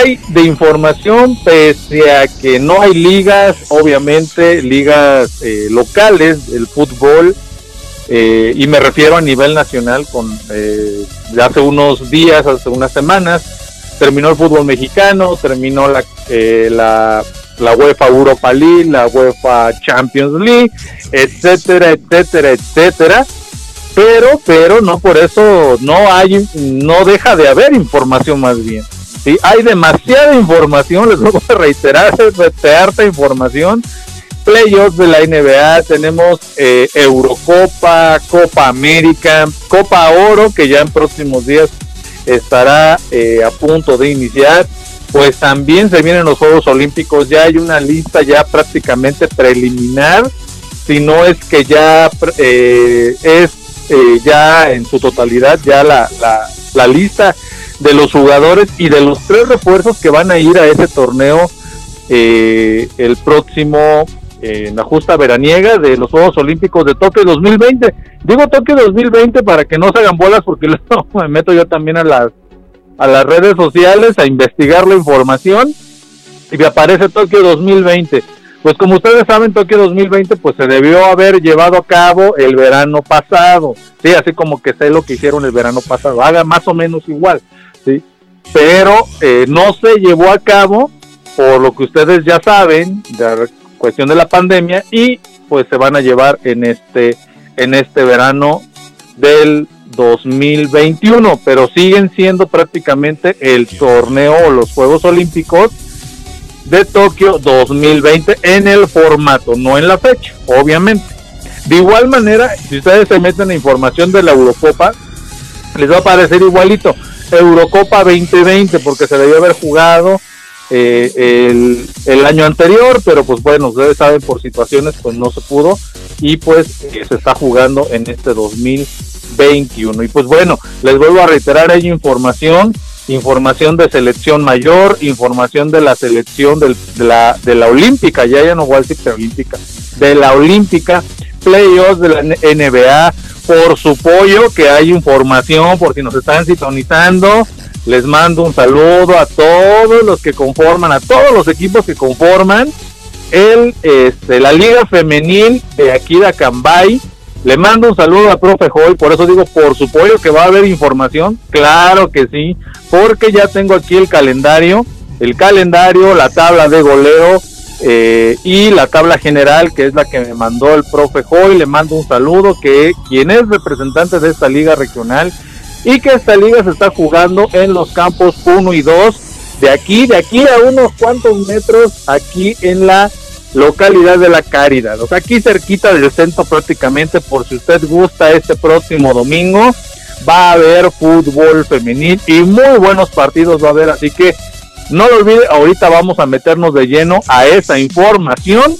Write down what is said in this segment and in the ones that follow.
Hay de información pese a que no hay ligas, obviamente ligas eh, locales del fútbol eh, y me refiero a nivel nacional con eh, hace unos días, hace unas semanas terminó el fútbol mexicano, terminó la la, la UEFA Europa League, la UEFA Champions League, etcétera, etcétera, etcétera. Pero pero no por eso no hay no deja de haber información más bien ¿sí? Hay demasiada información, les voy a reiterar, de harta información. Playoffs de la NBA, tenemos eh, Eurocopa, Copa América, Copa Oro, que ya en próximos días estará eh, a punto de iniciar. Pues también se vienen los Juegos Olímpicos, ya hay una lista ya prácticamente preliminar, si no es que ya eh, es ya en su totalidad ya la, la, la lista de los jugadores y de los tres refuerzos que van a ir a ese torneo eh, el próximo en la justa veraniega de los Juegos Olímpicos de Tokio 2020. Digo Tokio 2020 para que no se hagan bolas porque luego me meto yo también a las a las redes sociales a investigar la información y me aparece Tokio 2020. Pues como ustedes saben, Tokio 2020 pues se debió haber llevado a cabo el verano pasado. Sí, así como que sé lo que hicieron el verano pasado. Haga más o menos igual. Pero eh, no se llevó a cabo por lo que ustedes ya saben, de la cuestión de la pandemia, y pues se van a llevar en este, en este verano del 2021, pero siguen siendo prácticamente el torneo o los Juegos Olímpicos de Tokio 2020 en el formato, no en la fecha, obviamente. De igual manera, si ustedes se meten en información de la Eurocopa, les va a parecer igualito. Eurocopa 2020 porque se debió haber jugado eh, el, año anterior, pero pues bueno, ustedes saben por situaciones pues no se pudo y pues eh, se está jugando en este 2021. Y pues bueno, les vuelvo a reiterar, hay información, información de selección mayor, información de la selección de, la, de la olímpica, ya ya no decir olímpica, de la olímpica, playoffs de la NBA, por su pollo, que hay información, por si nos están sintonizando. Les mando un saludo a todos los que conforman, a todos los equipos que conforman el, este, la Liga Femenil de aquí de Acambay. Le mando un saludo a profe Joy, por eso digo por su pollo que va a haber información. Claro que sí, porque ya tengo aquí el calendario, el calendario, la tabla de goleo eh, y la tabla general que es la que me mandó el profe Joy, le mando un saludo que quien es representante de esta liga regional y que esta liga se está jugando en los campos 1 y 2 de aquí, de aquí a unos cuantos metros aquí en la localidad de la Caridad, o sea aquí cerquita del centro prácticamente por si usted gusta este próximo domingo va a haber fútbol femenil y muy buenos partidos va a haber, así que no lo olvide, ahorita vamos a meternos de lleno a esa información.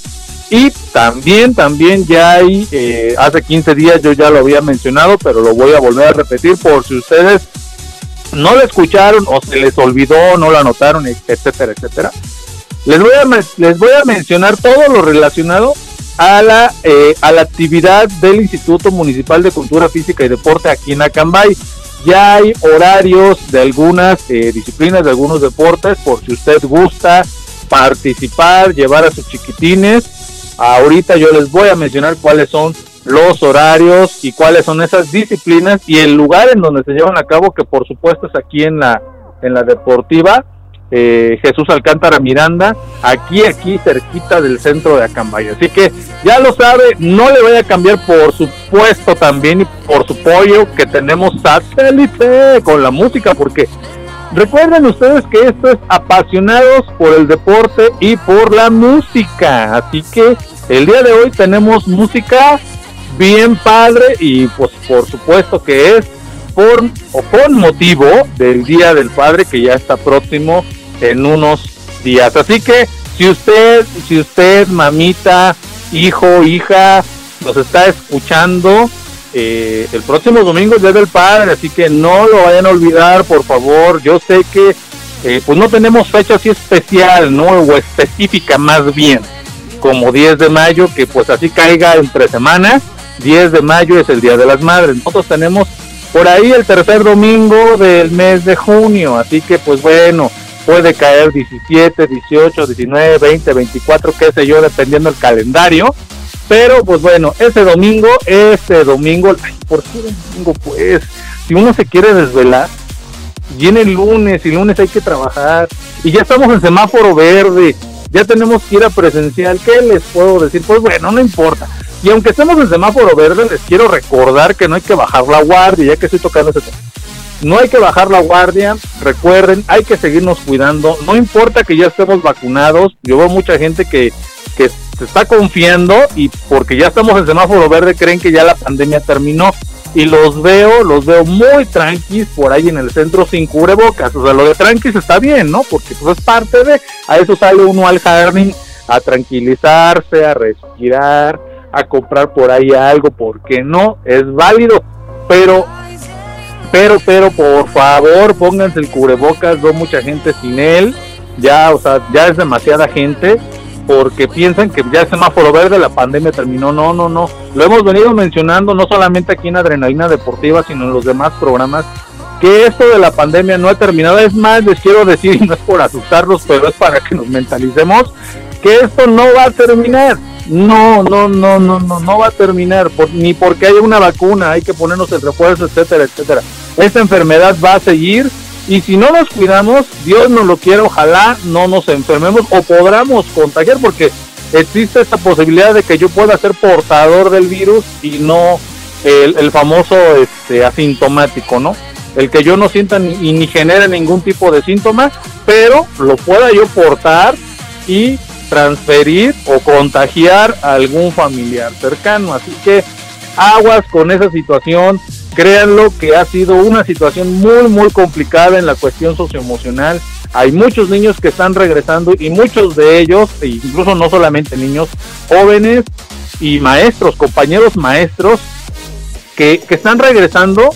Y también, también ya hay, eh, hace 15 días yo ya lo había mencionado, pero lo voy a volver a repetir por si ustedes no lo escucharon o se les olvidó, no lo anotaron, etcétera, etcétera. les voy a, les voy a mencionar todo lo relacionado a la, eh, a la actividad del Instituto Municipal de Cultura Física y Deporte aquí en Acambay. Ya hay horarios de algunas eh, disciplinas, de algunos deportes, por si usted gusta participar, llevar a sus chiquitines. Ahorita yo les voy a mencionar cuáles son los horarios y cuáles son esas disciplinas y el lugar en donde se llevan a cabo, que por supuesto es aquí en la, en la deportiva eh, Jesús Alcántara Miranda, aquí, aquí cerquita del centro de Acambay. Así que ya lo sabe, no le voy a cambiar por supuesto también y por su pollo que tenemos satélite con la música, porque recuerden ustedes que esto es apasionados por el deporte y por la música. Así que el día de hoy tenemos música bien padre y pues por supuesto que es por o con motivo del Día del Padre que ya está próximo en unos días. Así que si usted, si usted, mamita, hijo, hija, nos está escuchando, eh, el próximo domingo es Día del Padre, así que no lo vayan a olvidar, por favor. Yo sé que eh, pues no tenemos fecha así especial, ¿no? O específica más bien, como 10 de mayo, que pues así caiga entre semanas. 10 de mayo es el Día de las Madres. Nosotros tenemos por ahí el tercer domingo del mes de junio, así que pues bueno, puede caer 17, 18, 19, 20, 24, qué sé yo, dependiendo del calendario. Pero pues bueno, ese domingo, ese domingo, ¿por qué domingo? Pues, si uno se quiere desvelar, viene el lunes y lunes hay que trabajar y ya estamos en semáforo verde, ya tenemos que ir a presencial, ¿qué les puedo decir? Pues bueno, no importa. Y aunque estemos en semáforo verde, les quiero recordar que no hay que bajar la guardia, ya que estoy tocando ese tema no hay que bajar la guardia, recuerden, hay que seguirnos cuidando, no importa que ya estemos vacunados, yo veo mucha gente que, que se está confiando y porque ya estamos en semáforo verde creen que ya la pandemia terminó. Y los veo, los veo muy tranquis por ahí en el centro sin cubrebocas, o sea, lo de tranquis está bien, ¿no? Porque pues es parte de, a eso sale uno al jardín a tranquilizarse, a respirar, a comprar por ahí algo, porque no, es válido, pero pero, pero, por favor, pónganse el cubrebocas, veo mucha gente sin él, ya, o sea, ya es demasiada gente, porque piensan que ya es semáforo verde, la pandemia terminó, no, no, no, lo hemos venido mencionando no solamente aquí en Adrenalina Deportiva, sino en los demás programas, que esto de la pandemia no ha terminado, es más, les quiero decir, y no es por asustarlos, pero es para que nos mentalicemos, que esto no va a terminar, no, no, no, no, no, no va a terminar, ni porque haya una vacuna, hay que ponernos el refuerzo, etcétera, etcétera. Esta enfermedad va a seguir y si no nos cuidamos, Dios nos lo quiere, ojalá no nos enfermemos o podamos contagiar porque existe esta posibilidad de que yo pueda ser portador del virus y no el, famoso este, asintomático, ¿no? El que yo no sienta ni, ni genere ningún tipo de síntoma, pero lo pueda yo portar y transferir o contagiar a algún familiar cercano. Así que aguas con esa situación. Créanlo que ha sido una situación muy, muy complicada en la cuestión socioemocional. Hay muchos niños que están regresando y muchos de ellos, e incluso no solamente niños, jóvenes y maestros, compañeros maestros, que, que están regresando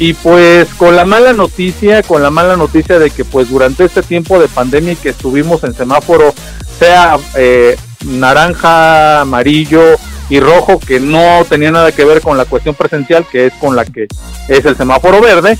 y pues con la mala noticia, con la mala noticia de que pues durante este tiempo de pandemia que estuvimos en semáforo sea eh, naranja, amarillo y rojo, que no tenía nada que ver con la cuestión presencial, que es con la que es el semáforo verde,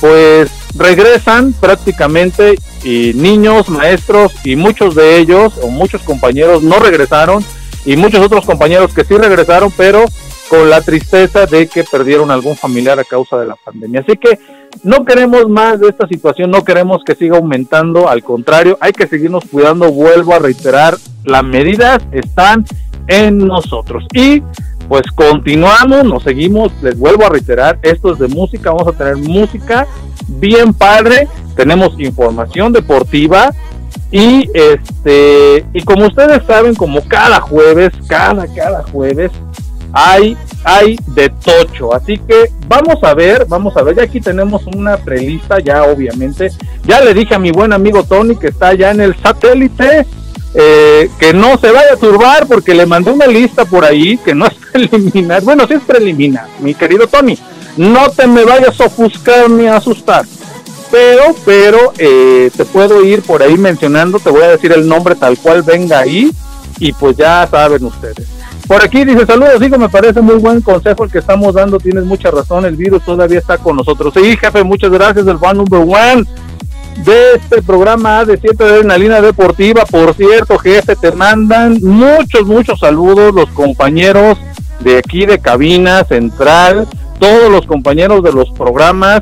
pues regresan prácticamente y niños, maestros y muchos de ellos o muchos compañeros no regresaron y muchos otros compañeros que sí regresaron, pero con la tristeza de que perdieron algún familiar a causa de la pandemia. Así que no queremos más de esta situación, no queremos que siga aumentando, al contrario, hay que seguirnos cuidando, vuelvo a reiterar, las medidas están en nosotros. Y pues continuamos, nos seguimos, les vuelvo a reiterar, esto es de música, vamos a tener música bien padre, tenemos información deportiva y este y como ustedes saben, como cada jueves, cada cada jueves hay, hay de tocho. Así que vamos a ver, vamos a ver. Ya aquí tenemos una prelista, ya obviamente. Ya le dije a mi buen amigo Tony que está ya en el satélite. Eh, que no se vaya a turbar porque le mandé una lista por ahí que no es preliminar. Bueno, sí es preliminar, mi querido Tony. No te me vayas a ofuscar ni a asustar. pero, pero eh, te puedo ir por ahí mencionando, te voy a decir el nombre tal cual venga ahí y pues ya saben ustedes. Por aquí dice saludos, hijo, me parece muy buen consejo el que estamos dando, tienes mucha razón, el virus todavía está con nosotros. Sí, jefe, muchas gracias, el fan number one de este programa de siete de Adrenalina Deportiva. Por cierto, jefe, te mandan muchos, muchos saludos los compañeros de aquí de Cabina Central, todos los compañeros de los programas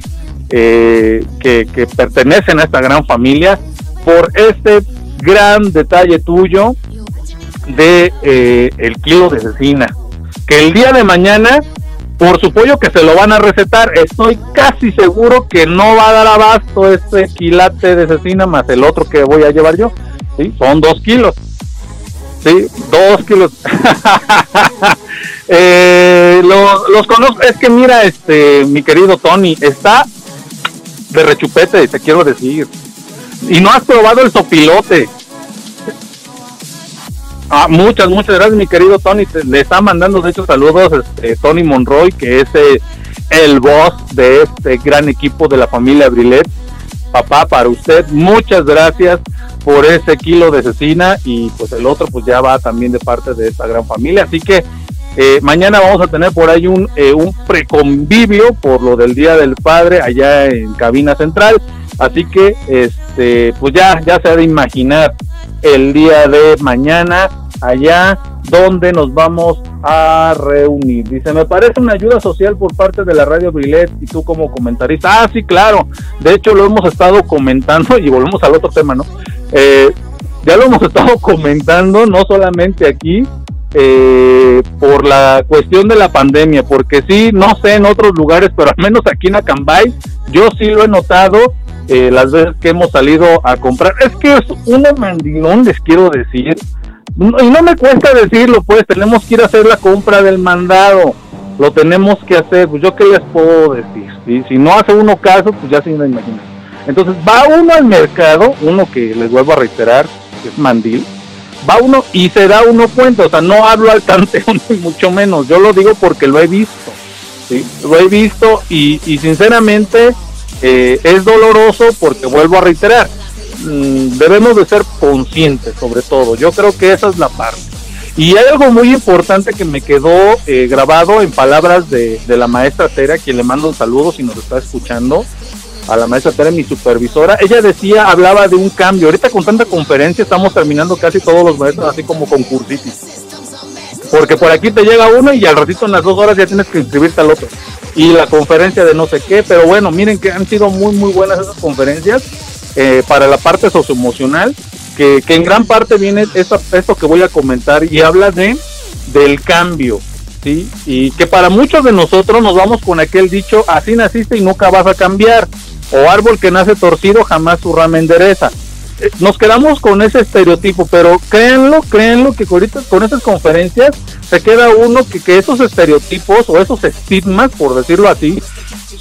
eh, que pertenecen a esta gran familia, por este gran detalle tuyo de eh, el kilo de cecina. Que el día de mañana, por su pollo que se lo van a recetar, estoy casi seguro que no va a dar abasto este quilate de cecina más el otro que voy a llevar yo. ¿sí? Son dos kilos. Sí, dos kilos. eh, los conozco. Es que mira, este, mi querido Tony, está de rechupete, te quiero decir. Y no has probado el sopilote. Ah, muchas, muchas gracias, mi querido Tony. le está mandando, de hecho, saludos este, Tony Monroy, que es eh, el boss de este gran equipo de la familia Brilet. Papá, para usted, muchas gracias por ese kilo de cecina y pues el otro pues ya va también de parte de esta gran familia. Así que eh, mañana vamos a tener por ahí un, eh, un preconvivio por lo del Día del Padre allá en Cabina Central. Así que este pues ya, ya se ha de imaginar el día de mañana allá donde nos vamos a reunir. Dice, me parece una ayuda social por parte de la radio Brilet y tú como comentarista. Ah, sí, claro. De hecho, lo hemos estado comentando y volvemos al otro tema, ¿no? Eh, ya lo hemos estado comentando, no solamente aquí, eh, por la cuestión de la pandemia, porque sí, no sé en otros lugares, pero al menos aquí en Acambay, yo sí lo he notado eh, las veces que hemos salido a comprar. Es que es un mandilón, les quiero decir y no me cuesta decirlo, pues tenemos que ir a hacer la compra del mandado. Lo tenemos que hacer, pues yo qué les puedo decir. y Si no hace uno caso, pues ya se me imagina. Entonces va uno al mercado, uno que les vuelvo a reiterar, que es mandil, va uno y se da uno cuenta, o sea, no hablo al tanteo ni mucho menos, yo lo digo porque lo he visto, ¿sí? lo he visto y, y sinceramente eh, es doloroso porque vuelvo a reiterar, Mm, debemos de ser conscientes sobre todo. Yo creo que esa es la parte. Y hay algo muy importante que me quedó eh, grabado en palabras de, la maestra Tera, quien le mando un saludo si nos está escuchando, a la maestra Tera, mi supervisora. Ella decía, hablaba de un cambio. Ahorita con tanta conferencia estamos terminando casi todos los maestros así como concursitis. Porque por aquí te llega uno y al ratito en las dos horas ya tienes que inscribirte al otro. Y la conferencia de no sé qué, pero bueno, miren que han sido muy, muy buenas esas conferencias eh, para la parte socioemocional, que, que en gran parte viene esto que voy a comentar y habla de del cambio, ¿sí? Y que para muchos de nosotros nos vamos con aquel dicho, así naciste y nunca vas a cambiar, o árbol que nace torcido jamás su rama endereza. Eh, nos quedamos con ese estereotipo, pero créanlo, créanlo que ahorita con esas conferencias se queda uno que, que esos estereotipos o esos estigmas, por decirlo así,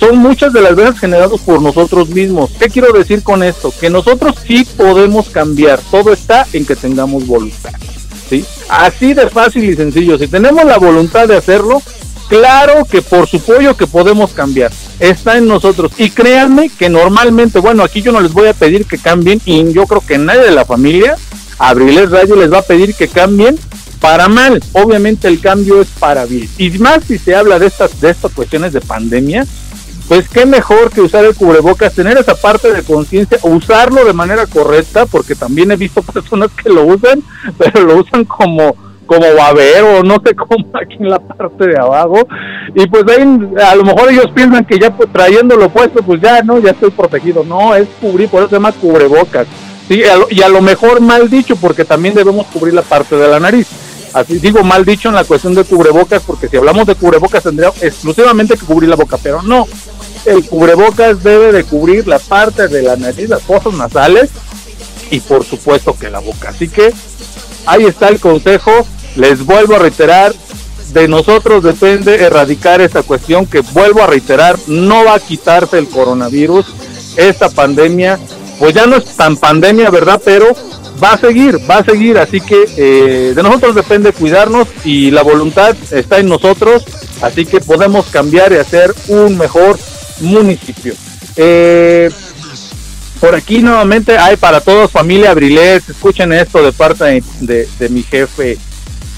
son muchas de las veces generados por nosotros mismos. ¿Qué quiero decir con esto? Que nosotros sí podemos cambiar, todo está en que tengamos voluntad. ¿sí? Así de fácil y sencillo, si tenemos la voluntad de hacerlo, claro que por su pollo que podemos cambiar, está en nosotros. Y créanme que normalmente, bueno, aquí yo no les voy a pedir que cambien y yo creo que nadie de la familia, Abriles Radio les va a pedir que cambien para mal. Obviamente el cambio es para bien. Y más si se habla de estas, de estas cuestiones de pandemia, pues qué mejor que usar el cubrebocas, tener esa parte de conciencia, usarlo de manera correcta, porque también he visto personas que lo usan, pero lo usan como como babero, no sé cómo aquí en la parte de abajo, y pues ahí a lo mejor ellos piensan que ya pues, trayéndolo puesto, pues ya no, ya estoy protegido, no, es cubrir, por eso se llama cubrebocas, sí, y a lo mejor mal dicho, porque también debemos cubrir la parte de la nariz, así digo mal dicho en la cuestión de cubrebocas, porque si hablamos de cubrebocas tendría exclusivamente que cubrir la boca, pero no, el cubrebocas debe de cubrir la parte de la nariz, las fosas nasales y por supuesto que la boca. Así que ahí está el consejo. Les vuelvo a reiterar, de nosotros depende erradicar esta cuestión que vuelvo a reiterar, no va a quitarse el coronavirus. Esta pandemia, pues ya no es tan pandemia, ¿verdad? Pero va a seguir, va a seguir. Así que eh, de nosotros depende cuidarnos y la voluntad está en nosotros. Así que podemos cambiar y hacer un mejor municipio. Eh, Por aquí nuevamente hay para todos familia Abrilet, escuchen esto de parte de, mi jefe.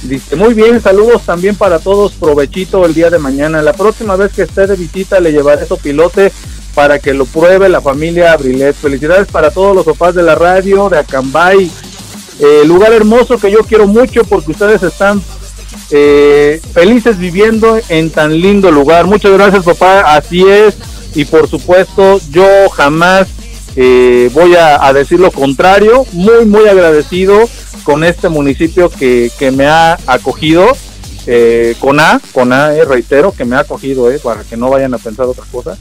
Dice, muy bien, saludos también para todos, provechito el día de mañana. La próxima vez que esté de visita le llevaré su pilote para que lo pruebe la familia Abrilet. Felicidades para todos los papás de la radio, de Acambay, eh, lugar hermoso que yo quiero mucho porque ustedes están eh, felices viviendo en tan lindo lugar. Muchas gracias papá, así es. Y por supuesto yo jamás eh, voy a, decir lo contrario. Muy, muy agradecido con este municipio que, que me ha acogido. con A, con A, reitero, que me ha acogido, para que no vayan a pensar otra cosa.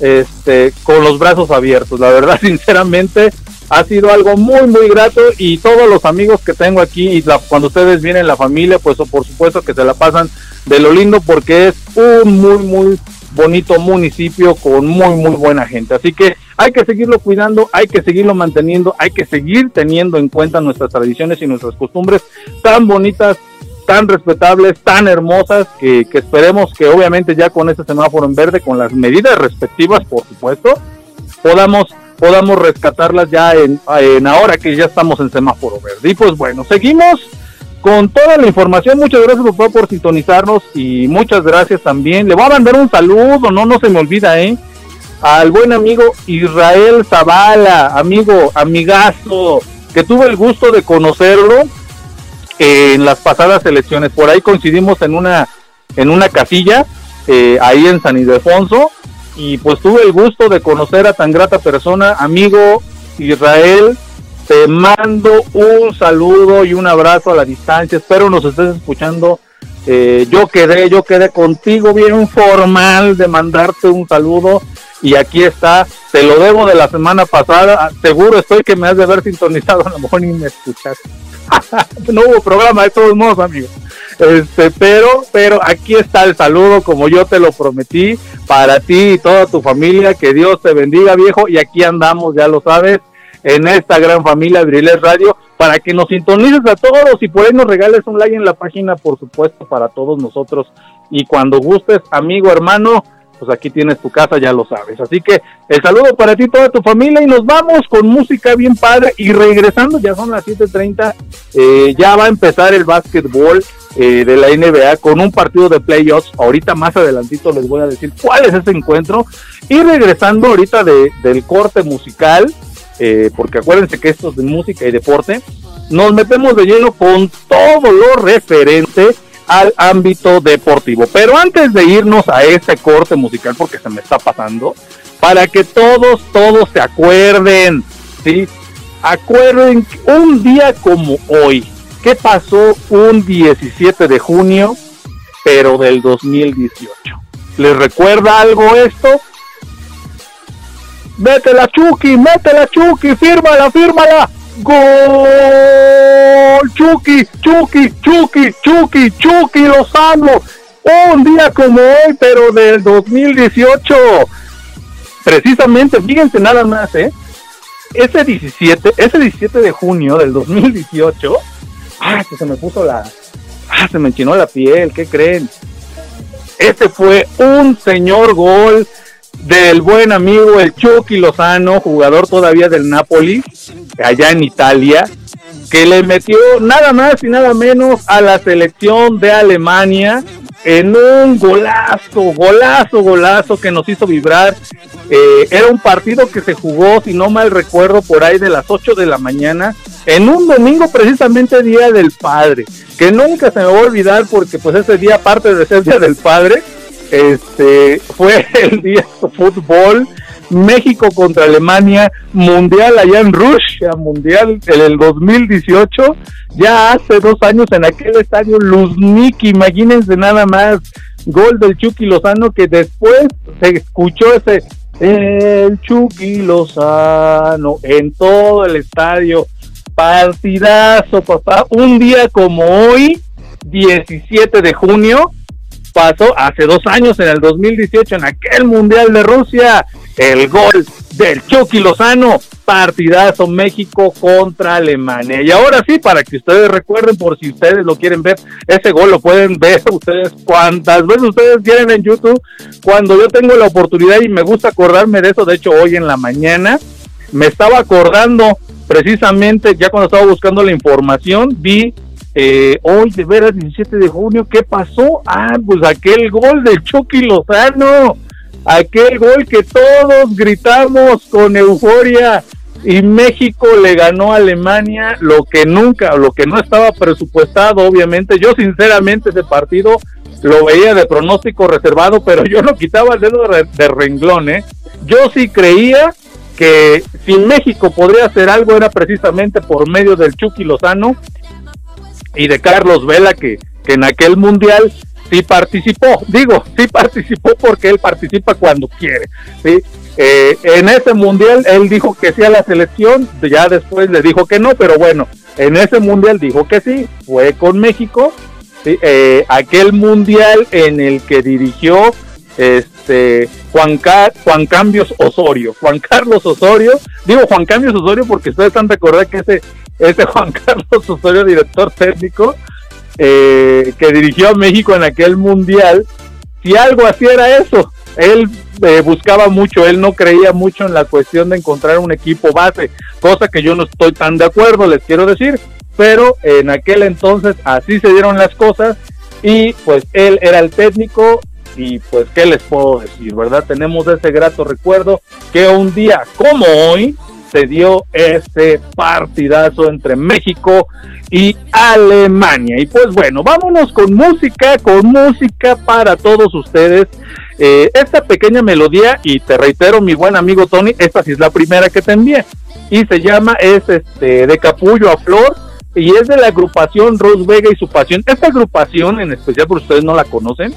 Este, con los brazos abiertos. La verdad, sinceramente, ha sido algo muy muy grato y todos los amigos que tengo aquí y cuando ustedes vienen la familia pues por supuesto que se la pasan de lo lindo porque es un muy muy bonito municipio con muy muy buena gente así que hay que seguirlo cuidando hay que seguirlo manteniendo hay que seguir teniendo en cuenta nuestras tradiciones y nuestras costumbres tan bonitas tan respetables, tan hermosas, que, esperemos que obviamente ya con este semáforo en verde, con las medidas respectivas, por supuesto, podamos podamos rescatarlas ya en, en ahora que ya estamos en semáforo verde. Y pues bueno, seguimos con toda la información. Muchas gracias papá por sintonizarnos y muchas gracias también. Le voy a mandar un saludo, no, no se me olvida, ¿eh? Al buen amigo Israel Zavala, amigo, amigazo, que tuve el gusto de conocerlo en las pasadas elecciones. Por ahí coincidimos en una, en una casilla, eh, ahí en San Ildefonso, y pues tuve el gusto de conocer a tan grata persona, amigo Israel. Te mando un saludo y un abrazo a la distancia. Espero nos estés escuchando. Eh, yo quedé, yo quedé contigo bien formal de mandarte un saludo y aquí está. Te lo debo de la semana pasada. Seguro estoy que me has de haber sintonizado. A lo mejor ni me escuchaste. no hubo programa de todos modos, amigo. Este, pero, pero aquí está el saludo, como yo te lo prometí, para ti y toda tu familia. Que Dios te bendiga, viejo. Y aquí andamos, ya lo sabes, en esta gran familia Briles Radio, para que nos sintonices a todos y por ahí nos regales un like en la página, por supuesto, para todos nosotros. Y cuando gustes, amigo, hermano, pues aquí tienes tu casa, ya lo sabes. Así que el saludo para ti y toda tu familia y nos vamos con música bien padre y regresando, ya son las 7.30, eh, ya va a empezar el básquetbol eh, de la NBA con un partido de playoffs. Ahorita más adelantito les voy a decir cuál es ese encuentro. Y regresando ahorita de, del corte musical, eh, porque acuérdense que esto es de música y deporte, nos metemos de lleno con todo lo referente al ámbito deportivo. Pero antes de irnos a ese corte musical, porque se me está pasando, para que todos, todos se acuerden, ¿sí? Acuerden un día como hoy, ¿qué pasó un 17 de junio, pero del 2018? ¿Les recuerda algo esto? Métela Chucky, métela Chucky, fírmala, fírmala. ¡Gol! Chucky, Chucky, Chucky, Chucky, Chucky Lozano. Un día como hoy, pero del 2018. Precisamente, fíjense nada más, ¿eh? Ese 17, ese 17 de junio del 2018. Ah, se me puso la. Ah, se me enchinó la piel, ¿qué creen? Ese fue un señor gol del buen amigo el Chucky Lozano, jugador todavía del Napoli, allá en Italia, que le metió nada más y nada menos a la selección de Alemania en un golazo, golazo, golazo que nos hizo vibrar. Eh, era un partido que se jugó, si no mal recuerdo, por ahí de las 8 de la mañana, en un domingo precisamente Día del Padre, que nunca se me va a olvidar porque pues ese día, aparte de ser Día del Padre, este fue el día de fútbol México contra Alemania mundial allá en Rusia mundial en el 2018 ya hace dos años en aquel estadio Luzhniki imagínense nada más gol del Chucky Lozano que después se escuchó ese el Chucky Lozano en todo el estadio partidazo papá un día como hoy 17 de junio pasó hace dos años, en el 2018, en aquel Mundial de Rusia, el gol del Chucky Lozano, partidazo México contra Alemania. Y ahora sí, para que ustedes recuerden, por si ustedes lo quieren ver, ese gol lo pueden ver ustedes cuantas veces ustedes quieren en YouTube, cuando yo tengo la oportunidad y me gusta acordarme de eso, de hecho hoy en la mañana, me estaba acordando precisamente, ya cuando estaba buscando la información, vi eh, hoy de veras 17 de junio, ¿qué pasó? Ah, pues aquel gol de Chucky Lozano, aquel gol que todos gritamos con euforia y México le ganó a Alemania lo que nunca, lo que no estaba presupuestado, obviamente. Yo sinceramente ese partido lo veía de pronóstico reservado, pero yo no quitaba el dedo de renglón, ¿eh? Yo sí creía que si México podría hacer algo era precisamente por medio del Chucky Lozano y de Carlos Vela, que, que en aquel mundial sí participó. Digo, sí participó porque él participa cuando quiere. ¿sí? Eh, en ese mundial él dijo que sí a la selección, ya después le dijo que no, pero bueno, en ese mundial dijo que sí, fue con México. Eh, aquel mundial en el que dirigió este Juan, Juan Cambios Osorio, Juan Carlos Osorio, digo Juan Cambios Osorio porque ustedes están recordar que ese, ese Juan Carlos Osorio, director técnico, eh, que dirigió a México en aquel mundial, si algo hacía era eso, él eh, buscaba mucho, él no creía mucho en la cuestión de encontrar un equipo base, cosa que yo no estoy tan de acuerdo, les quiero decir, pero en aquel entonces así se dieron las cosas y pues él era el técnico y pues, ¿qué les puedo decir, verdad? Tenemos ese grato recuerdo que un día como hoy se dio ese partidazo entre México y Alemania. Y pues bueno, vámonos con música, con música para todos ustedes. Eh, esta pequeña melodía, y te reitero, mi buen amigo Tony, esta sí es la primera que te envié. Y se llama, es este, de capullo a flor, y es de la agrupación Rose Vega y su pasión. Esta agrupación, en especial por ustedes no la conocen,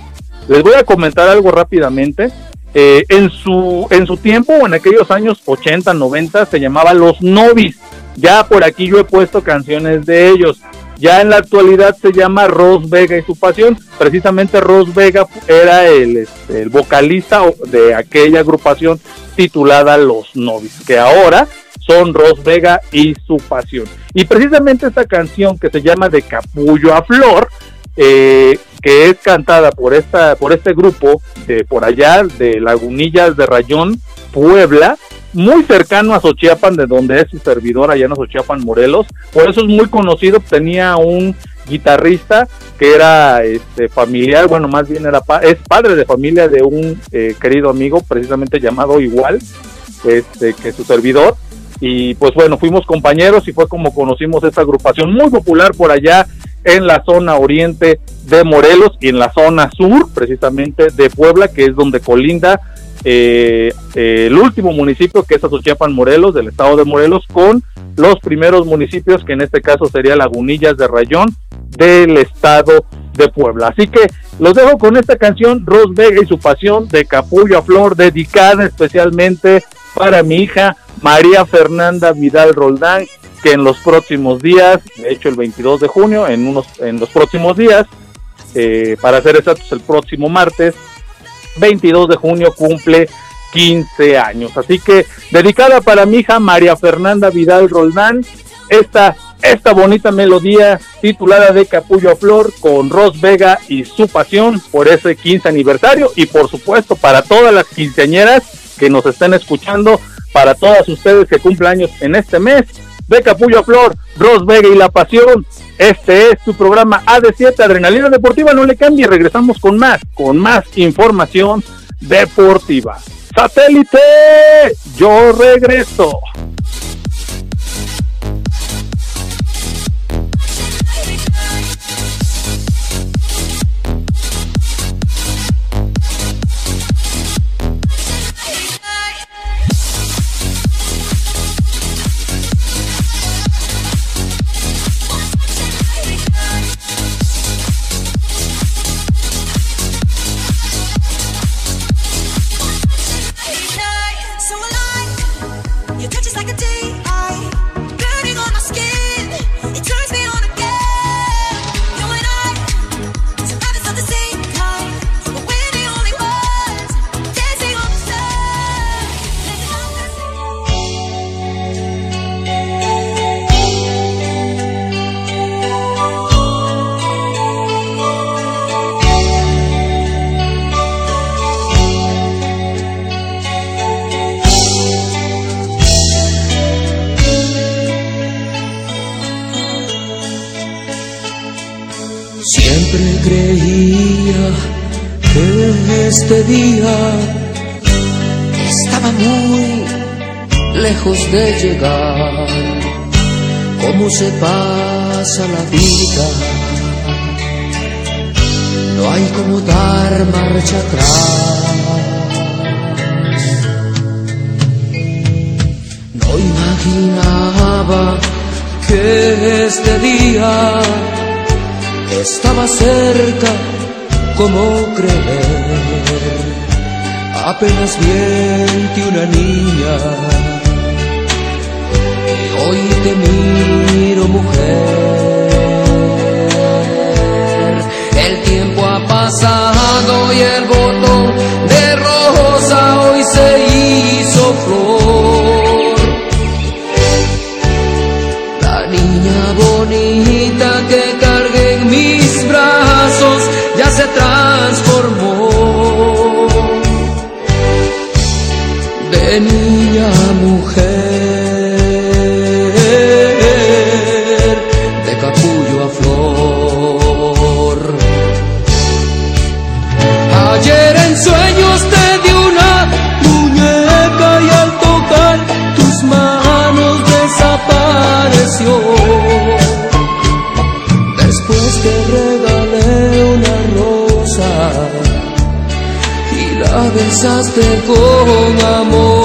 les voy a comentar algo rápidamente. Eh, en, su, en su tiempo, en aquellos años 80, 90, se llamaba Los Novis. Ya por aquí yo he puesto canciones de ellos. Ya en la actualidad se llama Ros Vega y su pasión. Precisamente Ros Vega era el, este, el vocalista de aquella agrupación titulada Los Novis, que ahora son Ros Vega y su pasión. Y precisamente esta canción que se llama De Capullo a Flor, eh, que es cantada por esta por este grupo de por allá de Lagunillas de Rayón, Puebla, muy cercano a Xochiapan, de donde es su servidor allá en Xochiapan, Morelos. Por eso es muy conocido. Tenía un guitarrista que era este, familiar, bueno, más bien era es padre de familia de un eh, querido amigo, precisamente llamado igual este, que su servidor. Y pues bueno, fuimos compañeros y fue como conocimos esta agrupación muy popular por allá en la zona oriente de Morelos y en la zona sur, precisamente de Puebla, que es donde colinda eh, el último municipio que es Azochiapan Morelos, del estado de Morelos, con los primeros municipios, que en este caso sería Lagunillas de Rayón, del estado de Puebla. Así que los dejo con esta canción, Ros Vega y su pasión de Capullo a Flor, dedicada especialmente para mi hija María Fernanda Vidal Roldán, que en los próximos días, de hecho el 22 de junio, en, unos, en los próximos días, eh, para ser exactos el próximo martes, 22 de junio cumple 15 años. Así que dedicada para mi hija María Fernanda Vidal Roldán, esta, esta bonita melodía titulada de Capullo a Flor con Ros Vega y su pasión por ese 15 aniversario y por supuesto para todas las quinceañeras que nos estén escuchando, para todas ustedes que cumplen años en este mes, de Capullo Flor, Ros Vega y La Pasión. Este es tu programa AD7 Adrenalina Deportiva. No le cambie, regresamos con más, con más información deportiva. Satélite, yo regreso. De llegar. ¿Cómo se pasa la vida? No hay como dar marcha atrás. No imaginaba que este día estaba cerca, como creer, apenas viente una niña, hoy te miro mujer, el tiempo ha pasado y el botón de rosa hoy se hizo flor. La niña bonita que cargué en mis brazos ya se transformó. De niña a mujer, la besaste con amor.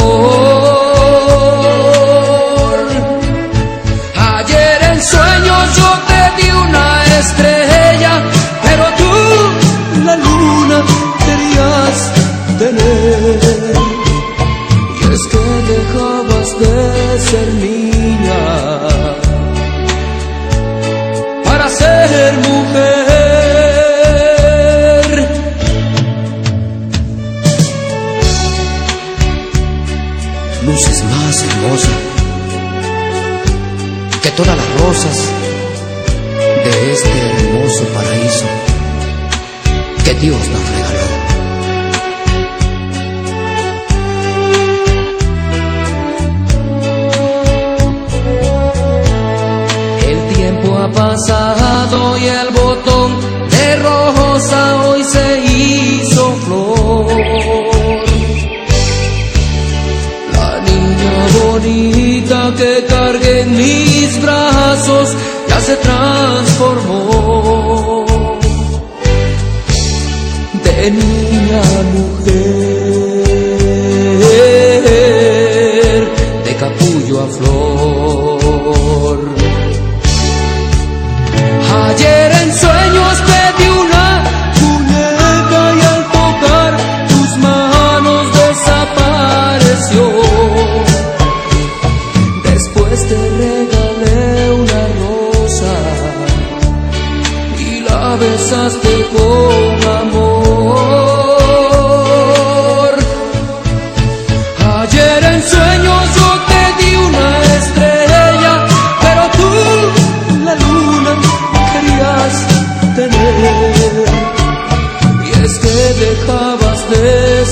Se transformó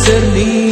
ser niña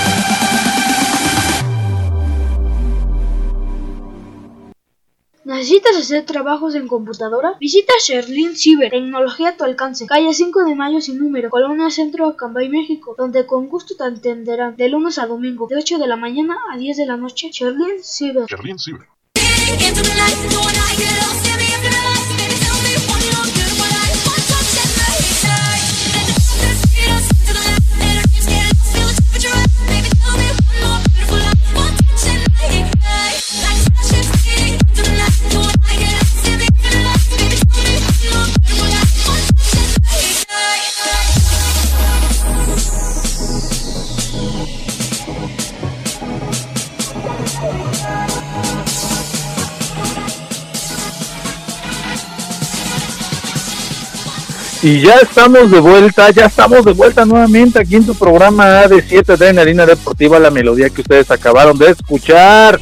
¿Necesitas hacer trabajos en computadora? Visita Sherlin Ciber, tecnología a tu alcance, calle 5 de Mayo sin número, Colonia Centro, Acambay, México, donde con gusto te atenderán de lunes a domingo, de 8 de la mañana a 10 de la noche. Sherlin Ciber. Sherlin Ciber. Y ya estamos de vuelta, ya estamos de vuelta nuevamente aquí en tu programa de 7 de Adrenalina Deportiva, la melodía que ustedes acabaron de escuchar.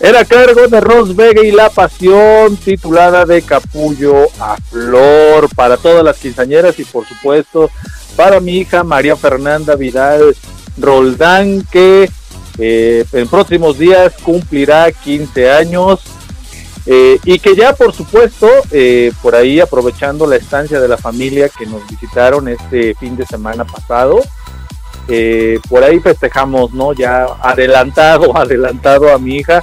Era cargo de Ros Vega y La Pasión, titulada de Capullo a Flor, para todas las quinceañeras y por supuesto para mi hija María Fernanda Vidal Roldán, que eh, en próximos días cumplirá 15 años. Eh, y que ya por supuesto, eh, por ahí aprovechando la estancia de la familia que nos visitaron este fin de semana pasado, eh, por ahí festejamos, ¿no? Ya adelantado, adelantado a mi hija.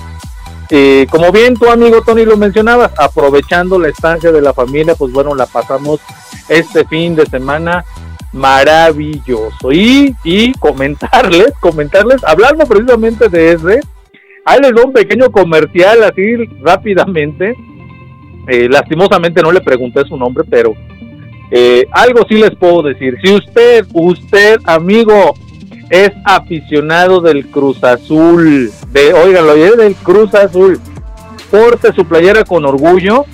como bien tu amigo Tony lo mencionabas, aprovechando la estancia de la familia, pues bueno, la pasamos este fin de semana maravilloso. Y, y comentarles, comentarles, hablando precisamente de ese, Ahí les doy un pequeño comercial así rápidamente. Eh, lastimosamente no le pregunté su nombre, pero eh, algo sí les puedo decir. Si usted, usted, amigo, es aficionado del Cruz Azul, de, oiganlo, es del Cruz Azul, porte su playera con orgullo.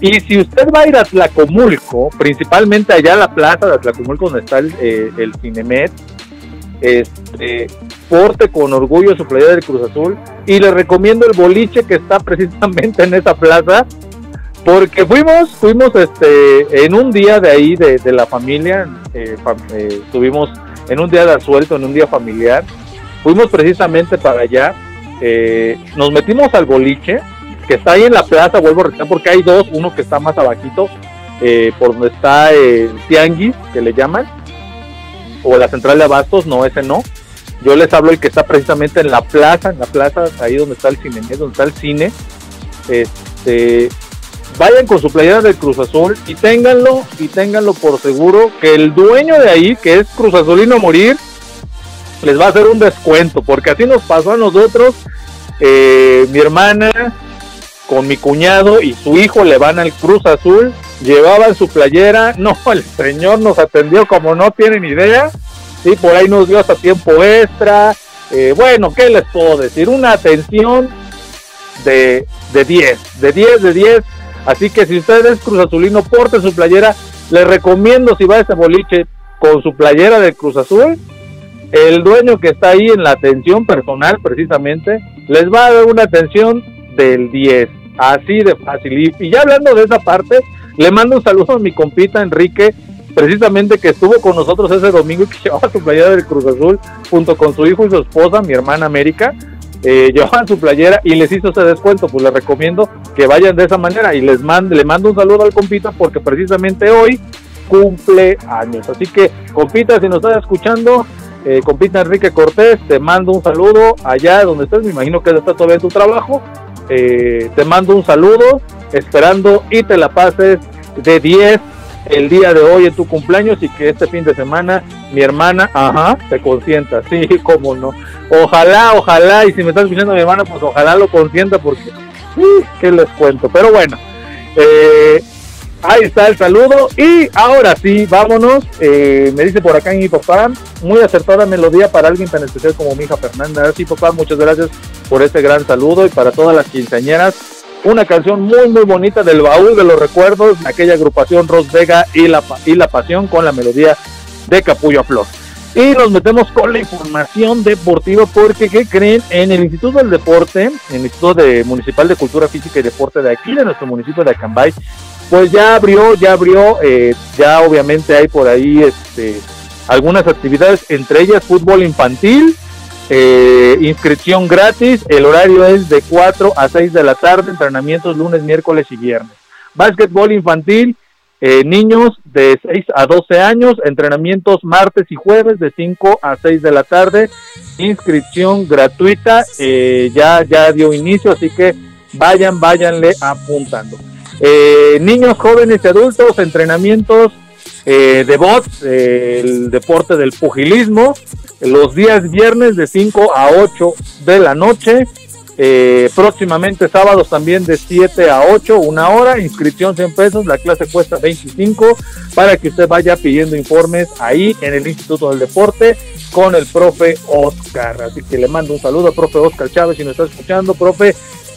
Y si usted va a ir a Tlacomulco, principalmente allá a la plaza de Tlacomulco donde está el, eh, el Cinemet, este, porte con orgullo su playera del Cruz Azul. Y le recomiendo el boliche que está precisamente en esa plaza porque fuimos fuimos este en un día de ahí de, la familia eh, eh, estuvimos en un día de asuelto en un día familiar. Fuimos precisamente para allá. Eh, nos metimos al boliche que está ahí en la plaza vuelvo a repetir porque hay dos uno que está más abajito por donde está el tianguis que le llaman o la central de abastos, no, ese no. Yo les hablo el que está precisamente en la plaza, en la plaza, ahí donde está el cine, donde está el cine. Este, vayan con su playera del Cruz Azul y ténganlo, y ténganlo por seguro que el dueño de ahí, que es Cruz Azulino Morir, les va a hacer un descuento, porque así nos pasó a nosotros. Eh, mi hermana con mi cuñado y su hijo le van al Cruz Azul llevaban su playera, no, el señor nos atendió como no tienen idea, sí, por ahí nos dio hasta tiempo extra, eh, bueno, ¿qué les puedo decir? Una atención de, de 10, de 10, de 10, así que si usted es Cruz Azulino, porte su playera, les recomiendo si va a este boliche con su playera de Cruz Azul, el dueño que está ahí en la atención personal precisamente, les va a dar una atención del 10, así de fácil. y ya hablando de esa parte, le mando un saludo a mi compita Enrique, precisamente que estuvo con nosotros ese domingo y que llevaba su playera del Cruz Azul junto con su hijo y su esposa, mi hermana América. Eh, llevaban su playera y les hizo ese descuento, pues les recomiendo que vayan de esa manera y les mando, le mando un saludo al compita porque precisamente hoy cumple años. Así que, compita, si nos estás escuchando, eh, compita Enrique Cortés, te mando un saludo allá donde estés, me imagino que está todavía en tu trabajo. Eh, te mando un saludo, esperando y te la pases de 10 el día de hoy en tu cumpleaños y que este fin de semana mi hermana, ajá, te consienta, sí, cómo no. Ojalá, ojalá, y si me estás escuchando mi hermana, pues ojalá lo consienta porque, ¿qué les cuento? Pero bueno, eh, ahí está el saludo y ahora sí, vámonos. Eh, me dice por acá mi papá, muy acertada melodía para alguien tan especial como mi hija Fernanda. Sí, papá, muchas gracias por este gran saludo y para todas las quinceañeras una canción muy muy bonita del baúl de los recuerdos aquella agrupación Ros Vega y la, y la Pasión con la melodía de Capullo Flor. Y nos metemos con la información deportiva porque, ¿qué creen? En el Instituto del Deporte, en el Instituto de Municipal de Cultura Física y Deporte de aquí, de nuestro municipio de Acambay, pues ya abrió, ya abrió, eh, ya obviamente hay por ahí este, algunas actividades, entre ellas fútbol infantil, eh, inscripción gratis, el horario es de 4 a 6 de la tarde, entrenamientos lunes, miércoles y viernes. Básquetbol infantil, eh, niños de 6 a 12 años, entrenamientos martes y jueves de 5 a 6 de la tarde, inscripción gratuita, eh, ya, ya dio inicio, así que vayan, váyanle apuntando. Eh, niños, jóvenes y adultos, entrenamientos de bots, el deporte del pugilismo, los días viernes de 5 a 8 de la noche, eh, próximamente sábados también de 7 a 8, una hora, inscripción 100 pesos, la clase cuesta 25 para que usted vaya pidiendo informes ahí en el Instituto del Deporte con el profe Oscar. Así que le mando un saludo al profe Oscar Chávez si nos está escuchando, profe.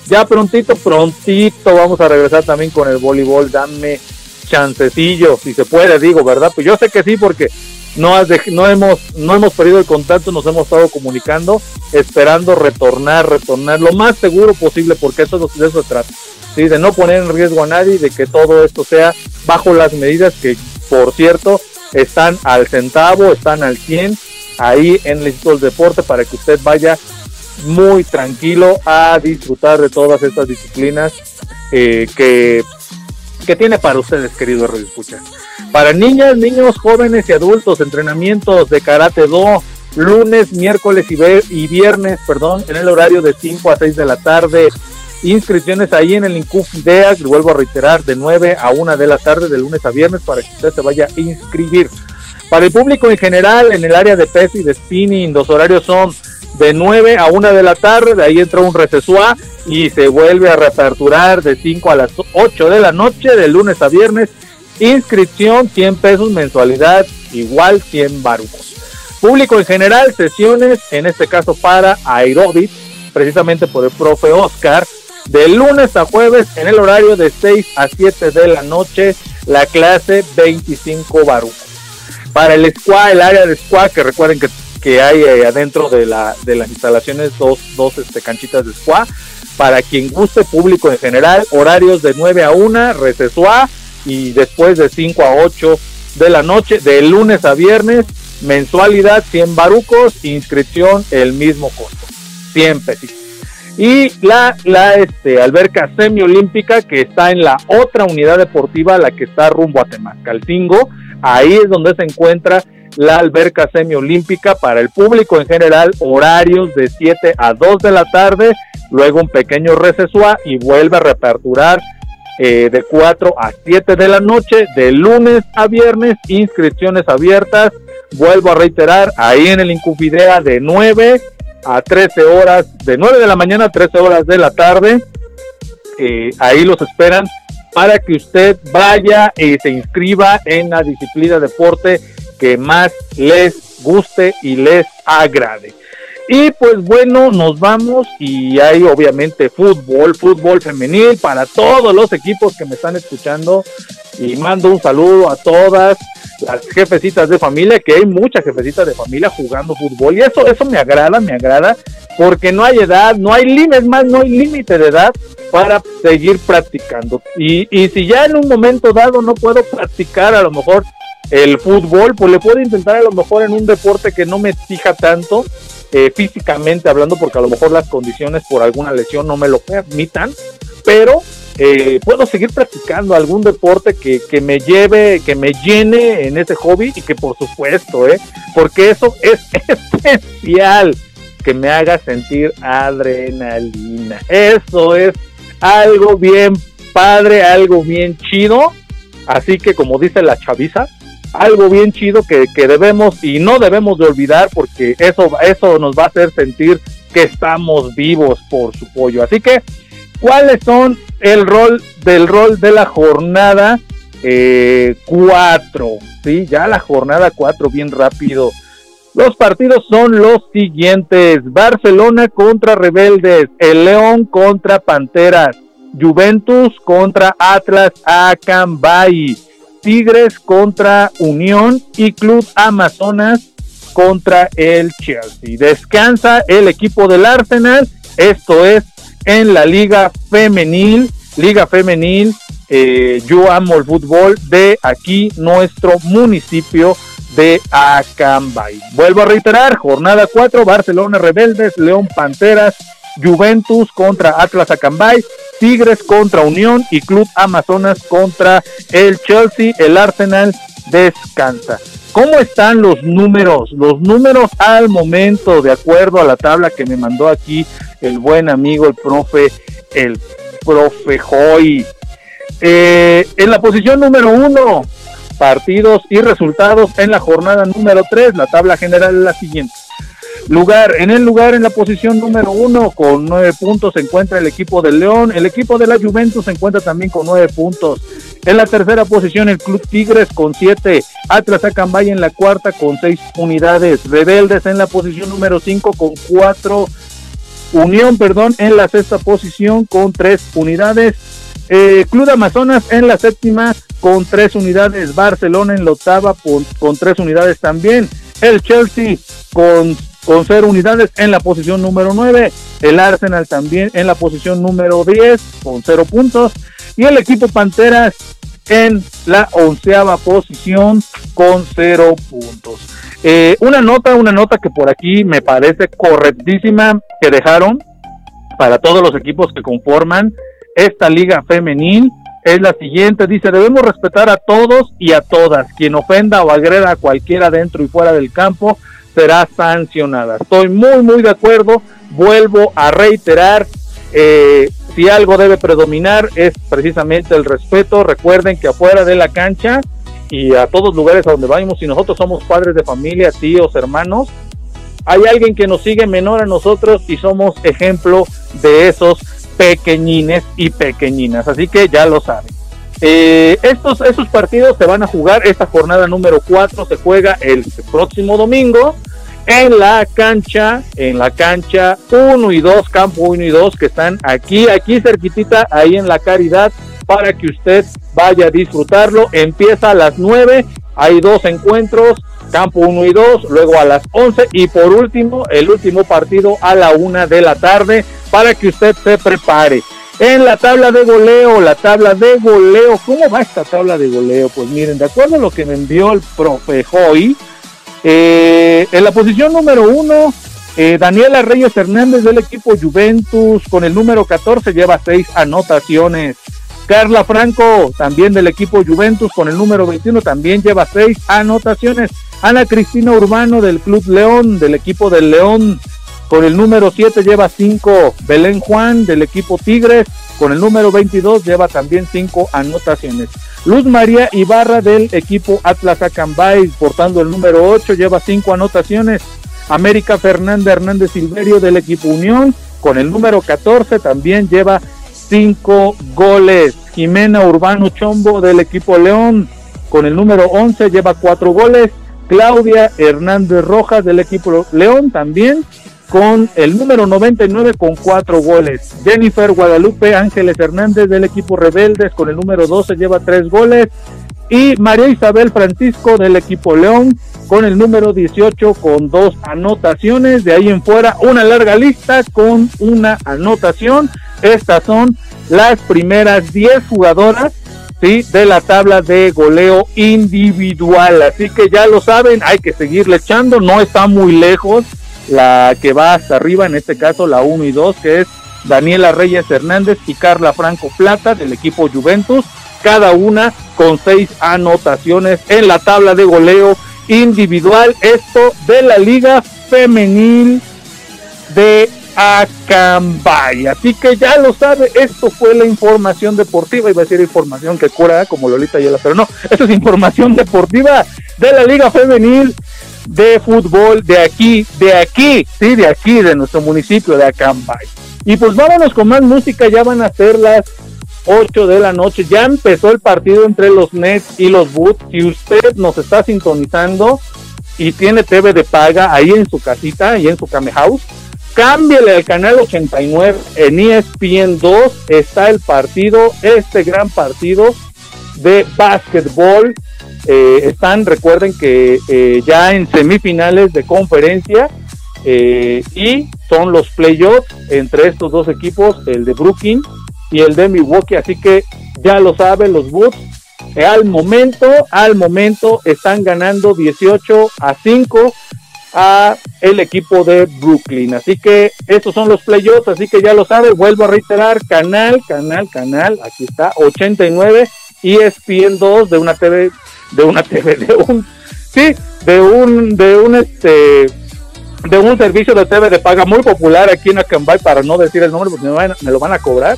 Ya prontito, prontito vamos a regresar también con el voleibol. Dame chancecillo, si se puede, digo, ¿verdad? Pues yo sé que sí, porque no, no, hemos, no hemos perdido el contacto, nos hemos estado comunicando, esperando retornar, retornar lo más seguro posible, porque eso de eso se trata, ¿sí? de no poner en riesgo a nadie, de que todo esto sea bajo las medidas que, por cierto, están al centavo, están al 100 ahí en el Instituto del Deporte para que usted vaya muy tranquilo a disfrutar de todas estas disciplinas eh, que, que tiene para ustedes, queridos Radio Escucha. Para niñas, niños, jóvenes y adultos, entrenamientos de karate do, lunes, miércoles y, viernes, perdón, en el horario de 5 a 6 de la tarde. Inscripciones ahí en el INCUF que vuelvo a reiterar, de 9 a 1 de la tarde, de lunes a viernes, para que usted se vaya a inscribir. Para el público en general, en el área de pes y de spinning, los horarios son de 9 a 1 de la tarde, de ahí entra un recesua y se vuelve a reaperturar de 5 a las 8 de la noche, de lunes a viernes, Inscripción 100 pesos, mensualidad igual 100 barucos. Público en general, sesiones, en este caso para aeróbic, precisamente por el profe Oscar, de lunes a jueves en el horario de 6 a 7 de la noche, la clase 25 barucos. Para el squad, el área de squad, que recuerden que, que hay adentro de, la, de las instalaciones dos, dos este, canchitas de squad, para quien guste, público en general, horarios de 9 a 1, recesua y después de 5 a 8 de la noche, de lunes a viernes, mensualidad 100 barucos, inscripción el mismo costo, 100 pesos. Y la, la este, alberca semiolímpica que está en la otra unidad deportiva, la que está rumbo a Temascalcingo, ahí es donde se encuentra la alberca semiolímpica para el público en general, horarios de 7 a 2 de la tarde, luego un pequeño receso y vuelve a reaperturar eh, de 4 a 7 de la noche, de lunes a viernes, inscripciones abiertas. Vuelvo a reiterar, ahí en el Incufidea de 9 a 13 horas, de 9 de la mañana a 13 horas de la tarde. Eh, ahí los esperan para que usted vaya y se inscriba en la disciplina deporte que más les guste y les agrade. Y pues bueno, nos vamos y hay obviamente fútbol, fútbol femenil para todos los equipos que me están escuchando. Y mando un saludo a todas las jefecitas de familia, que hay muchas jefecitas de familia jugando fútbol. Y eso, eso me agrada, me agrada, porque no hay edad, no hay límites más, no hay límite de edad para seguir practicando. Y, y si ya en un momento dado no puedo practicar a lo mejor el fútbol, pues le puedo intentar a lo mejor en un deporte que no me exija tanto eh, físicamente hablando, porque a lo mejor las condiciones por alguna lesión no me lo permitan, pero eh, puedo seguir practicando algún deporte que, que, me lleve, que me llene en ese hobby y que por supuesto, ¿eh? porque eso es especial, que me haga sentir adrenalina. Eso es algo bien padre, algo bien chido. Así que como dice la chaviza, algo bien chido que, debemos y no debemos de olvidar porque eso, eso nos va a hacer sentir que estamos vivos por su pollo. Así que, ¿cuáles son el rol del rol de la jornada 4? Eh, sí, ya la jornada 4, bien rápido. Los partidos son los siguientes: Barcelona contra Rebeldes, el León contra Panteras, Juventus contra Atlas Acambay. Tigres contra Unión y Club Amazonas contra el Chelsea. Descansa el equipo del Arsenal, esto es en la Liga Femenil, Liga Femenil, eh, yo amo el fútbol de aquí, nuestro municipio de Acambay. Vuelvo a reiterar, jornada 4, Barcelona Rebeldes, León Panteras, Juventus contra Atlas Acambay, Tigres contra Unión y Club Amazonas contra el Chelsea, el Arsenal descansa. ¿Cómo están los números? Los números al momento, de acuerdo a la tabla que me mandó aquí el buen amigo, el profe, el profe Joy. Eh, en la posición número uno, partidos y resultados en la jornada número tres. La tabla general es la siguiente. Lugar, en el lugar en la posición número uno con nueve puntos se encuentra el equipo del León, el equipo de la Juventus se encuentra también con nueve puntos. En la tercera posición el Club Tigres con siete, Atlas Acambay en la cuarta con seis unidades, Rebeldes en la posición número cinco con cuatro, Unión, perdón, en la sexta posición con tres unidades, eh, Club Amazonas en la séptima con tres unidades, Barcelona en la octava con tres unidades también, el Chelsea con con cero unidades en la posición número 9, el Arsenal también en la posición número 10 con cero puntos y el equipo Panteras en la onceava posición con cero puntos. Eh, una nota, una nota que por aquí me parece correctísima que dejaron para todos los equipos que conforman esta liga femenil es la siguiente, dice, debemos respetar a todos y a todas. Quien ofenda o agreda a cualquiera dentro y fuera del campo será sancionada. Estoy muy, muy de acuerdo. Vuelvo a reiterar, eh, si algo debe predominar es precisamente el respeto. Recuerden que afuera de la cancha y a todos lugares a donde vayamos, si nosotros somos padres de familia, tíos, hermanos, hay alguien que nos sigue menor a nosotros y somos ejemplo de esos pequeñines y pequeñinas. Así que ya lo saben. Eh, estos, estos partidos se van a jugar, esta jornada número 4 se juega el próximo domingo en la cancha, en la cancha 1 y 2, campo 1 y 2, que están aquí, aquí cerquitita, ahí en la caridad, para que usted vaya a disfrutarlo. Empieza a las 9, hay dos encuentros, campo 1 y 2, luego a las 11 y por último, el último partido a la 1 de la tarde, para que usted se prepare. En la tabla de goleo, la tabla de goleo, ¿cómo va esta tabla de goleo? Pues miren, de acuerdo a lo que me envió el profe Joy, eh, en la posición número uno, eh, Daniela Reyes Hernández del equipo Juventus con el número 14 lleva seis anotaciones. Carla Franco también del equipo Juventus con el número 21 también lleva seis anotaciones. Ana Cristina Urbano del Club León del equipo del León con el número 7 lleva 5 Belén Juan del equipo Tigres. Con el número 22 lleva también 5 anotaciones. Luz María Ibarra del equipo Atlas Acambay portando el número 8 lleva 5 anotaciones. América Fernanda Hernández Silverio del equipo Unión con el número 14 también lleva 5 goles. Jimena Urbano Chombo del equipo León con el número 11 lleva 4 goles. Claudia Hernández Rojas del equipo León también con el número 99 con cuatro goles. Jennifer Guadalupe Ángeles Hernández del equipo Rebeldes con el número 12 lleva tres goles. Y María Isabel Francisco del equipo León con el número 18 con dos anotaciones. De ahí en fuera una larga lista con una anotación. Estas son las primeras 10 jugadoras ¿sí? de la tabla de goleo individual. Así que ya lo saben, hay que seguirle echando. No está muy lejos la que va hasta arriba, en este caso la 1 y 2, que es Daniela Reyes Hernández y Carla Franco Plata del equipo Juventus, cada una con seis anotaciones en la tabla de goleo individual, esto de la Liga Femenil de Acambay. Así que ya lo sabe, esto fue la información deportiva, iba a decir información que cura como Lolita Yela, pero no, esto es información deportiva de la Liga Femenil de fútbol de aquí, de aquí, sí, de aquí, de nuestro municipio de Acambay. Y pues vámonos con más música, ya van a ser las 8 de la noche, ya empezó el partido entre los Nets y los Boots. Si usted nos está sintonizando y tiene TV de paga ahí en su casita, y en su Came House, cámbiale al canal 89 en ESPN 2, está el partido, este gran partido de básquetbol eh, están, recuerden que eh, ya en semifinales de conferencia eh, y son los playoffs entre estos dos equipos, el de Brooklyn y el de Milwaukee, así que ya lo saben los Bulls, al momento, al momento están ganando 18 a 5 a el equipo de Brooklyn. Así que estos son los playoffs, así que ya lo saben, vuelvo a reiterar, canal, canal, canal, aquí está, 89 ESPN 2 de una TV, de una TV, de un, sí, de un, de un este, de un servicio de TV de paga muy popular aquí en Acambay, para no decir el nombre porque me, me lo van a cobrar.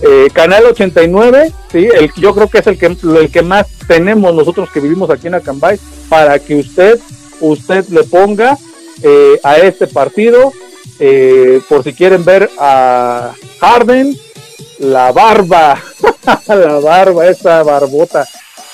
Eh, Canal 89, sí, el, yo creo que es el que, el que más tenemos nosotros que vivimos aquí en Acambay, para que usted, usted le ponga eh, a este partido, eh, por si quieren ver a Harden, la barba, la barba, esa barbota,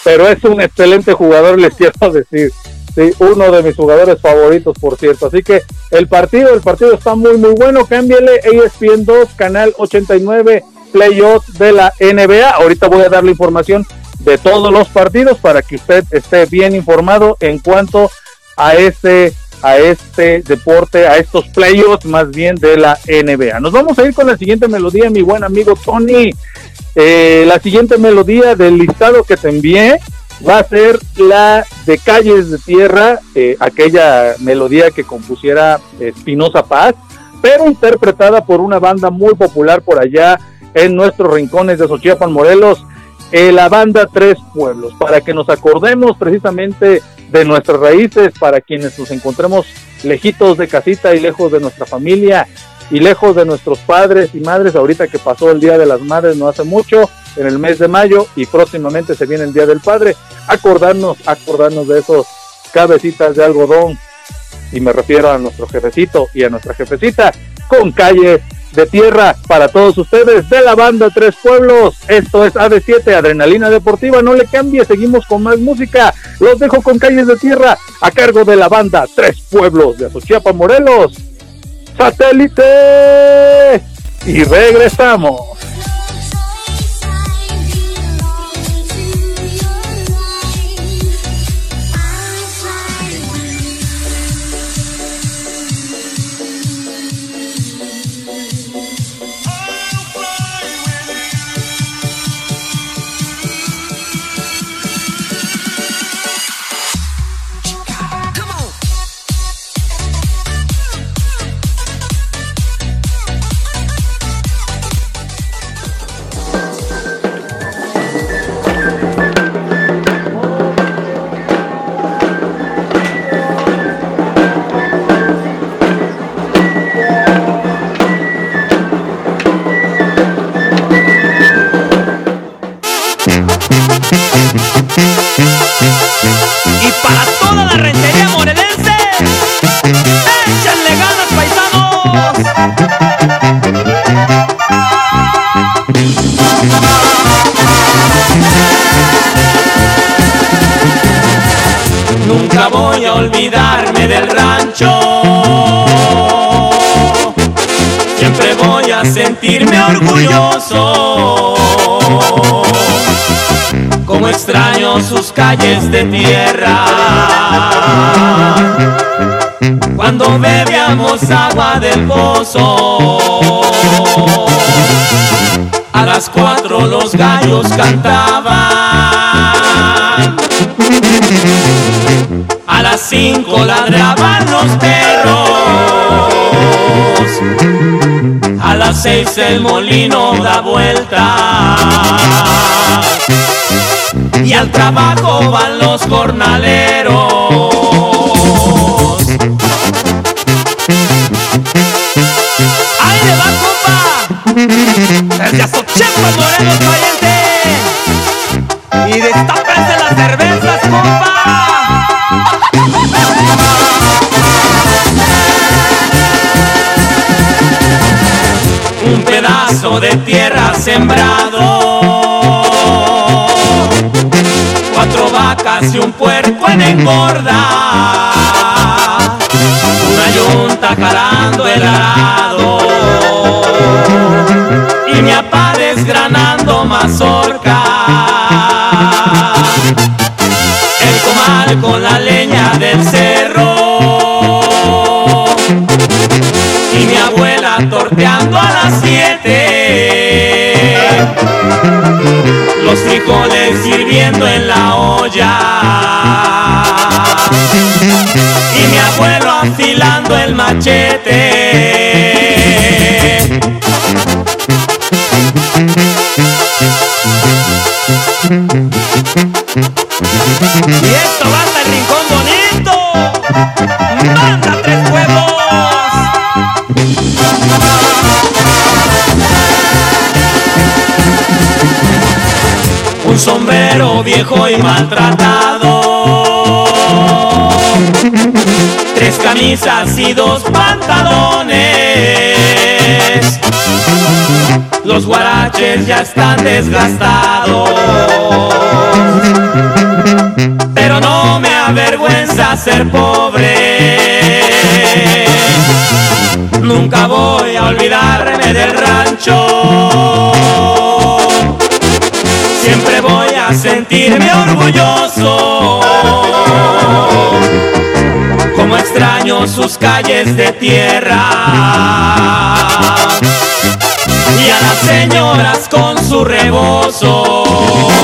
pero es un excelente jugador, les quiero decir. Sí, uno de mis jugadores favoritos, por cierto. Así que el partido, el partido está muy, muy bueno. Cámbiale ESPN 2, canal 89, playoffs de la NBA. Ahorita voy a dar la información de todos los partidos para que usted esté bien informado en cuanto a este a este deporte, a estos playoffs más bien de la NBA. Nos vamos a ir con la siguiente melodía, mi buen amigo Tony. Eh, la siguiente melodía del listado que te envié va a ser la de Calles de Tierra, eh, aquella melodía que compusiera Espinosa Paz, pero interpretada por una banda muy popular por allá en nuestros rincones de Xochiapan, Morelos, eh, la banda Tres Pueblos, para que nos acordemos precisamente de nuestras raíces, para quienes nos encontremos lejitos de casita y lejos de nuestra familia y lejos de nuestros padres y madres, ahorita que pasó el Día de las Madres no hace mucho, en el mes de mayo y próximamente se viene el Día del Padre, acordarnos, acordarnos de esos cabecitas de algodón. Y me refiero a nuestro jefecito y a nuestra jefecita con calle de tierra para todos ustedes de la banda Tres Pueblos. Esto es AD7 Adrenalina Deportiva. No le cambie, seguimos con más música. Los dejo con calles de tierra a cargo de la banda Tres Pueblos de Azochiapa, Morelos. Satélite. Y regresamos. Olvidarme del rancho. Siempre voy a sentirme orgulloso. Como extraño sus calles de tierra. Cuando bebíamos agua del pozo. A las cuatro los gallos cantaban. Las cinco ladraban los perros. A las seis el molino da vuelta. Y al trabajo van los jornaleros. ¡Ahí le va, compa! Desde Azochepa, Morelos, pariente. Y destápense las cervezas, compa. Pedazo de tierra sembrado. Cuatro vacas y un puerco en engorda. Una yunta jalando el arado. Y mi papá desgranando mazorca. orilla del cerro. Y mi abuela torteando a las hirviendo en la olla. Y mi abuelo afilando el machete. Viejo y maltratado. Tres camisas y dos pantalones. Los guaraches ya están desgastados. Pero no me avergüenza ser pobre. Nunca voy a olvidarme del rancho. Siempre voy a sentirme orgulloso. Como extraño sus calles de tierra. Y a las señoras con su rebozo.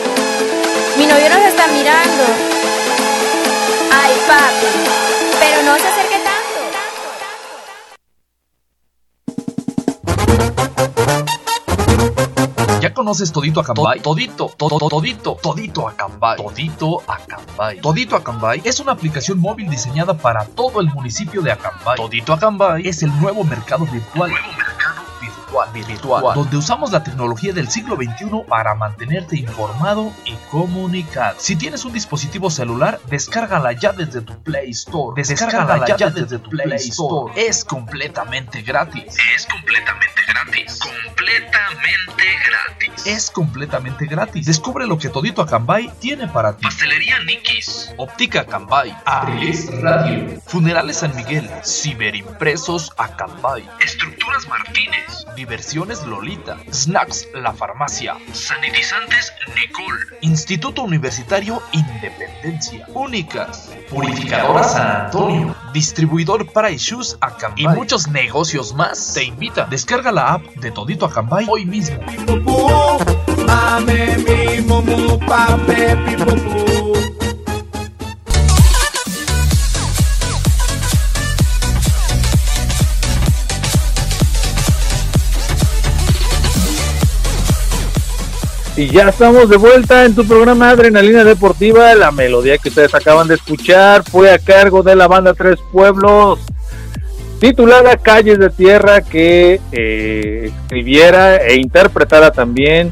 Mi novio nos está mirando. Ay, papi. Pero no se acerque tanto. ¿Ya conoces Todito Acambay? Todito, todo, todito, Todito Acambay. Todito Acambay. Todito Acambay es una aplicación móvil diseñada para todo el municipio de Acambay. Todito Acambay es el nuevo mercado virtual. Nuevo mercado virtual, virtual, donde usamos la tecnología del siglo XXI para mantenerte informado y comunicado. Si tienes un dispositivo celular, descárgala ya desde tu Play Store. Descárgala ya desde tu Play Store. Es completamente gratis. Es completamente gratis. Completamente gratis. Es completamente gratis. Descubre lo que Todito Acambay tiene para ti. Pastelería Nikis. Óptica Acambay. Abriles Radio. Funerales San Miguel. Ciberimpresos Acambay. Martínez. Diversiones Lolita. Snacks La Farmacia. Sanitizantes Nicole. Instituto Universitario Independencia. Únicas. Purificadora San Antonio. Distribuidor Price Shoes Acambay. Y muchos negocios más. Te invita. Descarga la app de Todito Acambay hoy mismo. Y ya estamos de vuelta en tu programa Adrenalina Deportiva. La melodía que ustedes acaban de escuchar fue a cargo de la banda Tres Pueblos, titulada Calles de Tierra, que eh, escribiera e interpretara también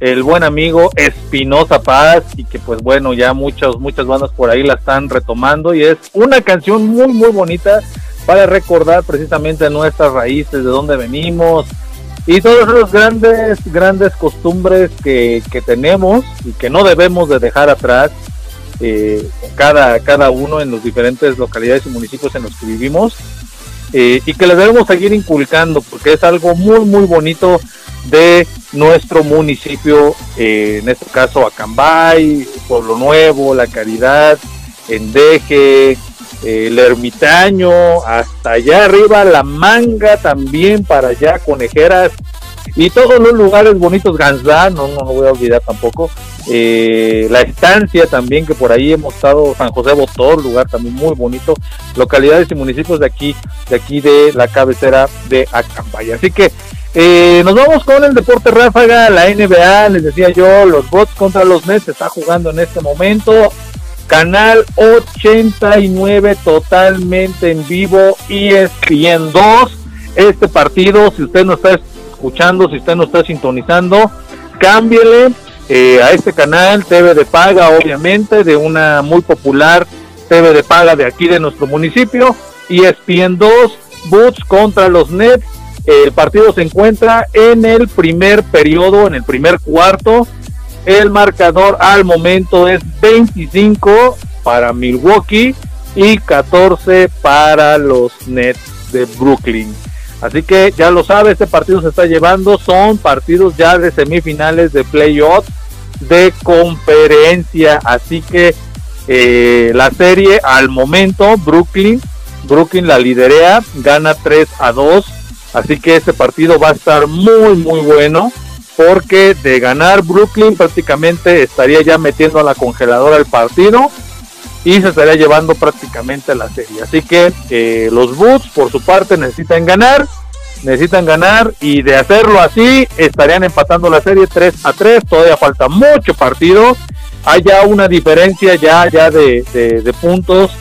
el buen amigo Espinosa Paz y que pues bueno ya muchas muchas bandas por ahí la están retomando y es una canción muy muy bonita para recordar precisamente nuestras raíces, de dónde venimos, y todas esas grandes, grandes costumbres que, que, tenemos y que no debemos de dejar atrás, eh, cada, cada uno en los diferentes localidades y municipios en los que vivimos, eh, y que les debemos seguir inculcando, porque es algo muy, muy bonito de nuestro municipio, eh, en este caso Acambay, Pueblo Nuevo, La Caridad, Endeje, el ermitaño, hasta allá arriba la manga también para allá, conejeras y todos los lugares bonitos, Gansá, no, no, no voy a olvidar tampoco, eh, la estancia también que por ahí hemos estado, San José Botor, lugar también muy bonito, localidades y municipios de aquí, de aquí de la cabecera de Acambay. Así que eh, nos vamos con el deporte ráfaga, la NBA, les decía yo, los bots contra los Nets está jugando en este momento. Canal 89 totalmente en vivo, ESPN 2. Este partido, si usted no está escuchando, si usted no está sintonizando, cámbiele eh, a este canal, TV de paga, obviamente, de una muy popular TV de paga de aquí de nuestro municipio. ESPN 2, Boots contra los Nets el partido se encuentra en el primer periodo, en el primer cuarto. El marcador al momento es 25 para Milwaukee y 14 para los Nets de Brooklyn. Así que ya lo sabe, este partido se está llevando. Son partidos ya de semifinales de playoffs de conferencia. Así que eh, la serie al momento, Brooklyn, Brooklyn la liderea, gana 3 a 2 Así que este partido va a estar muy, muy bueno. Porque de ganar Brooklyn prácticamente estaría ya metiendo a la congeladora el partido. Y se estaría llevando prácticamente la serie. Así que eh, los Boots por su parte necesitan ganar. Necesitan ganar y de hacerlo así estarían empatando la serie 3 a 3. Todavía falta mucho partido. Hay ya una diferencia ya, ya de, puntos.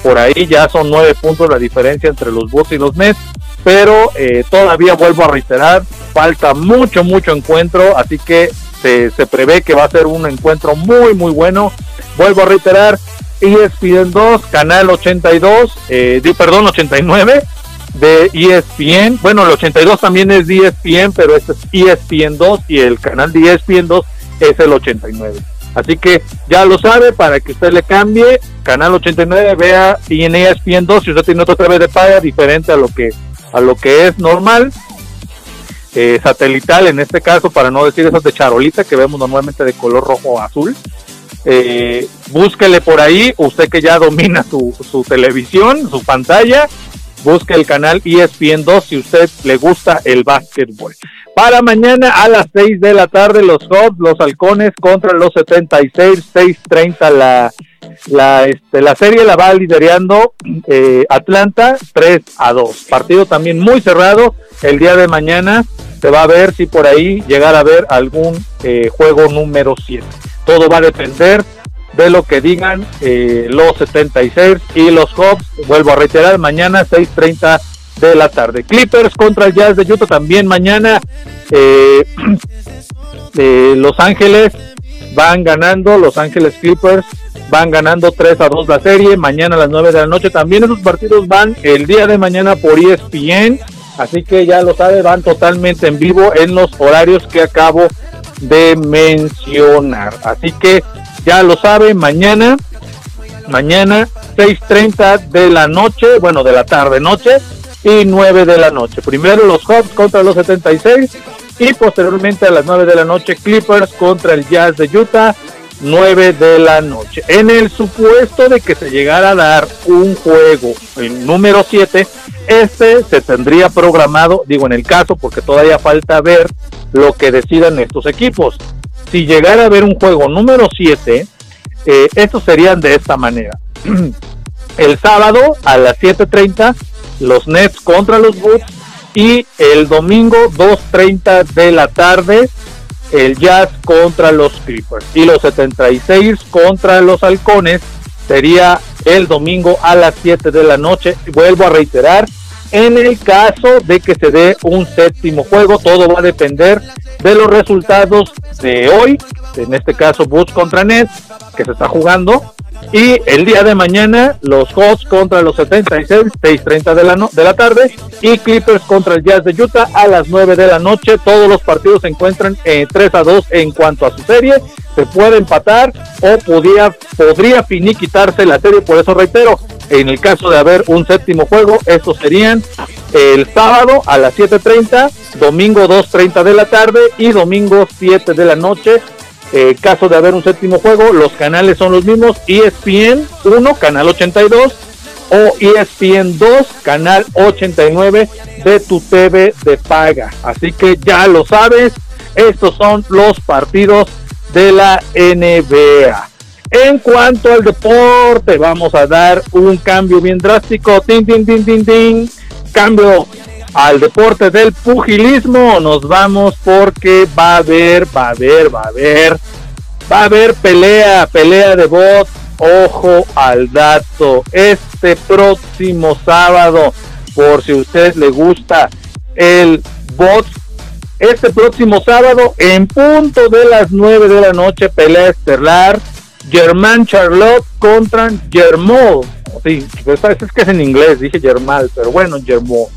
Por ahí ya son 9 puntos la diferencia entre los Boots y los Nets pero eh, todavía vuelvo a reiterar, falta mucho, mucho encuentro, así que se, prevé que va a ser un encuentro muy, muy bueno. Vuelvo a reiterar, ESPN 2, canal 82, eh, perdón, 89 de ESPN. Bueno, el 82 también es ESPN, pero este es ESPN 2 y el canal de ESPN 2 es el 89. Así que ya lo sabe, para que usted le cambie, canal 89, vea y en ESPN 2, si usted tiene otra vez de paga diferente a lo que a lo que es normal, eh, satelital en este caso, para no decir esas de charolita que vemos normalmente de color rojo o azul. Eh, búsquele por ahí, usted que ya domina su, su televisión, su pantalla, busque el canal ESPN 2 si usted le gusta el básquetbol. Para mañana a las 6 de la tarde, los Hubs, los Halcones contra los 76, 6:30 la la, este, la serie la va liderando eh, Atlanta 3 a 2. Partido también muy cerrado. El día de mañana se va a ver si por ahí llegar a ver algún eh, juego número 7. Todo va a depender de lo que digan eh, los 76 y los Hawks. Vuelvo a reiterar, mañana 6.30 de la tarde. Clippers contra el Jazz de Utah también mañana. los Ángeles van ganando, Los Ángeles Clippers van ganando 3 a 2 la serie, mañana a las 9 de la noche. También esos partidos van el día de mañana por ESPN, así que ya lo sabe, van totalmente en vivo en los horarios que acabo de mencionar. Así que ya lo sabe, mañana, mañana 6.30 de la noche, bueno, de la tarde noche y 9 de la noche. Primero los Hawks contra los 76 y posteriormente a las 9 de la noche Clippers contra el Jazz de Utah 9 de la noche. En el supuesto de que se llegara a dar un juego, número 7, este se tendría programado, digo en el caso porque todavía falta ver lo que decidan estos equipos. Si llegara a haber un juego número 7, eh, estos serían de esta manera. el sábado a las 7.30 los Nets contra los Bulls y el domingo 2.30 de la tarde el Jazz contra los Clippers. Y los 76 contra los Halcones sería el domingo a las 7 de la noche. Vuelvo a reiterar, en el caso de que se dé un séptimo juego, todo va a depender de los resultados de hoy, en este caso Bulls contra Nets, que se está jugando, y el día de mañana, los Hawks contra los 76, 6.30 de la, de la tarde. Y Clippers contra el Jazz de Utah a las 9 de la noche. Todos los partidos se encuentran en 3 a 2 en cuanto a su serie. Se puede empatar o podría, podría finiquitarse la serie. Por eso reitero, en el caso de haber un séptimo juego, estos serían el sábado a las 7.30, domingo 2.30 de la tarde y domingo 7 de la noche eh, caso de haber un séptimo juego, los canales son los mismos, ESPN 1, canal 82, o ESPN 2, canal 89 de tu TV de paga. Así que ya lo sabes, estos son los partidos de la NBA. En cuanto al deporte, vamos a dar un cambio bien drástico. Tin, tin, tin, tin, tin. Cambio al deporte del pugilismo. Nos vamos porque va a haber, va a haber, va a haber, va a haber pelea, pelea de bot. Ojo al dato. Este próximo sábado, por si a usted le gusta el bot, este próximo sábado, en punto de las 9 de la noche, pelea estelar Germán Charlotte contra Germol. Sí, es que es en inglés, dije Germal, pero bueno, Germol.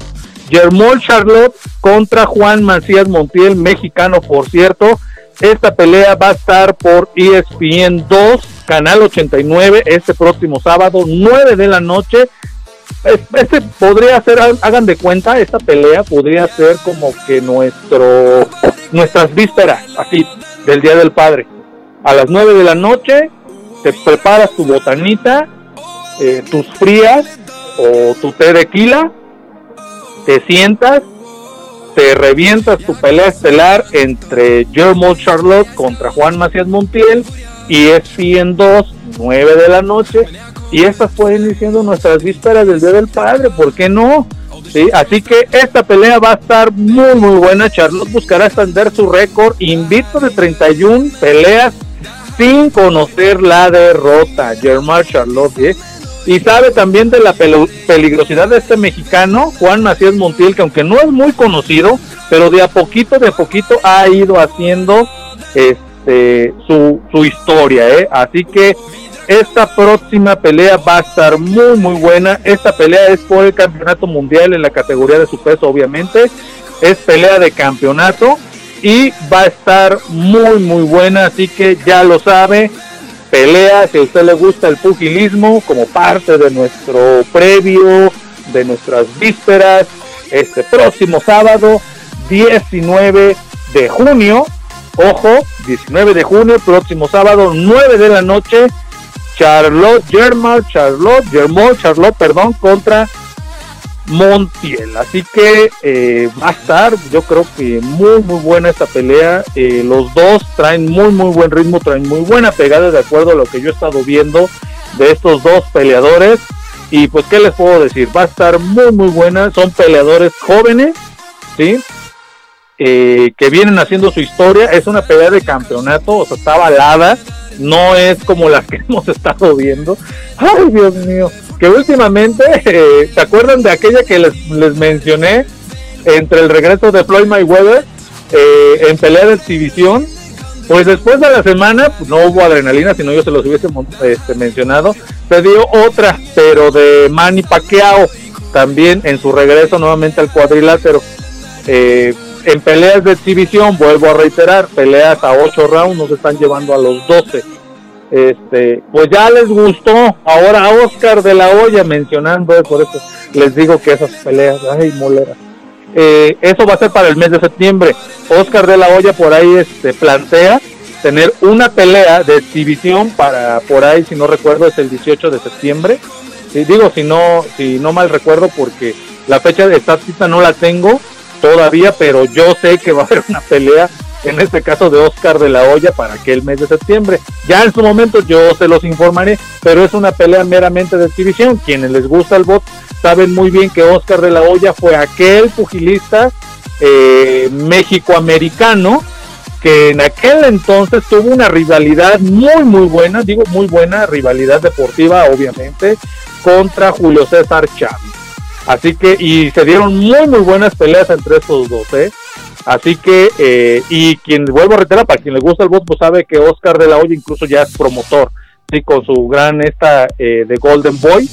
Germol Charlotte contra Juan Macías Montiel, mexicano, por cierto. Esta pelea va a estar por ESPN 2, canal 89, este próximo sábado, 9 de la noche. Este podría ser, hagan de cuenta, esta pelea podría ser como que nuestro, nuestras vísperas, así, del Día del Padre. A las 9 de la noche, te preparas tu botanita, eh, tus frías o tu té de quila, te sientas, te revientas tu pelea estelar entre Jermo Charlotte contra Juan Macías Montiel y es 2, 9 de la noche. Y estas pueden ir siendo nuestras vísperas del Día del Padre, ¿por qué no? ¿Sí? Así que esta pelea va a estar muy muy buena. Charlotte buscará extender su récord invito de 31 peleas sin conocer la derrota. Germán Charlotte, ¿eh? Y sabe también de la peligrosidad de este mexicano, Juan Macías Montiel, que aunque no es muy conocido, pero de a poquito, de a poquito ha ido haciendo este su, su historia, ¿eh? Así que esta próxima pelea va a estar muy muy buena. Esta pelea es por el campeonato mundial en la categoría de su peso, obviamente. Es pelea de campeonato y va a estar muy muy buena, así que ya lo sabe, pelea, si a usted le gusta el pugilismo como parte de nuestro previo, de nuestras vísperas, este próximo sábado 19 de junio, ojo, 19 de junio, próximo sábado 9 de la noche, Charlotte Germán, Charlotte, Germán, Charlotte, perdón, contra Montiel. Así que eh, va a estar, yo creo que muy, muy buena esta pelea. Eh, los dos traen muy, muy buen ritmo, traen muy buena pegada de acuerdo a lo que yo he estado viendo de estos dos peleadores. Y pues, ¿qué les puedo decir? Va a estar muy, muy buena. Son peleadores jóvenes, ¿sí? Eh, que vienen haciendo su historia. Es una pelea de campeonato, o sea, está avalada. No es como las que hemos estado viendo. Ay, Dios mío que últimamente, eh, ¿se acuerdan de aquella que les, les mencioné entre el regreso de Floyd Mayweather eh, en pelea de exhibición? Pues después de la semana, pues, no hubo adrenalina, sino yo se los hubiese este, mencionado. Se dio otra, pero de Manny Pacquiao, también en su regreso nuevamente al cuadrilátero. Eh, en peleas de exhibición, vuelvo a reiterar, peleas a 8 rounds, nos están llevando a los 12 este, pues ya les gustó. Ahora Oscar de la Hoya mencionando, por eso les digo que esas peleas, ay, molera. Eh, eso va a ser para el mes de septiembre. Oscar de la Hoya por ahí este, plantea tener una pelea de exhibición para por ahí, si no recuerdo, es el 18 de septiembre. Y digo, si no, si no mal recuerdo, porque la fecha de esta cita no la tengo todavía, pero yo sé que va a haber una pelea en este caso de Oscar de la Hoya para aquel mes de septiembre. Ya en su momento yo se los informaré, pero es una pelea meramente de exhibición. Quienes les gusta el bot saben muy bien que Oscar de la Hoya fue aquel pugilista eh, México-americano que en aquel entonces tuvo una rivalidad muy muy buena, digo muy buena rivalidad deportiva obviamente contra Julio César Chávez. Así que y se dieron muy muy buenas peleas entre estos dos, ¿eh? Así que, eh, y quien vuelvo a reiterar, para quien le gusta el voto, pues sabe que Oscar de la Hoya incluso ya es promotor, sí, con su gran esta eh, de Golden Boy,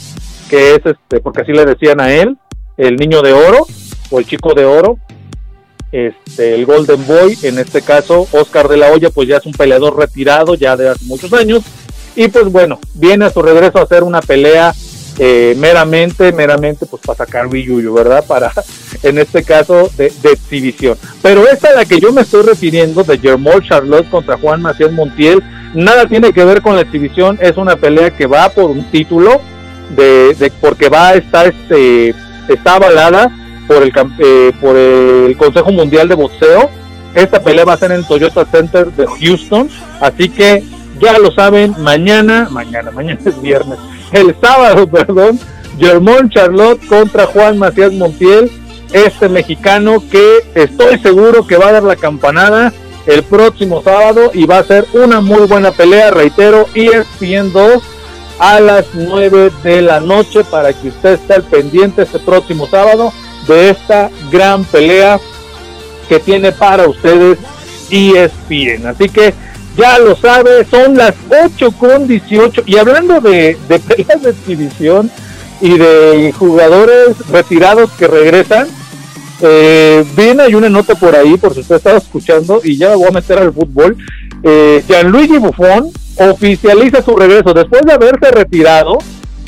que es este, porque así le decían a él, el niño de oro, o el chico de oro, este, el Golden Boy, en este caso, Oscar de la Hoya, pues ya es un peleador retirado ya de hace muchos años, y pues bueno, viene a su regreso a hacer una pelea eh, meramente, meramente, pues para sacar billuyo, ¿verdad? Para, en este caso, de, exhibición. Pero esta a la que yo me estoy refiriendo, de Germol Charlotte contra Juan Macías Montiel, nada tiene que ver con la exhibición, es una pelea que va por un título, de, porque va, está, este, está avalada por el, eh, por el Consejo Mundial de Boxeo. Esta pelea va a ser en el Toyota Center de Houston, así que ya lo saben, mañana, mañana, mañana es viernes, el sábado, perdón, Germón Charlotte contra Juan Macías Montiel, este mexicano que estoy seguro que va a dar la campanada el próximo sábado y va a ser una muy buena pelea, reitero, ESPN 2 a las 9 de la noche para que usted esté al pendiente este próximo sábado de esta gran pelea que tiene para ustedes ESPN. Así que ya lo sabe, son las 8 con 18 y hablando de, de peleas de exhibición y de jugadores retirados que regresan, eh, bien, hay una nota por ahí, por si usted estaba escuchando, y ya me voy a meter al fútbol. Eh, Gianluigi Buffon oficializa su regreso. Después de haberse retirado,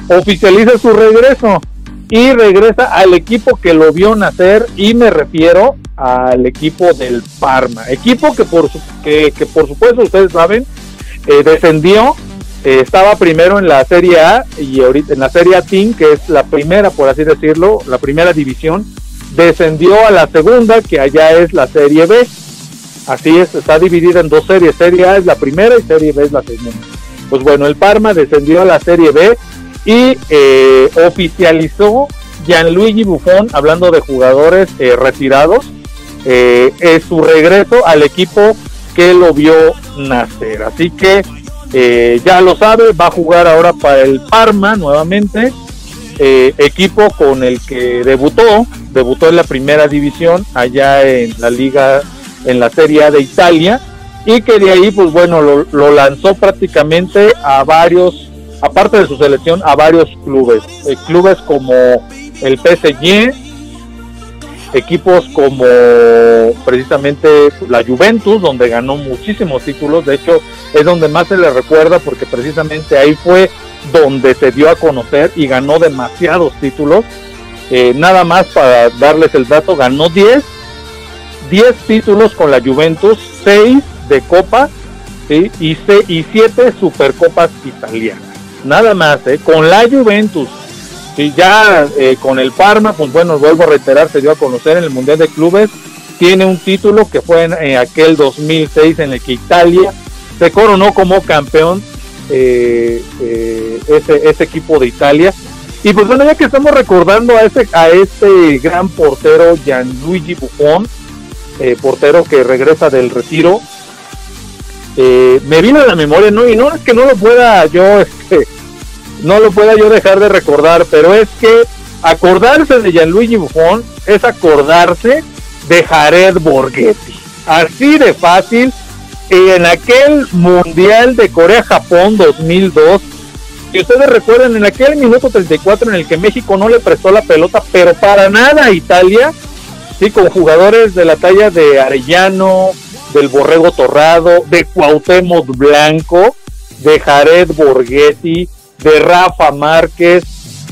oficializa su regreso y regresa al equipo que lo vio nacer, y me refiero al equipo del Parma. Equipo que, por, que por supuesto, ustedes saben, eh, descendió. eh, estaba primero en la Serie A y ahorita en la Serie A Team, que es la primera, por así decirlo, la primera división descendió a la segunda, que allá es la Serie B. Así es, está dividida en dos series. Serie A es la primera y Serie B es la segunda. Pues bueno, el Parma descendió a la Serie B y eh, oficializó Gianluigi Buffon, hablando de jugadores eh, retirados, eh, es su regreso al equipo que lo vio nacer. Así que eh, ya lo sabe, va a jugar ahora para el Parma nuevamente eh, equipo con el que debutó, debutó en la primera división allá en la liga, en la Serie A de Italia, y que de ahí, pues bueno, lo, lo lanzó prácticamente a varios, aparte de su selección, a varios clubes, Eh, clubes como el PSG, equipos como precisamente la Juventus, donde ganó muchísimos títulos, de hecho es donde más se le recuerda porque precisamente ahí fue donde se dio a conocer y ganó demasiados títulos. Eh, nada más para darles el dato, ganó 10, 10 títulos con la Juventus, 6 de Copa y 7 Supercopas italianas. Nada más, ¿eh? con la Juventus. Y ya eh, con el Parma, pues bueno, vuelvo a reiterar, se dio a conocer en el Mundial de Clubes. Tiene un título que fue en, aquel 2006 en el que Italia se coronó como campeón eh, eh, ese, equipo de Italia. Y pues bueno, ya que estamos recordando a ese a este gran portero Gianluigi Buffon, portero que regresa del retiro, me vino a la memoria, no y no es que no lo pueda yo, este, no lo pueda yo dejar de recordar, pero es que acordarse de Gianluigi Buffon es acordarse de Jared Borghetti, así de fácil. Y en aquel Mundial de Corea-Japón 2002, si ustedes recuerdan, en aquel minuto 34 en el que México no le prestó la pelota, pero para nada a Italia, sí, con jugadores de la talla de Arellano, del Borrego Torrado, de Cuauhtémoc Blanco, de Jared Borghetti, de Rafa Márquez,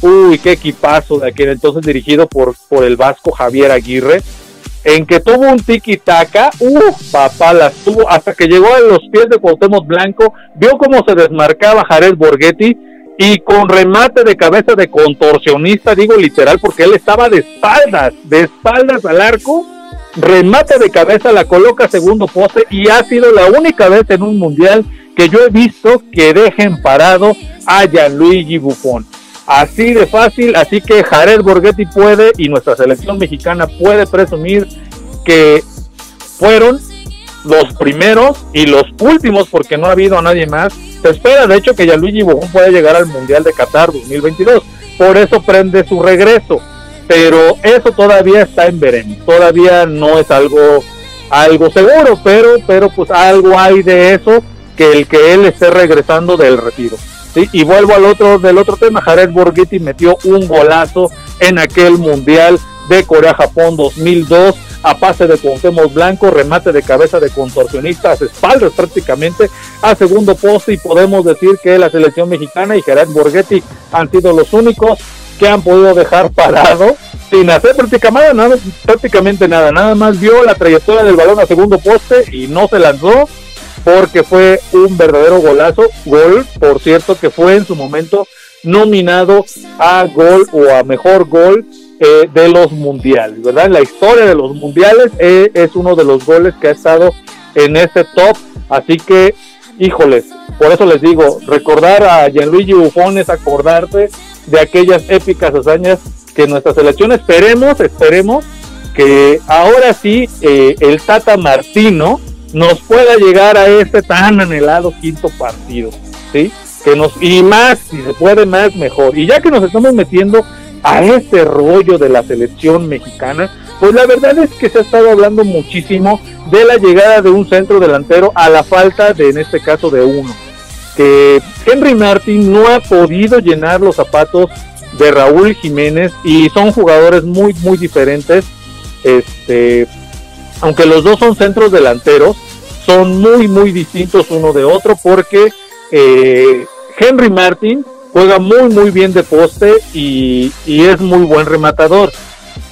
uy, qué equipazo de aquel entonces dirigido por, por el vasco Javier Aguirre, en que tuvo un tiki-taka, uff, papá, las tuvo, hasta que llegó a los pies de Cuauhtémoc Blanco, vio cómo se desmarcaba Jared Borghetti, y con remate de cabeza de contorsionista, digo literal, porque él estaba de espaldas, de espaldas al arco, remate de cabeza, la coloca segundo poste, y ha sido la única vez en un mundial que yo he visto que dejen parado a Gianluigi Buffon. Así de fácil, así que Jared Borghetti puede y nuestra selección mexicana puede presumir que fueron los primeros y los últimos porque no ha habido a nadie más. Se espera de hecho que Gianluigi Buffon pueda llegar al Mundial de Qatar 2022. Por eso prende su regreso. Pero eso todavía está en veremos. Todavía no es algo algo seguro, pero pero pues algo hay de eso que el que él esté regresando del retiro. Y vuelvo al otro del otro tema, Jared Borghetti metió un golazo en aquel Mundial de Corea-Japón 2002 a pase de Cuauhtémoc Blanco, remate de cabeza de contorsionistas, espaldas prácticamente a segundo poste y podemos decir que la selección mexicana y Gerard Borghetti han sido los únicos que han podido dejar parado sin hacer prácticamente nada, prácticamente nada, nada más vio la trayectoria del balón a segundo poste y no se lanzó porque fue un verdadero golazo, gol, por cierto, que fue en su momento nominado a gol o a mejor gol eh, de los mundiales, ¿verdad? En la historia de los mundiales eh, es uno de los goles que ha estado en este top, así que, híjoles, por eso les digo, recordar a Gianluigi Buffon es acordarse de aquellas épicas hazañas que nuestra selección esperemos, esperemos que ahora sí eh, el Tata Martino nos pueda llegar a este tan anhelado quinto partido, ¿sí? Que nos, y más, si se puede más, mejor. Y ya que nos estamos metiendo a este rollo de la selección mexicana, pues la verdad es que se ha estado hablando muchísimo de la llegada de un centro delantero a la falta de, en este caso, de uno. Que Henry Martin no ha podido llenar los zapatos de Raúl Jiménez y son jugadores muy, muy diferentes. Este, aunque los dos son centros delanteros, son muy, muy distintos uno de otro porque eh, Henry Martin juega muy, muy bien de poste y, y es muy buen rematador.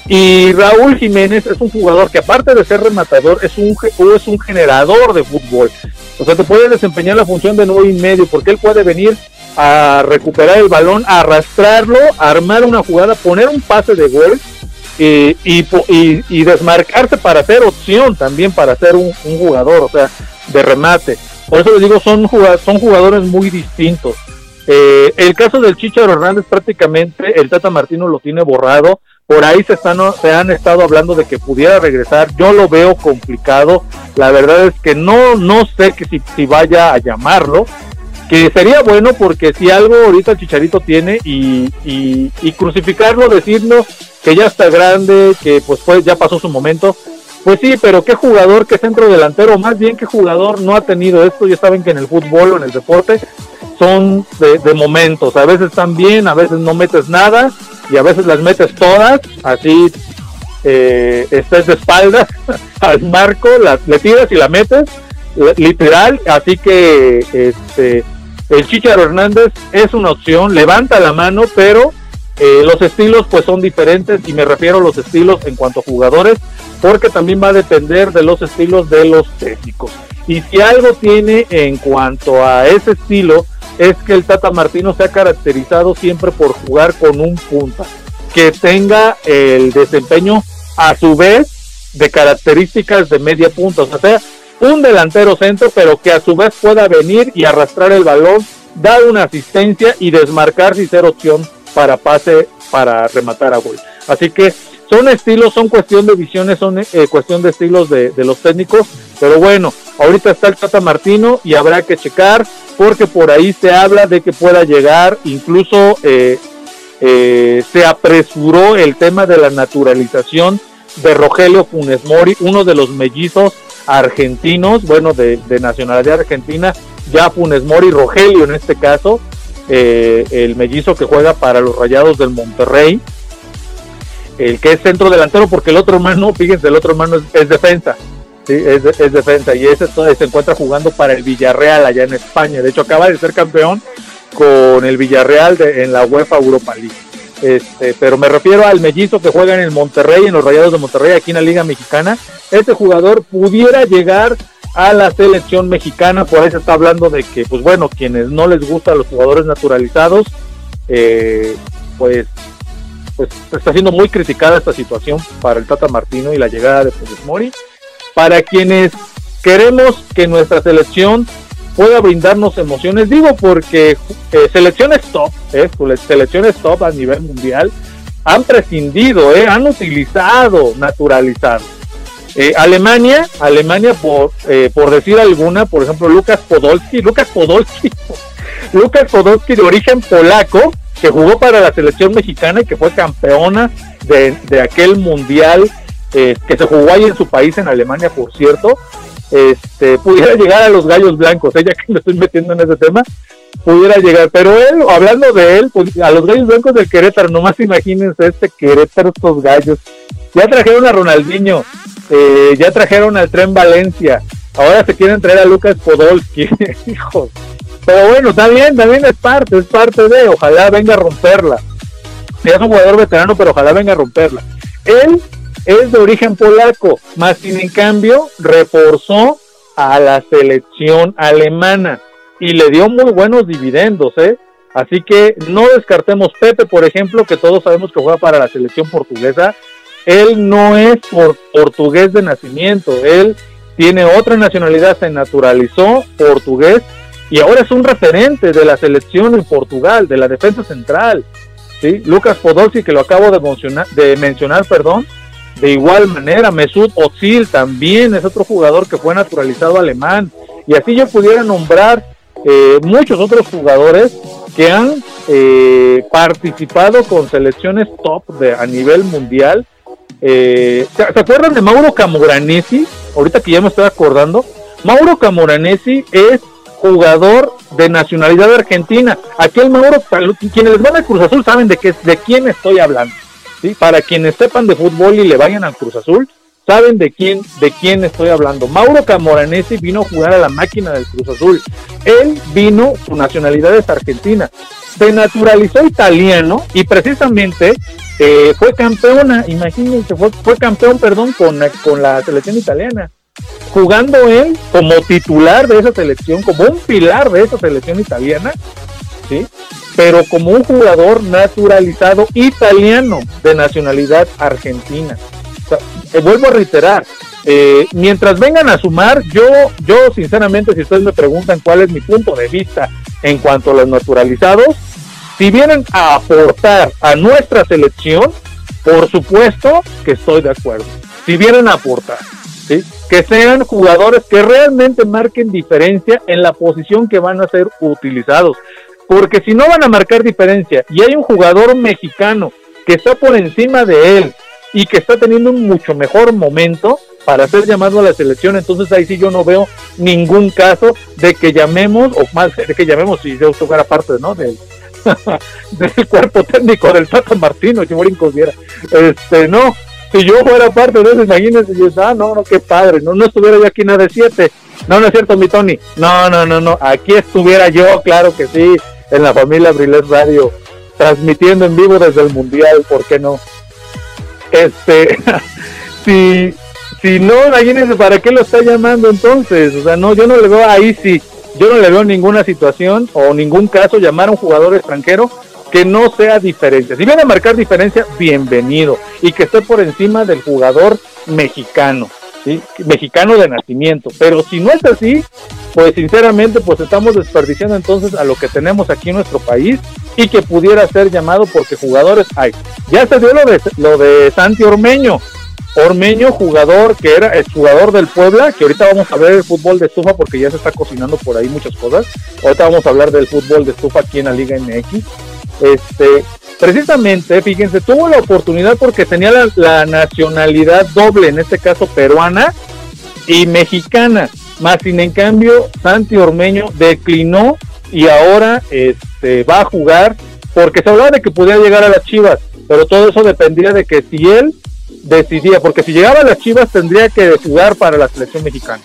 Y Raúl Jiménez es un jugador que aparte de ser rematador, es un, es un generador de fútbol. O sea, te puede desempeñar la función de nueve y medio, porque él puede venir a recuperar el balón, a arrastrarlo, a armar una jugada, poner un pase de gol y, y, y, desmarcarse para hacer opción también para ser un, un, jugador, o sea, de remate. Por eso les digo, son, son jugadores muy distintos. Eh, el caso del Chicharo Hernández prácticamente el Tata Martino lo tiene borrado. Por ahí se, están, se han estado hablando de que pudiera regresar. Yo lo veo complicado. La verdad es que no, no sé que si, si vaya a llamarlo. Que sería bueno porque si algo ahorita el Chicharito tiene y, y, crucificarlo, decirnos que ya está grande, que pues, pues ya pasó su momento. Pues sí, pero qué jugador, qué centro delantero, más bien qué jugador no ha tenido esto. Ya saben que en el fútbol o en el deporte son de, de, momentos. A veces están bien, a veces no metes nada y a veces las metes todas. Así eh, estés de espaldas al marco, la, le tiras y la metes, literal. Así que este, el Chicharo Hernández es una opción, levanta la mano, pero eh, los estilos pues son diferentes y me refiero a los estilos en cuanto a jugadores, porque también va a depender de los estilos de los técnicos. Y si algo tiene en cuanto a ese estilo, es que el Tata Martino se ha caracterizado siempre por jugar con un punta, que tenga el desempeño a su vez de características de media punta, o sea, un delantero centro, pero que a su vez pueda venir y arrastrar el balón, dar una asistencia y desmarcarse y ser opción para pase, para rematar a gol. Así que son estilos, son cuestión de visiones, son eh, cuestión de estilos de, de, los técnicos, pero bueno, ahorita está el Tata Martino y habrá que checar porque por ahí se habla de que pueda llegar, incluso eh, eh, se apresuró el tema de la naturalización de Rogelio Funes Mori, uno de los mellizos argentinos, bueno, de, de nacionalidad argentina, ya Funes Mori, Rogelio en este caso, eh, el mellizo que juega para los Rayados del Monterrey, el que es centro delantero, porque el otro hermano, fíjense, el otro hermano es, defensa, ¿sí? es, es, defensa, y ese se encuentra jugando para el Villarreal allá en España, de hecho acaba de ser campeón con el Villarreal en la UEFA Europa League. Este, pero me refiero al mellizo que juega en el Monterrey, en los Rayados de Monterrey, aquí en la Liga Mexicana. Este jugador pudiera llegar a la selección mexicana, por ahí se está hablando de que, pues bueno, quienes no les gustan los jugadores naturalizados, eh, pues, pues está siendo muy criticada esta situación para el Tata Martino y la llegada de Funes Mori. Para quienes queremos que nuestra selección pueda brindarnos emociones, digo porque eh, selecciones top, eh, selecciones top a nivel mundial, han prescindido, eh, han utilizado naturalizados. Eh, Alemania, Alemania por, eh, por decir alguna, por ejemplo, Lucas Podolski, Lucas Podolski, Lucas Podolski de origen polaco, que jugó para la selección mexicana y que fue campeona de, de aquel mundial eh, que se jugó ahí en su país, en Alemania, por cierto, este, pudiera llegar a los gallos blancos, ella que me estoy metiendo en ese tema, pudiera llegar, pero él, hablando de él, pues, a los gallos blancos del Querétaro, nomás imagínense este Querétaro, estos gallos, ya trajeron a Ronaldinho, eh, ya trajeron al tren Valencia, ahora se quieren traer a Lucas Podolski, hijos. Pero bueno, está bien, también es parte, es parte de, ojalá venga a romperla. Ya es un jugador veterano, pero ojalá venga a romperla. Él es de origen polaco, más sin en cambio reforzó a la selección alemana y le dio muy buenos dividendos, ¿eh? Así que no descartemos Pepe, por ejemplo, que todos sabemos que juega para la selección portuguesa. Él no es por, portugués de nacimiento, él tiene otra nacionalidad, se naturalizó portugués y ahora es un referente de la selección en Portugal, de la defensa central. ¿sí? Lucas Podolski, que lo acabo de mencionar, de mencionar, perdón, de igual manera, Mesut Özil también es otro jugador que fue naturalizado alemán. Y así yo pudiera nombrar eh, muchos otros jugadores que han eh, participado con selecciones top de, a nivel mundial. Eh, ¿se, acuerdan de Mauro Camoranesi? Ahorita que ya me estoy acordando. Mauro Camoranesi es jugador de nacionalidad argentina. Aquel Mauro, quienes van a Cruz Azul saben de, qué, de quién estoy hablando. ¿Sí? Para quienes sepan de fútbol y le vayan al Cruz Azul, saben de quién, de quién estoy hablando. Mauro Camoranesi vino a jugar a la máquina del Cruz Azul. Él vino, su nacionalidad es argentina. Se naturalizó italiano y precisamente eh, fue campeona, imagínense, fue, fue campeón, perdón, con, con la selección italiana. Jugando él como titular de esa selección, como un pilar de esa selección italiana, ¿sí? Pero como un jugador naturalizado italiano de nacionalidad argentina. Eh, vuelvo a reiterar, eh, mientras vengan a sumar, yo, yo sinceramente, si ustedes me preguntan cuál es mi punto de vista en cuanto a los naturalizados, si vienen a aportar a nuestra selección, por supuesto que estoy de acuerdo. Si vienen a aportar, ¿sí? que sean jugadores que realmente marquen diferencia en la posición que van a ser utilizados. Porque si no van a marcar diferencia y hay un jugador mexicano que está por encima de él y que está teniendo un mucho mejor momento para ser llamado a la selección, entonces ahí sí yo no veo ningún caso de que llamemos, o más, de que llamemos, si yo fuera parte, ¿no? Del, del cuerpo técnico del Tata Martino, si viera. Este, no, si yo fuera parte de eso, imagínense, yo, ah, no, no, qué padre, no, no estuviera yo aquí nada de siete. No, no es cierto, mi Tony. No, no, no, no, aquí estuviera yo, claro que sí, en la familia Briles Radio, transmitiendo en vivo desde el Mundial, ¿por qué no? Este, si, si no, imagínense para qué lo está llamando entonces. O sea, no, yo no le veo ahí sí, yo no le veo ninguna situación o ningún caso llamar a un jugador extranjero que no sea diferencia. Si viene a marcar diferencia, bienvenido. Y que esté por encima del jugador mexicano, ¿sí? mexicano de nacimiento. Pero si no es así, pues sinceramente, pues estamos desperdiciando entonces a lo que tenemos aquí en nuestro país y que pudiera ser llamado porque jugadores hay. Ya se dio lo de, lo de Santi Ormeño. Ormeño, jugador que era el jugador del Puebla, que ahorita vamos a ver el fútbol de estufa porque ya se está cocinando por ahí muchas cosas. Ahorita vamos a hablar del fútbol de estufa aquí en la Liga MX. Este, precisamente, fíjense, tuvo la oportunidad porque tenía la, nacionalidad doble, en este caso peruana y mexicana. Más sin en cambio, Santi Ormeño declinó y ahora este, va a jugar porque se hablaba de que podía llegar a las Chivas, pero todo eso dependía de que si él decidía, porque si llegaba a las Chivas tendría que jugar para la selección mexicana,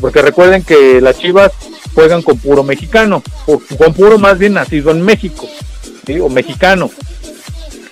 porque recuerden que las Chivas juegan con puro mexicano, o con puro más bien nacido en México, o mexicano.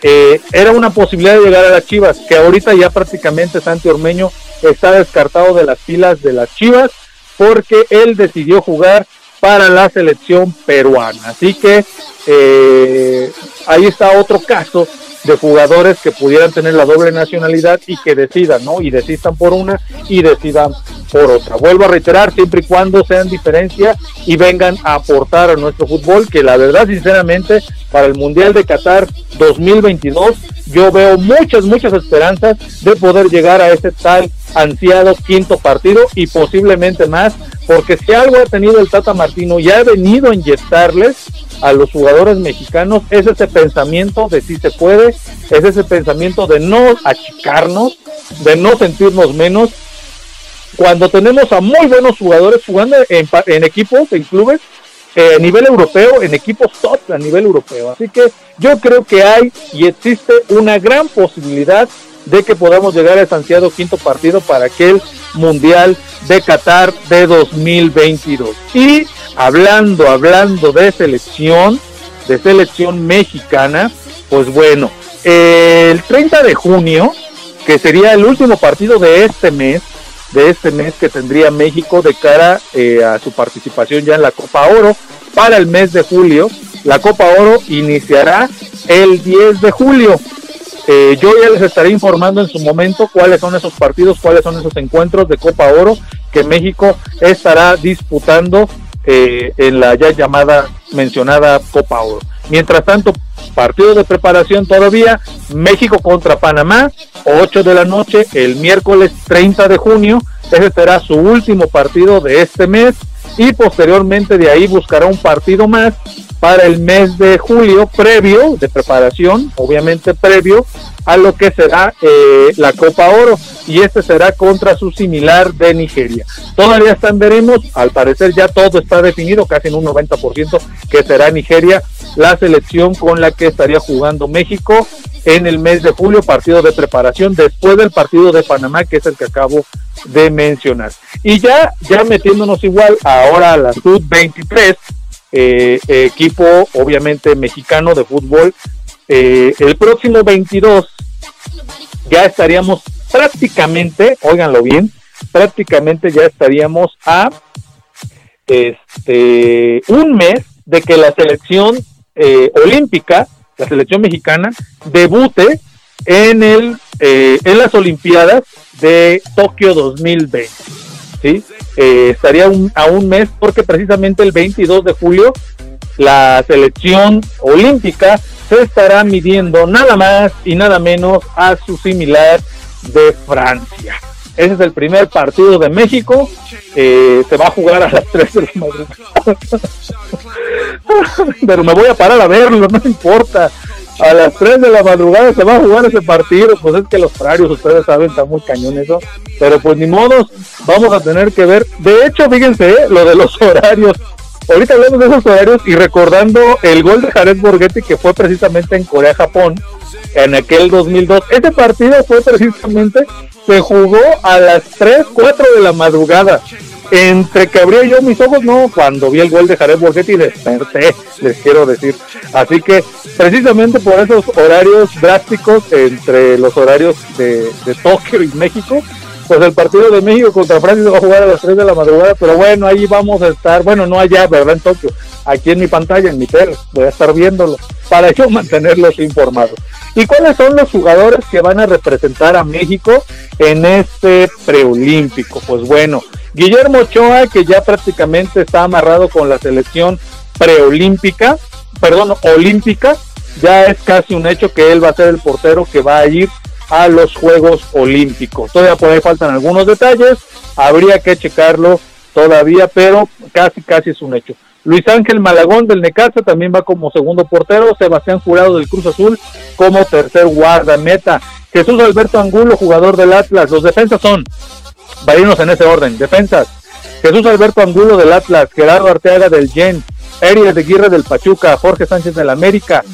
Eh, era una posibilidad de llegar a las Chivas, que ahorita ya prácticamente Santi Ormeño está descartado de las filas de las Chivas, porque él decidió jugar para la selección peruana. Así que eh, ahí está otro caso de jugadores que pudieran tener la doble nacionalidad y que decidan, ¿no? Y decidan por una y decidan por otra. Vuelvo a reiterar, siempre y cuando sean diferencia y vengan a aportar a nuestro fútbol, que la verdad, sinceramente, para el Mundial de Qatar 2022, yo veo muchas, muchas esperanzas de poder llegar a ese tal ansiado quinto partido y posiblemente más, porque si algo ha tenido el Tata Martino y ha venido a inyectarles a los jugadores mexicanos es ese pensamiento de si se puede, es ese pensamiento de no achicarnos, de no sentirnos menos. Cuando tenemos a muy buenos jugadores jugando en, equipos, en clubes, eh, a nivel europeo, en equipos top a nivel europeo. Así que yo creo que hay y existe una gran posibilidad de que podamos llegar a ese ansiado quinto partido para aquel Mundial de Qatar de 2022. Y hablando, hablando de selección, de selección mexicana, pues bueno, el 30 de junio, que sería el último partido de este mes, de este mes que tendría México de cara eh, a su participación ya en la Copa Oro para el mes de julio, La Copa Oro iniciará el 10 de julio. Eh, yo ya les estaré informando en su momento cuáles son esos partidos, cuáles son esos encuentros de Copa Oro que México estará disputando eh, en la ya llamada mencionada Copa Oro. Mientras tanto, partido de preparación todavía, México contra Panamá, 8 de la noche, el miércoles 30 de junio, ese será su último partido de este mes y posteriormente de ahí buscará un partido más para el mes de julio previo de preparación, obviamente previo a lo que será eh, la Copa Oro y este será contra su similar de Nigeria. Todavía están veremos, al parecer ya todo está definido, casi en un 90% que será Nigeria la selección con la que estaría jugando México en el mes de julio, partido de preparación después del partido de Panamá que es el que acabo de mencionar. Y ya ya metiéndonos igual ahora a la Sud 23 eh, equipo obviamente mexicano de fútbol eh, el próximo 22 ya estaríamos prácticamente, óiganlo bien, prácticamente ya estaríamos a este un mes de que la selección eh, olímpica, la selección mexicana, debute en el eh, en las Olimpiadas de Tokio 2020. ¿sí? Eh, estaría a un mes porque precisamente el 22 de julio la selección olímpica se estará midiendo nada más y nada menos a su similar de Francia. Ese es el primer partido de México. Eh, se va a jugar a las 3 de la madrugada. Pero me voy a parar a verlo, no importa. A las 3 de la madrugada se va a jugar ese partido. Pues es que los horarios, ustedes saben, está muy cañón eso. Pero pues ni modos, vamos a tener que ver. De hecho, fíjense, eh, lo de los horarios ahorita hablamos de esos horarios y recordando el gol de Jared Borghetti que fue precisamente en Corea-Japón en aquel 2002. Ese partido fue precisamente, se jugó a las 3, 4 de la madrugada. Entre que abría yo mis ojos, no, cuando vi el gol de Jared Borghetti desperté, les quiero decir. Así que precisamente por esos horarios drásticos entre los horarios de, de Tokio y México, pues el partido de México contra Francia va a jugar a las 3 de la madrugada, pero bueno, ahí vamos a estar, bueno, no allá, ¿verdad? En Tokio, aquí en mi pantalla, en mi tele, voy a estar viéndolo para yo mantenerlos informados. ¿Y cuáles son los jugadores que van a representar a México en este preolímpico? Pues bueno, Guillermo Ochoa, que ya prácticamente está amarrado con la selección preolímpica, perdón, olímpica, ya es casi un hecho que él va a ser el portero que va a ir a los Juegos Olímpicos. Todavía por ahí faltan algunos detalles, habría que checarlo todavía, pero casi, casi es un hecho. Luis Ángel Malagón del Necaxa también va como segundo portero, Sebastián Jurado del Cruz Azul como tercer guardameta, Jesús Alberto Angulo, jugador del Atlas. Los defensas son, varinos en ese orden, defensas, Jesús Alberto Angulo del Atlas, Gerardo Arteaga del Gen, Erias de Guirre del Pachuca, Jorge Sánchez del América,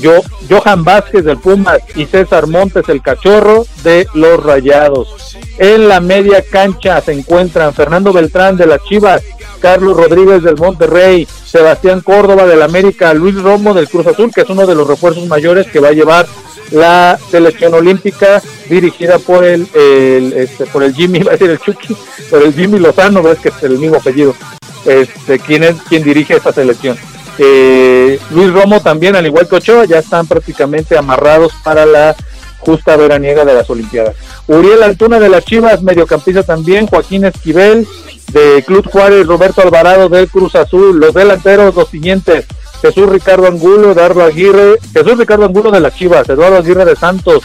Yo, Johan Vázquez del Pumas y César Montes el Cachorro de los Rayados. En la media cancha se encuentran Fernando Beltrán de las Chivas, Carlos Rodríguez del Monterrey, Sebastián Córdoba del América, Luis Romo del Cruz Azul, que es uno de los refuerzos mayores que va a llevar la selección olímpica dirigida por el, este, por el Jimmy, va a decir el Chucky, por el Jimmy Lozano, ves que es el mismo apellido este, quién es quien dirige esta selección. Eh, Luis Romo también, al igual que Ochoa, ya están prácticamente amarrados para la justa veraniega de las Olimpiadas. Uriel Altuna de las Chivas, mediocampista también, Joaquín Esquivel de Club Juárez, Roberto Alvarado del Cruz Azul, los delanteros los siguientes, Jesús Ricardo Angulo, Eduardo Aguirre, Jesús Ricardo Angulo de las Chivas, Eduardo Aguirre de Santos,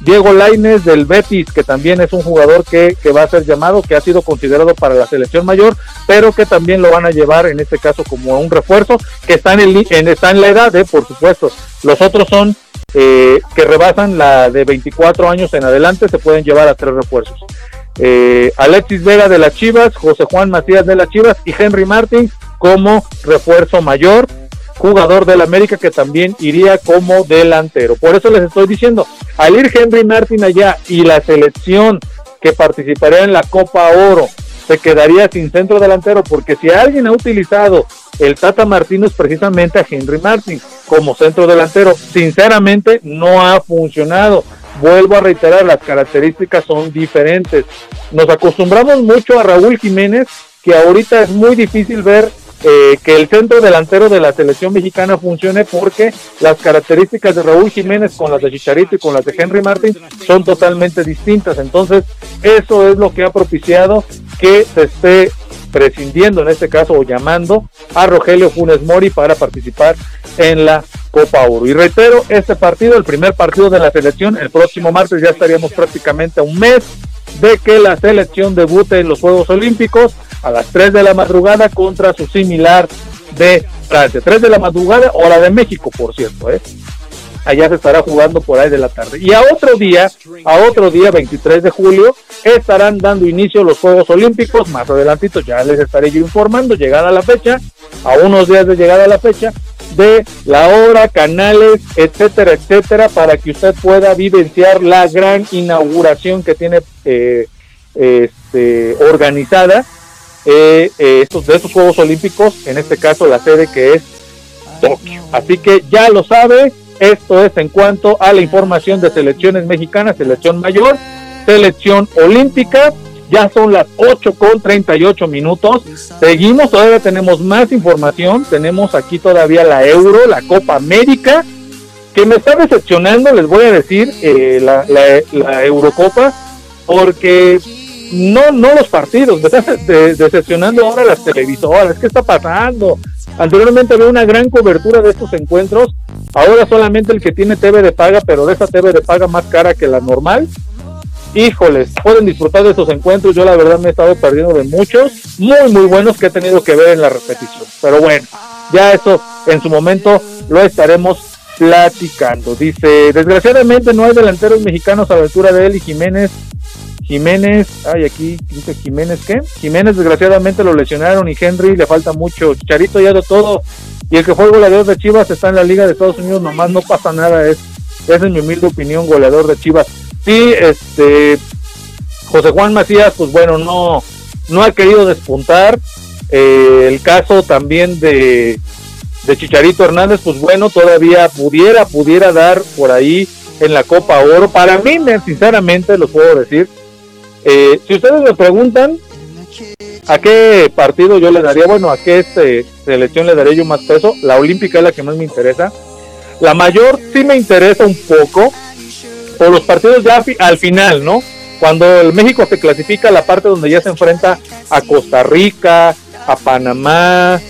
Diego Laines del Betis, que también es un jugador que, va a ser llamado, que ha sido considerado para la selección mayor, pero que también lo van a llevar en este caso como un refuerzo, que está en, el, está en la edad, eh, por supuesto. Los otros son eh, que rebasan la de 24 años en adelante, se pueden llevar a tres refuerzos. Eh, Alexis Vega de las Chivas, José Juan Macías de las Chivas y Henry Martin como refuerzo mayor jugador del América que también iría como delantero. Por eso les estoy diciendo, al ir Henry Martin allá y la selección que participaría en la Copa Oro se quedaría sin centro delantero, porque si alguien ha utilizado el Tata Martínez precisamente a Henry Martin como centro delantero, sinceramente no ha funcionado. Vuelvo a reiterar, las características son diferentes. Nos acostumbramos mucho a Raúl Jiménez, que ahorita es muy difícil ver eh, que el centro delantero de la selección mexicana funcione porque las características de Raúl Jiménez con las de Chicharito y con las de Henry Martin son totalmente distintas. Entonces, eso es lo que ha propiciado que se esté prescindiendo en este caso o llamando a Rogelio Funes Mori para participar en la Copa Oro. Y reitero, este partido, el primer partido de la selección, el próximo martes ya estaríamos prácticamente a un mes de que la selección debute en los Juegos Olímpicos a las 3 de la madrugada contra su similar de Francia. 3 de la madrugada, hora de México, por cierto, ¿eh? allá se estará jugando por ahí de la tarde. Y a otro día, a otro día, 23 de julio, estarán dando inicio los Juegos Olímpicos. Más adelantito ya les estaré yo informando, llegada la fecha, a unos días de llegada la fecha, de la hora, canales, etcétera, etcétera, para que usted pueda vivenciar la gran inauguración que tiene eh, este, organizada eh, eh, estos, de estos Juegos Olímpicos, en este caso la sede que es Tokio. Así que ya lo sabe, esto es en cuanto a la información de selecciones mexicanas, selección mayor, selección olímpica. Ya son las 8 con 38 minutos. Seguimos, todavía tenemos más información. Tenemos aquí todavía la Euro, la Copa América, que me está decepcionando, les voy a decir, eh, la, la, Eurocopa, porque no, no los partidos, me está decepcionando ahora las televisoras. ¿Qué está pasando? Anteriormente había una gran cobertura de estos encuentros, ahora solamente el que tiene TV de paga, pero de esa TV de paga más cara que la normal. Híjoles, pueden disfrutar de estos encuentros. Yo la verdad me he estado perdiendo de muchos, muy muy buenos que he tenido que ver en la repetición. Pero bueno, ya eso en su momento lo estaremos platicando. Dice, desgraciadamente no hay delanteros mexicanos a la altura de él Jiménez Jiménez, ay, aquí dice Jiménez, ¿qué? Jiménez desgraciadamente lo lesionaron y Henry le falta mucho. Charito ya de todo. Y el que fue el goleador de Chivas está en la Liga de Estados Unidos, nomás no pasa nada. Es, esa es mi humilde opinión, goleador de Chivas. Sí, este, José Juan Macías, pues bueno, no, no ha querido despuntar. Eh, el caso también de, de Chicharito Hernández, pues bueno, todavía pudiera, pudiera dar por ahí en la Copa Oro. Para mí, sinceramente, lo puedo decir, eh, si ustedes me preguntan a qué partido yo le daría, bueno, a qué este, selección le daría yo más peso, la olímpica es la que más me interesa. La mayor sí me interesa un poco por los partidos ya al final, ¿no? Cuando el México se clasifica la parte donde ya se enfrenta a Costa Rica, a Panamá,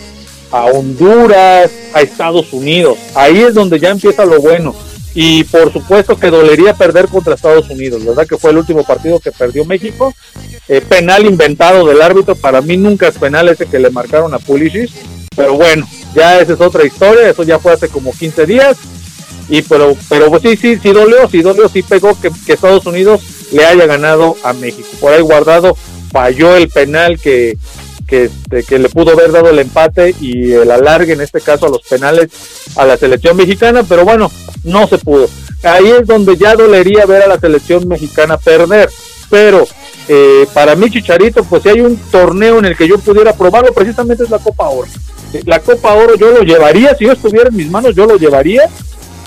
a Honduras, a Estados Unidos. Ahí es donde ya empieza lo bueno y por supuesto que dolería perder contra Estados Unidos, ¿verdad? Que fue el último partido que perdió México. Eh, penal inventado del árbitro, para mí nunca es penal ese que le marcaron a Pulisic, pero bueno, ya esa es otra historia, eso ya fue hace como 15 días. Y pero, pero pues sí, sí, sí dolió, sí dolió, sí pegó que, Estados Unidos le haya ganado a México. Por ahí guardado falló el penal que, que, este, que le pudo haber dado el empate y el alargue, en este caso a los penales, a la selección mexicana, pero bueno, no se pudo. Ahí es donde ya dolería ver a la selección mexicana perder, pero eh, para mí Chicharito, pues si hay un torneo en el que yo pudiera probarlo, precisamente es la Copa Oro. La Copa Oro yo lo llevaría, si yo estuviera en mis manos, yo lo llevaría,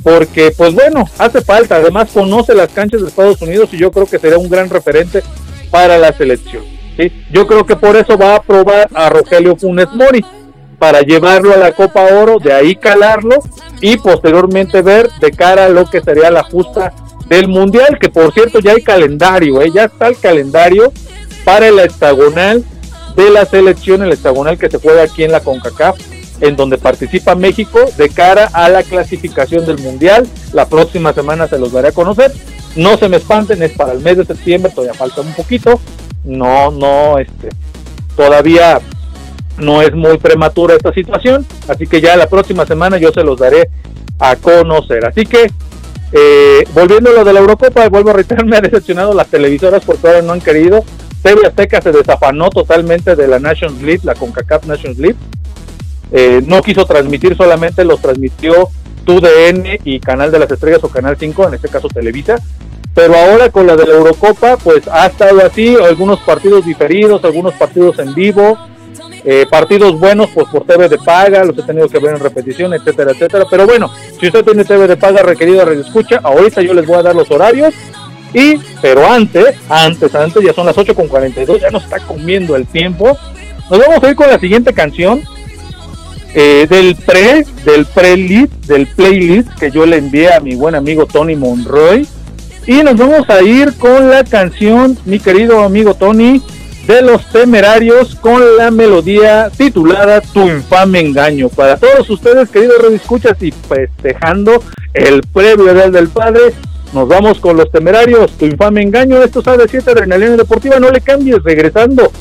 porque pues bueno, hace falta, además conoce las canchas de Estados Unidos y yo creo que sería un gran referente para la selección. Yo creo que por eso va a probar a Rogelio Funes Mori para llevarlo a la Copa Oro, de ahí calarlo y posteriormente ver de cara a lo que sería la justa del Mundial, que por cierto ya hay calendario, ¿eh? ya está el calendario para el hexagonal de la selección, el hexagonal que se juega aquí en la CONCACAF, en donde participa México de cara a la clasificación del Mundial. La próxima semana se los daré a conocer. No se me espanten, es para el mes de septiembre, todavía falta un poquito, no, no, este, todavía no es muy prematura esta situación, así que ya la próxima semana yo se los daré a conocer. Así que, eh, volviendo a lo de la Eurocopa, vuelvo a reiterar, me ha decepcionado las televisoras porque ahora no han querido. TV Azteca se desafanó totalmente de la Nations League, la CONCACAF Nations League. Eh, no quiso transmitir, solamente los transmitió TUDN y Canal de las Estrellas o Canal 5, en este caso Televisa pero ahora con la de la Eurocopa, pues ha estado así, algunos partidos diferidos, algunos partidos en vivo, eh, partidos buenos pues por TV de paga, los he tenido que ver en repetición, etcétera, etcétera. Pero bueno, si usted tiene TV de paga requerido de escucha, ahorita yo les voy a dar los horarios. Y, pero antes, antes, antes, ya son las 8 con 42, ya nos está comiendo el tiempo. Nos vamos a ir con la siguiente canción. Eh, del pre, del pre-list, del playlist que yo le envié a mi buen amigo Tony Monroy. Y nos vamos a ir con la canción, mi querido amigo Tony, de los temerarios con la melodía titulada Tu infame engaño. Para todos ustedes, queridos redescuchas y festejando el previo del del padre, nos vamos con los temerarios, Tu infame engaño. Esto sabe 7 Adrenalina Deportiva, no le cambies, regresando.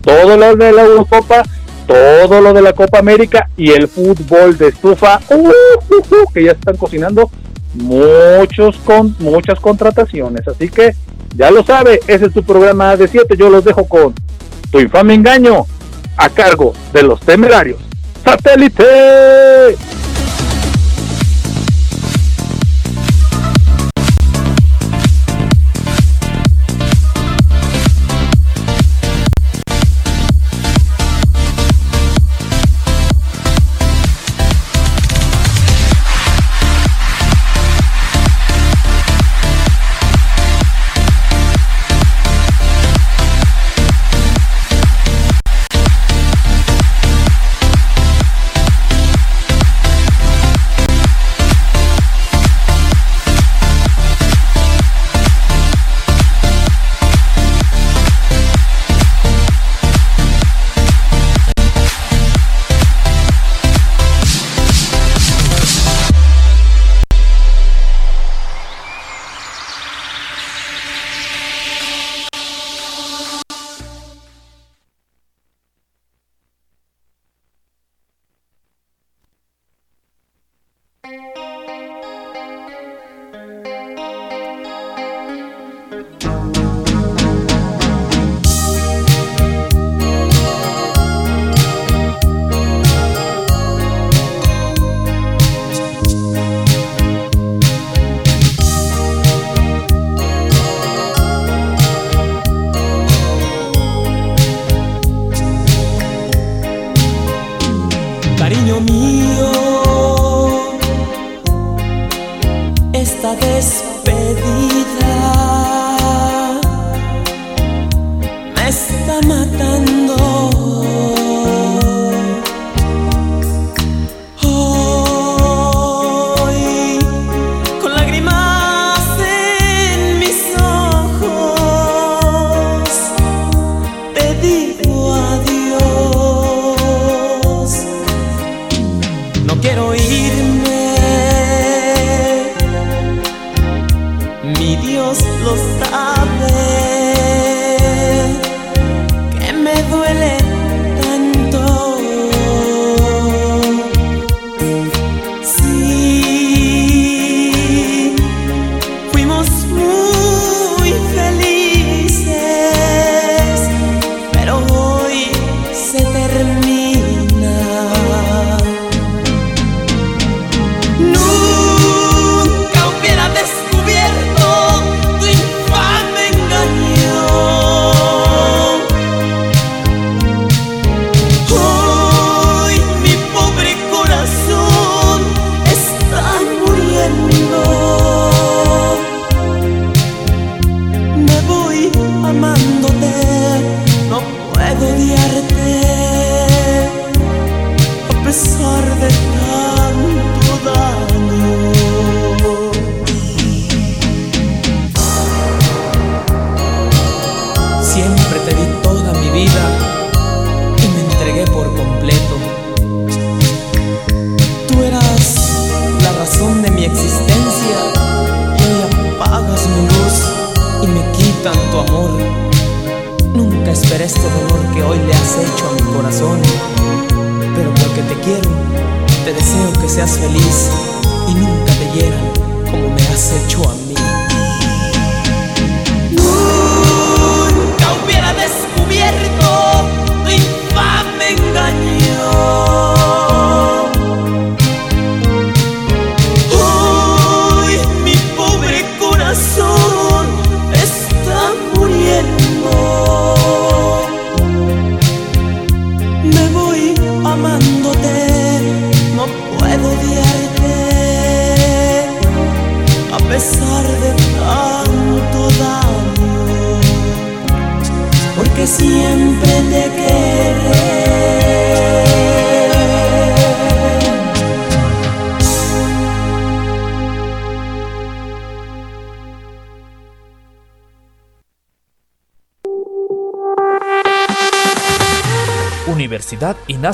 Todo lo de la Eurocopa, todo lo de la Copa América y el fútbol de estufa, uh, uh, uh, que ya están cocinando muchos con muchas contrataciones. Así que ya lo sabe, ese es tu programa de 7. Yo los dejo con tu infame engaño a cargo de los temerarios. ¡Satélite!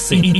Universidad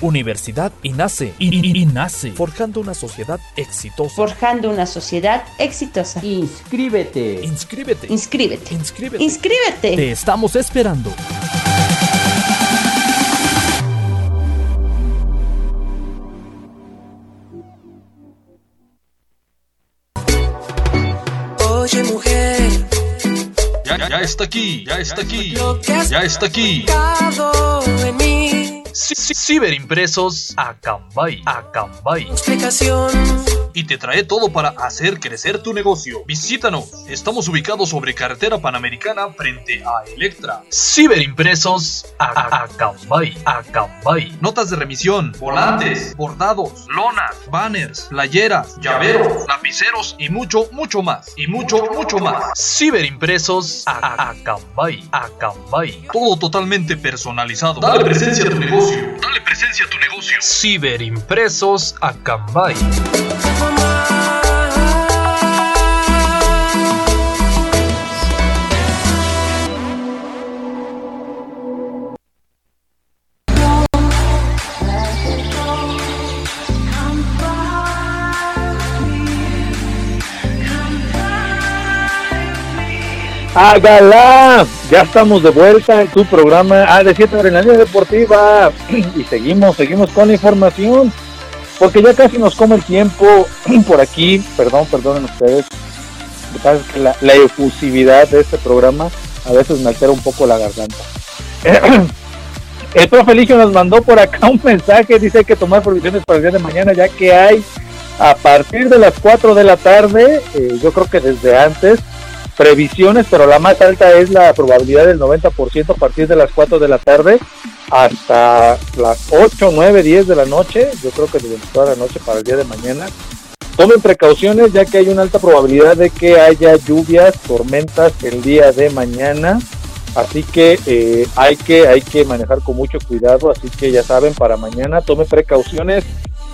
Universidad INACE. INACE. Forjando una sociedad exitosa. Forjando una sociedad exitosa. Inscríbete. Inscríbete. Inscríbete. Inscríbete. Inscríbete. Te estamos esperando. Oye mujer, Ya, ya, ya está aquí, ya está aquí, ya está aquí. Ciberimpresos Acambay, Acambay. explicación. Y te trae todo para hacer crecer tu negocio. Visítanos. Estamos ubicados sobre carretera panamericana frente a Electra. Ciberimpresos A- A- Acambay, Acambay. Notas de remisión, volantes, bordados, lonas, banners, playeras, llaveros, lapiceros y mucho, mucho más. Y mucho, mucho más. Ciberimpresos Acambay, Acambay. Todo totalmente personalizado. Dale presencia a tu negocio. Dale presencia a tu negocio. Ciberimpresos Acambay. Hágala, ya estamos de vuelta en tu programa de 7 Adrenalina Deportiva. Y seguimos, seguimos con la información porque ya casi nos come el tiempo. Por aquí, perdón, perdonen ustedes, la, la efusividad de este programa a veces me altera un poco la garganta. El profe Ligio nos mandó por acá un mensaje, dice hay que tomar provisiones para el día de mañana ya que hay a partir de las 4 de la tarde, eh, yo creo que desde antes, previsiones, pero la más alta es la probabilidad del 90% a partir de las 4 de la tarde hasta las 8, 9, 10 de la noche, yo creo que durante toda la noche para el día de mañana. Tomen precauciones ya que hay una alta probabilidad de que haya lluvias, tormentas el día de mañana. Así que eh, hay que hay que manejar con mucho cuidado, así que ya saben, para mañana tomen precauciones.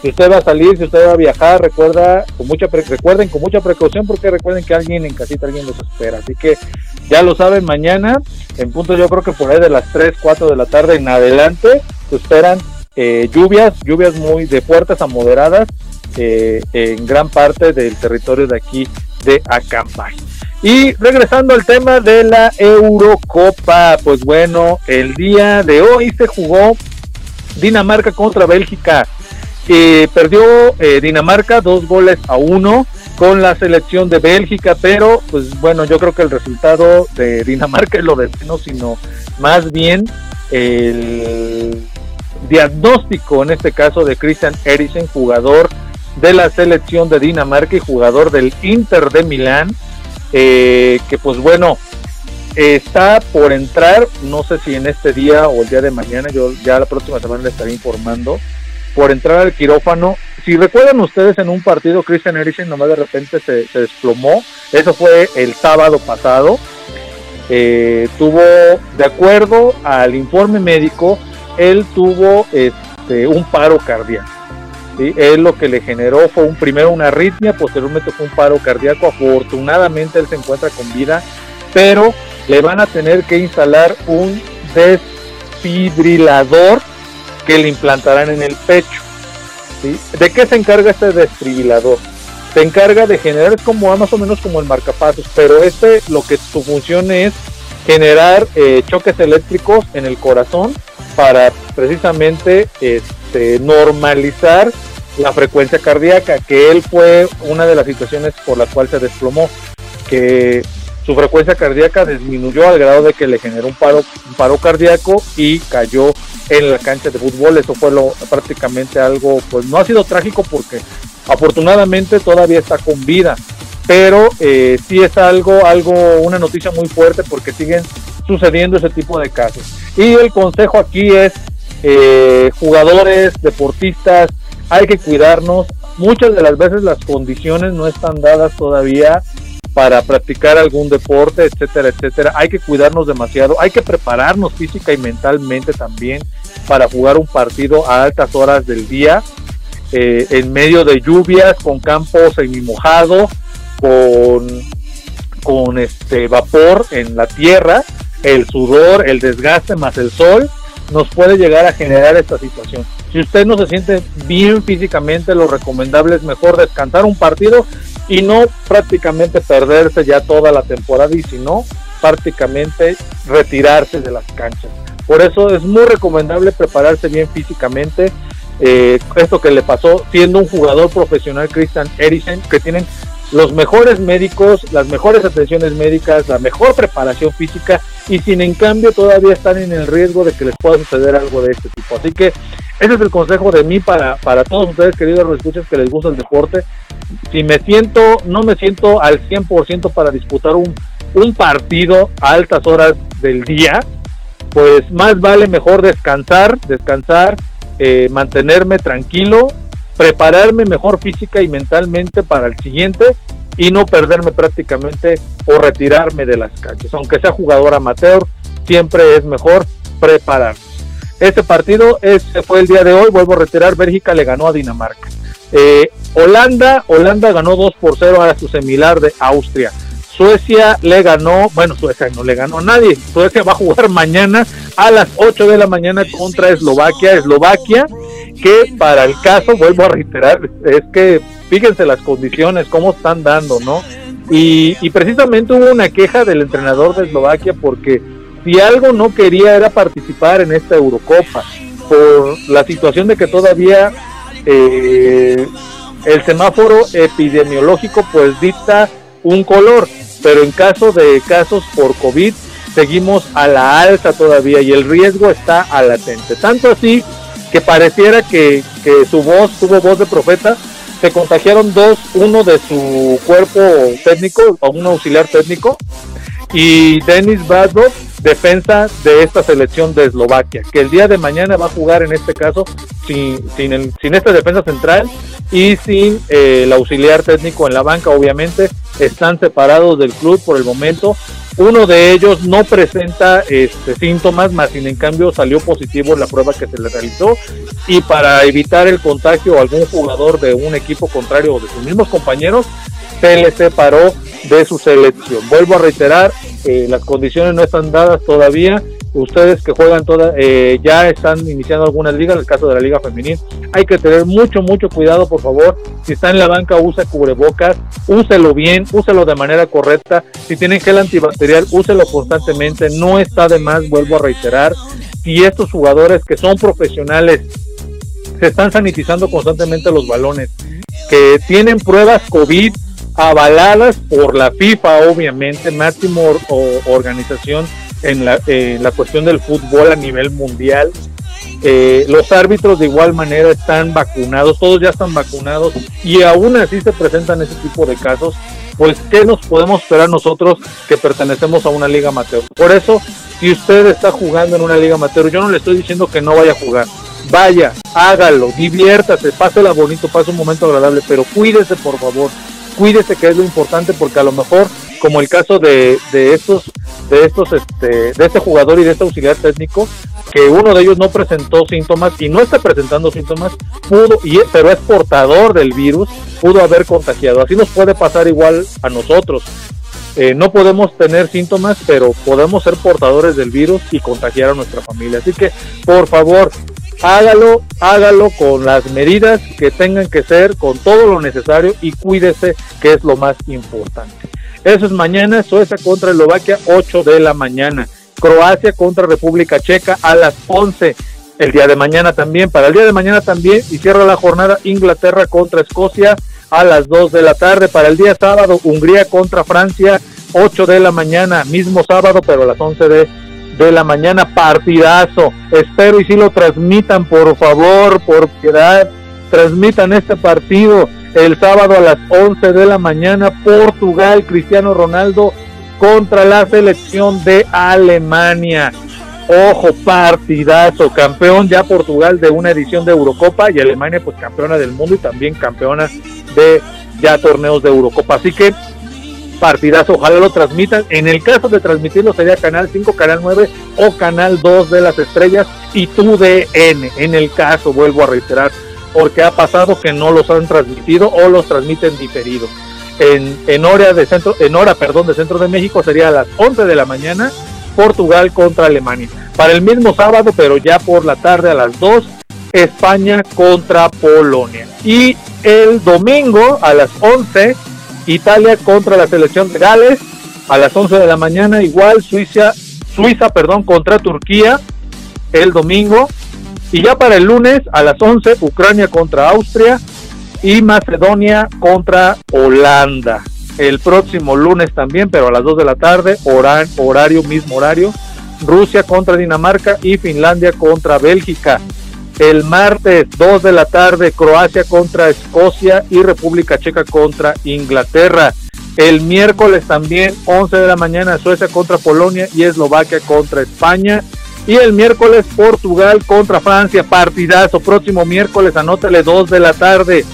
Si usted va a salir, si usted va a viajar, recuerda con mucha pre- recuerden con mucha precaución porque recuerden que alguien en casita alguien los espera. Así que ya lo saben, mañana en punto yo creo que por ahí de las 3, 4 de la tarde en adelante se esperan eh, lluvias, lluvias muy de fuertes a moderadas eh, en gran parte del territorio de aquí de Acambay. Y regresando al tema de la Eurocopa, pues bueno, el día de hoy se jugó Dinamarca contra Bélgica. Perdió eh, Dinamarca dos goles a uno con la selección de Bélgica, pero pues bueno, yo creo que el resultado de Dinamarca es lo de menos, sino más bien el diagnóstico en este caso de Christian Eriksen, jugador de la selección de Dinamarca y jugador del Inter de Milán, eh, que pues bueno, está por entrar, no sé si en este día o el día de mañana, yo ya la próxima semana le estaré informando, por entrar al quirófano. Si recuerdan ustedes en un partido, Christian Eriksen nomás de repente se, desplomó, eso fue el sábado pasado, eh, tuvo, de acuerdo al informe médico, él tuvo este, un paro cardíaco. ¿sí? Él lo que le generó fue un primero una arritmia, posteriormente fue un paro cardíaco. Afortunadamente él se encuentra con vida, pero le van a tener que instalar un desfibrilador que le implantarán en el pecho. ¿De qué se encarga este desfibrilador? Se encarga de generar, como más o menos como el marcapasos, pero este lo que su función es generar eh, choques eléctricos en el corazón para precisamente este, normalizar la frecuencia cardíaca, que él fue una de las situaciones por las cuales se desplomó, que su frecuencia cardíaca disminuyó al grado de que le generó un paro, un paro cardíaco y cayó en la cancha de fútbol. Eso fue lo, prácticamente algo, pues no ha sido trágico porque afortunadamente todavía está con vida, pero eh, sí es algo, algo, una noticia muy fuerte porque siguen sucediendo ese tipo de casos. Y el consejo aquí es eh, jugadores, deportistas, hay que cuidarnos. Muchas de las veces las condiciones no están dadas todavía para practicar algún deporte, etcétera, etcétera. Hay que cuidarnos demasiado, hay que prepararnos física y mentalmente también para jugar un partido a altas horas del día, eh, en medio de lluvias, con campo mojado, con, con este vapor en la tierra, el sudor, el desgaste más el sol, nos puede llegar a generar esta situación. Si usted no se siente bien físicamente, lo recomendable es mejor descansar un partido y no prácticamente perderse ya toda la temporada y sino prácticamente retirarse de las canchas. Por eso es muy recomendable prepararse bien físicamente. Eh, esto que le pasó siendo un jugador profesional Christian Eriksen, que tienen los mejores médicos, las mejores atenciones médicas, la mejor preparación física y sin en cambio todavía están en el riesgo de que les pueda suceder algo de este tipo. Así que ese es el consejo de mí para, para todos ustedes, queridos escuchas que les gusta el deporte si me siento, no me siento al 100% para disputar un, un partido a altas horas del día, pues más vale mejor descansar, descansar, eh, mantenerme tranquilo, prepararme mejor física y mentalmente para el siguiente y no perderme prácticamente o retirarme de las canchas. Aunque sea jugador amateur, siempre es mejor prepararse. Este partido ese fue el día de hoy, vuelvo a retirar, Bélgica le ganó a Dinamarca. Eh, Holanda, Holanda ganó 2 por 0 a su similar de Austria. Suecia le ganó, bueno, Suecia no le ganó a nadie. Suecia va a jugar mañana a las 8 de la mañana contra Eslovaquia. Eslovaquia, que para el caso, vuelvo a reiterar, es que fíjense las condiciones, cómo están dando, ¿no? Y, y precisamente hubo una queja del entrenador de Eslovaquia porque si algo no quería era participar en esta Eurocopa por la situación de que todavía eh, el semáforo epidemiológico pues dicta un color, pero en caso de casos por COVID seguimos a la alza todavía y el riesgo está a latente. Tanto así que pareciera que, que su voz tuvo voz de profeta, se contagiaron dos, uno de su cuerpo técnico, o un auxiliar técnico, y Denis Badov defensa de esta selección de Eslovaquia, que el día de mañana va a jugar en este caso sin, sin, sin esta defensa central y sin eh, el auxiliar técnico en la banca, obviamente están separados del club por el momento. Uno de ellos no presenta este, síntomas, más sin en cambio salió positivo en la prueba que se le realizó. Y para evitar el contagio a algún jugador de un equipo contrario o de sus mismos compañeros, se le separó de su selección. Vuelvo a reiterar, eh, las condiciones no están dadas todavía. Ustedes que juegan toda, eh, ya están iniciando algunas ligas, el caso de la Liga Femenil, hay que tener mucho, mucho cuidado, por favor. Si está en la banca, use cubrebocas, úselo bien, úselo de manera correcta. Si tienen gel antibacterial, úselo constantemente. No está de más, vuelvo a reiterar. Si estos jugadores que son profesionales se están sanitizando constantemente los balones, que tienen pruebas COVID, avaladas por la FIFA, obviamente, máximo organización en la, la, cuestión del fútbol a nivel mundial. Eh, los árbitros de igual manera están vacunados, todos ya están vacunados y aún así se presentan ese tipo de casos. Pues, ¿qué nos podemos esperar nosotros que pertenecemos a una liga amateur? Por eso, si usted está jugando en una liga amateur, yo no le estoy diciendo que no vaya a jugar. Vaya, hágalo, diviértase, pásela bonito, pase un momento agradable, pero cuídese por favor cuídese que es lo importante porque a lo mejor como el caso de, estos de estos este de este jugador y de este auxiliar técnico que uno de ellos no presentó síntomas y no está presentando síntomas pudo y pero es portador del virus pudo haber contagiado así nos puede pasar igual a nosotros eh, no podemos tener síntomas, pero podemos ser portadores del virus y contagiar a nuestra familia. Así que, por favor, hágalo, hágalo con las medidas que tengan que ser, con todo lo necesario y cuídese, que es lo más importante. Eso es mañana, Suecia contra Eslovaquia, 8 de la mañana. Croacia contra República Checa a las 11 el día de mañana también, para el día de mañana también, y cierra la jornada Inglaterra contra Escocia a las 2 de la tarde, para el día sábado Hungría contra Francia, 8 de la mañana, mismo sábado, pero a las 11 de, de la mañana, partidazo, espero y si lo transmitan, por favor, por piedad, transmitan este partido el sábado a las 11 de la mañana, Portugal, Cristiano Ronaldo contra la selección de Alemania. Ojo, partidazo, campeón ya Portugal de una edición de Eurocopa y Alemania pues campeona del mundo y también campeona de ya torneos de Eurocopa. Así que partidazo, ojalá lo transmitan. En el caso de transmitirlo sería Canal 5, Canal 9 o Canal 2 de las Estrellas y TUDN. En el caso, vuelvo a reiterar, porque ha pasado que no los han transmitido o los transmiten diferidos. En, en hora de centro, en hora, perdón, de centro de México sería a las 11 de la mañana Portugal contra Alemania. Para el mismo sábado, pero ya por la tarde a las 2, España contra Polonia. Y el domingo a las 11, Italia contra la selección de Gales. A las 11 de la mañana, igual Suiza, Suiza perdón, contra Turquía el domingo. Y ya para el lunes a las 11, Ucrania contra Austria y Macedonia contra Holanda el próximo lunes también, pero a las 2 de la tarde, horario, mismo horario, Rusia contra Dinamarca y Finlandia contra Bélgica. El martes 2 de la tarde, Croacia contra Escocia y República Checa contra Inglaterra. El miércoles también, 11 de la mañana, Suecia contra Polonia y Eslovaquia contra España. Y el miércoles, Portugal contra Francia. Partidazo. Próximo miércoles, anótale 2 de la tarde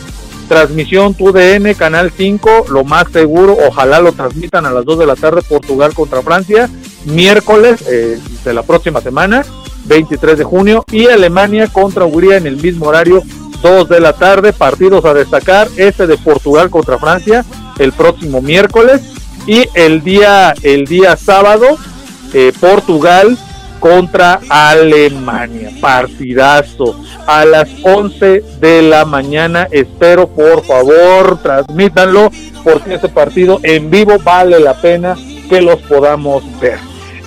transmisión TUDN, Canal 5, lo más seguro, ojalá lo transmitan a las 2 de la tarde, Portugal contra Francia, miércoles eh, de la próxima semana, 23 de junio, y Alemania contra Hungría en el mismo horario, 2 de la tarde, partidos a destacar, este de Portugal contra Francia, el próximo miércoles, y el día, el día sábado, eh, Portugal contra Alemania. Partidazo a las 11 de la mañana. Espero por favor transmítanlo porque ese partido en vivo vale la pena que los podamos ver.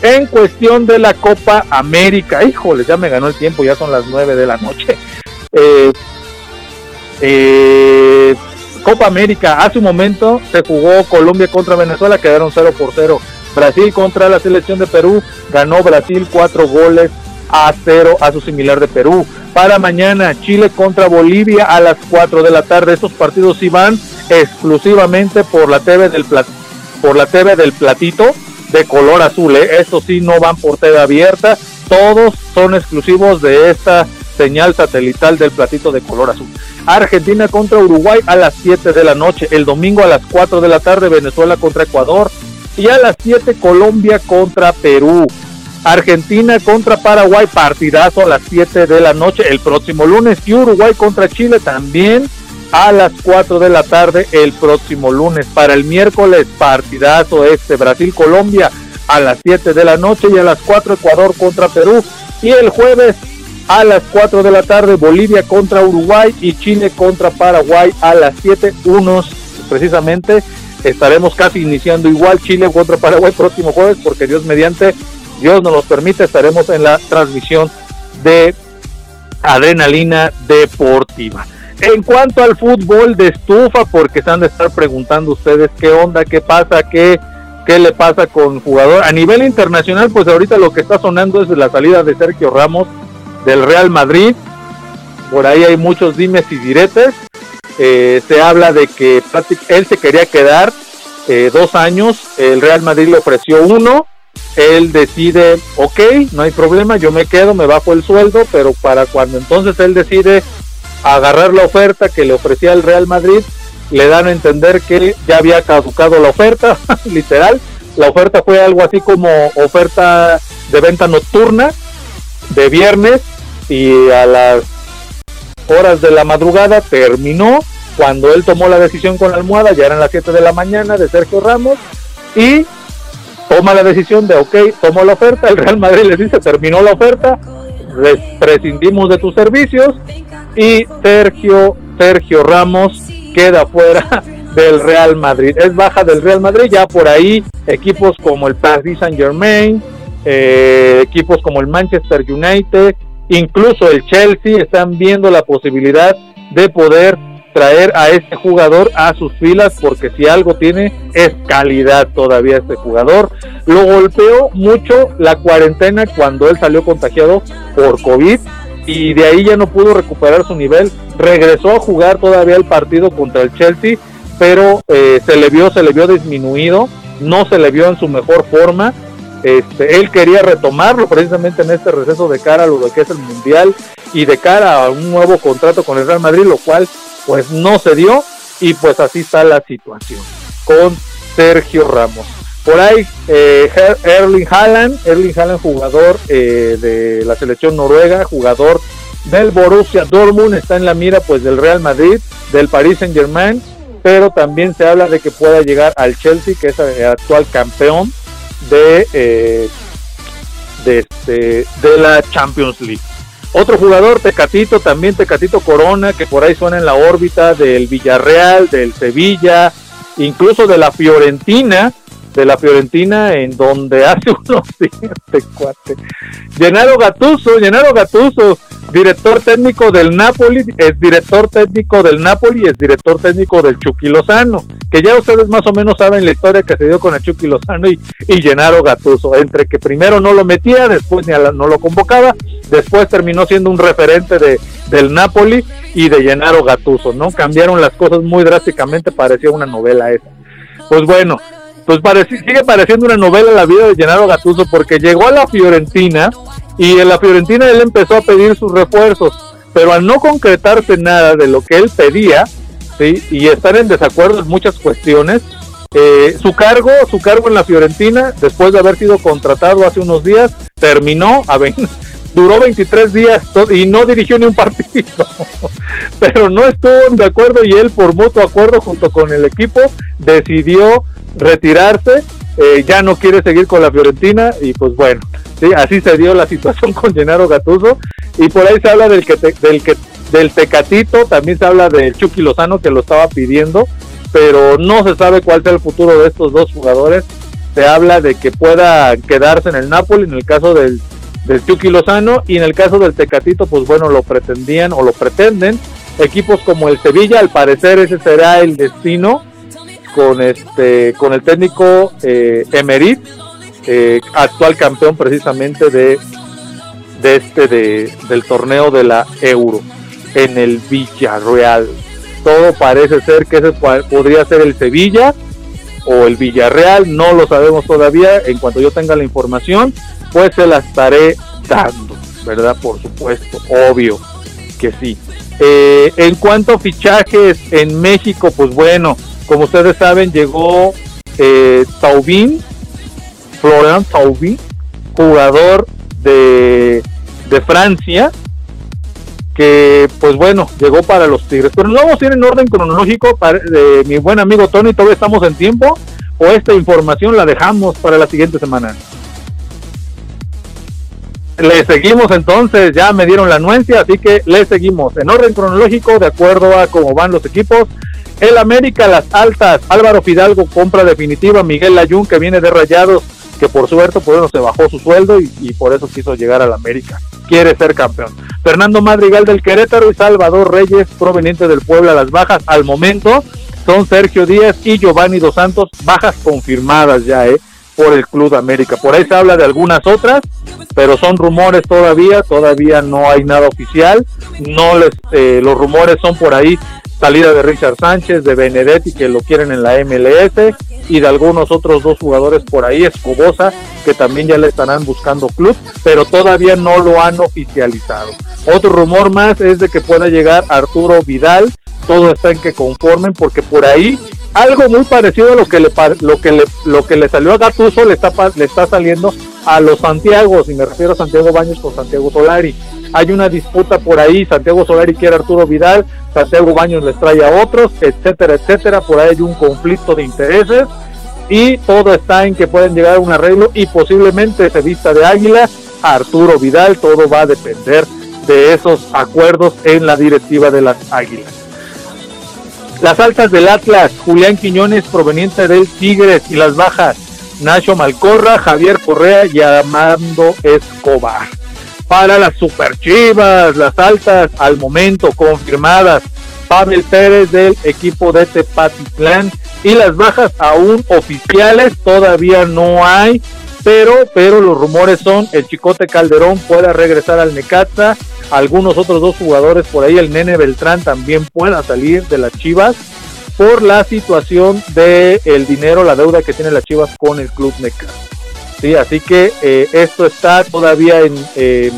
En cuestión de la Copa América, híjole, ya me ganó el tiempo, ya son las 9 de la noche. Eh, eh, Copa América, hace un momento se jugó Colombia contra Venezuela, quedaron 0 por 0. Brasil contra la selección de Perú, ganó Brasil cuatro goles a cero a su similar de Perú. Para mañana, Chile contra Bolivia a las 4 de la tarde. Estos partidos iban exclusivamente por la TV del por la TV del platito de color azul. ¿eh? Estos sí no van por TV abierta. Todos son exclusivos de esta señal satelital del platito de color azul. Argentina contra Uruguay a las 7 de la noche. El domingo a las 4 de la tarde, Venezuela contra Ecuador. Y a las 7 Colombia contra Perú. Argentina contra Paraguay, partidazo a las 7 de la noche el próximo lunes. Y Uruguay contra Chile también a las 4 de la tarde el próximo lunes. Para el miércoles, partidazo este Brasil-Colombia a las 7 de la noche y a las 4 Ecuador contra Perú. Y el jueves a las 4 de la tarde Bolivia contra Uruguay y Chile contra Paraguay a las 7, unos precisamente estaremos casi iniciando igual Chile contra Paraguay próximo jueves, porque Dios mediante, Dios nos los permite, estaremos en la transmisión de Adrenalina Deportiva. En cuanto al fútbol de estufa, porque se han de estar preguntando ustedes qué onda, qué pasa, qué, qué le pasa con jugador. A nivel internacional, pues ahorita lo que está sonando es la salida de Sergio Ramos del Real Madrid. Por ahí hay muchos dimes y diretes. Eh, se habla de que él se quería quedar eh, dos años, el Real Madrid le ofreció uno, él decide, ok, no hay problema, yo me quedo, me bajo el sueldo, pero para cuando entonces él decide agarrar la oferta que le ofrecía el Real Madrid, le dan a entender que ya había caducado la oferta, literal, la oferta fue algo así como oferta de venta nocturna de viernes y a las horas de la madrugada terminó. Cuando él tomó la decisión con la almohada, ya eran las 7 de la mañana de Sergio Ramos y toma la decisión de, ok, tomó la oferta, el Real Madrid le dice, terminó la oferta, prescindimos de tus servicios y Sergio, Sergio Ramos queda fuera del Real Madrid. Es baja del Real Madrid, ya por ahí equipos como el Paris Saint Germain, eh, equipos como el Manchester United, incluso el Chelsea están viendo la posibilidad de poder traer a este jugador a sus filas porque si algo tiene es calidad todavía este jugador. Lo golpeó mucho la cuarentena cuando él salió contagiado por COVID y de ahí ya no pudo recuperar su nivel. Regresó a jugar todavía el partido contra el Chelsea, pero eh, se le vio, se le vio disminuido, no se le vio en su mejor forma. Este, él quería retomarlo precisamente en este receso de cara a lo que es el mundial y de cara a un nuevo contrato con el Real Madrid, lo cual pues no se dio y pues así está la situación con Sergio Ramos. Por ahí eh, Erling Haaland, Erling Haaland jugador eh, de la selección noruega, jugador del Borussia Dortmund, está en la mira pues del Real Madrid, del Paris Saint Germain, pero también se habla de que pueda llegar al Chelsea, que es el actual campeón de, eh, de, este, de la Champions League. Otro jugador, Tecatito, también Tecatito Corona, que por ahí suena en la órbita del Villarreal, del Sevilla, incluso de la Fiorentina, de la Fiorentina, en donde hace unos días, este cuate. Gennaro Gattuso, Gennaro Gattuso, director técnico del Napoli, es director técnico del Napoli, es director técnico del Chucky Lozano, que ya ustedes más o menos saben la historia que se dio con el Chucky Lozano y, y Gennaro Gattuso, entre que primero no lo metía, después no lo convocaba, después terminó siendo un referente de, del Napoli y de Gennaro Gattuso, ¿no? Cambiaron las cosas muy drásticamente, parecía una novela esa. Pues bueno, pues sigue pareciendo una novela la vida de Gennaro Gattuso porque llegó a la Fiorentina y en la Fiorentina él empezó a pedir sus refuerzos, pero al no concretarse nada de lo que él pedía, ¿sí? y estar en desacuerdo en muchas cuestiones, eh, su cargo, su cargo en la Fiorentina, después de haber sido contratado hace unos días, terminó a duró 23 días y no dirigió ni un partido, pero no estuvo de acuerdo y él por mutuo acuerdo junto con el equipo decidió retirarse, eh, ya no quiere seguir con la Fiorentina y pues bueno, sí, así se dio la situación con Gennaro Gatuso y por ahí se habla del que del que del Tecatito, también se habla del Chucky Lozano que lo estaba pidiendo, pero no se sabe cuál sea el futuro de estos dos jugadores. Se habla de que pueda quedarse en el Napoli en el caso del, del Chucky Lozano y en el caso del Tecatito, pues bueno, lo pretendían o lo pretenden. Equipos como el Sevilla, al parecer ese será el destino con este con el técnico eh, Emerit, eh, actual campeón precisamente de, de este de, del torneo de la Euro en el Villarreal. Todo parece ser que ese podría ser el Sevilla o el Villarreal, no lo sabemos todavía. En cuanto yo tenga la información, pues se la estaré dando, ¿verdad? Por supuesto, obvio que sí. Eh, en cuanto a fichajes en México, pues bueno, como ustedes saben, llegó eh, Taubin, Florian Taubin, jugador de, de Francia, que pues bueno, llegó para los Tigres. Pero no vamos a ir en orden cronológico, para, de mi buen amigo Tony, todavía estamos en tiempo, o esta información la dejamos para la siguiente semana. Le seguimos entonces, ya me dieron la anuencia, así que le seguimos en orden cronológico, de acuerdo a cómo van los equipos. El América, las altas. Álvaro Fidalgo, compra definitiva. Miguel Layún, que viene de Rayados, que por suerte, pues se bajó su sueldo y, por eso quiso llegar al América. Quiere ser campeón. Fernando Madrigal del Querétaro y Salvador Reyes, proveniente del Puebla, las bajas al momento son Sergio Díaz y Giovanni Dos Santos, bajas confirmadas ya, ¿eh? Por el Club América. Por ahí se habla de algunas otras, pero son rumores todavía, todavía no hay nada oficial. No les, eh, los rumores son por ahí salida de Richard Sánchez, de Benedetti que lo quieren en la MLS y de algunos otros dos jugadores por ahí, Escobosa, que también ya le estarán buscando club, pero todavía no lo han oficializado. Otro rumor más es de que pueda llegar Arturo Vidal, todo está en que conformen porque por ahí algo muy parecido a lo que le lo que le lo que le salió a Gatuso le está le está saliendo a los Santiago, y me refiero a Santiago Baños con Santiago Solari. Hay una disputa por ahí, Santiago Solari quiere a Arturo Vidal, Santiago Baños les trae a otros, etcétera, etcétera, por ahí hay un conflicto de intereses y todo está en que pueden llegar a un arreglo y posiblemente se vista de águila Arturo Vidal, todo va a depender de esos acuerdos en la directiva de las águilas. Las altas del Atlas, Julián Quiñones proveniente del Tigres y las bajas, Nacho Malcorra, Javier Correa y Armando Escobar. Para las Super Chivas, las altas al momento confirmadas, Pavel Pérez del equipo de Tepatitlán y las bajas aún oficiales todavía no hay, pero pero los rumores son el Chicote Calderón pueda regresar al Necaxa, algunos otros dos jugadores por ahí, el Nene Beltrán también pueda salir de las Chivas por la situación de el dinero, la deuda que tiene las Chivas con el club Necaxa. Sí, así que eh, esto está todavía en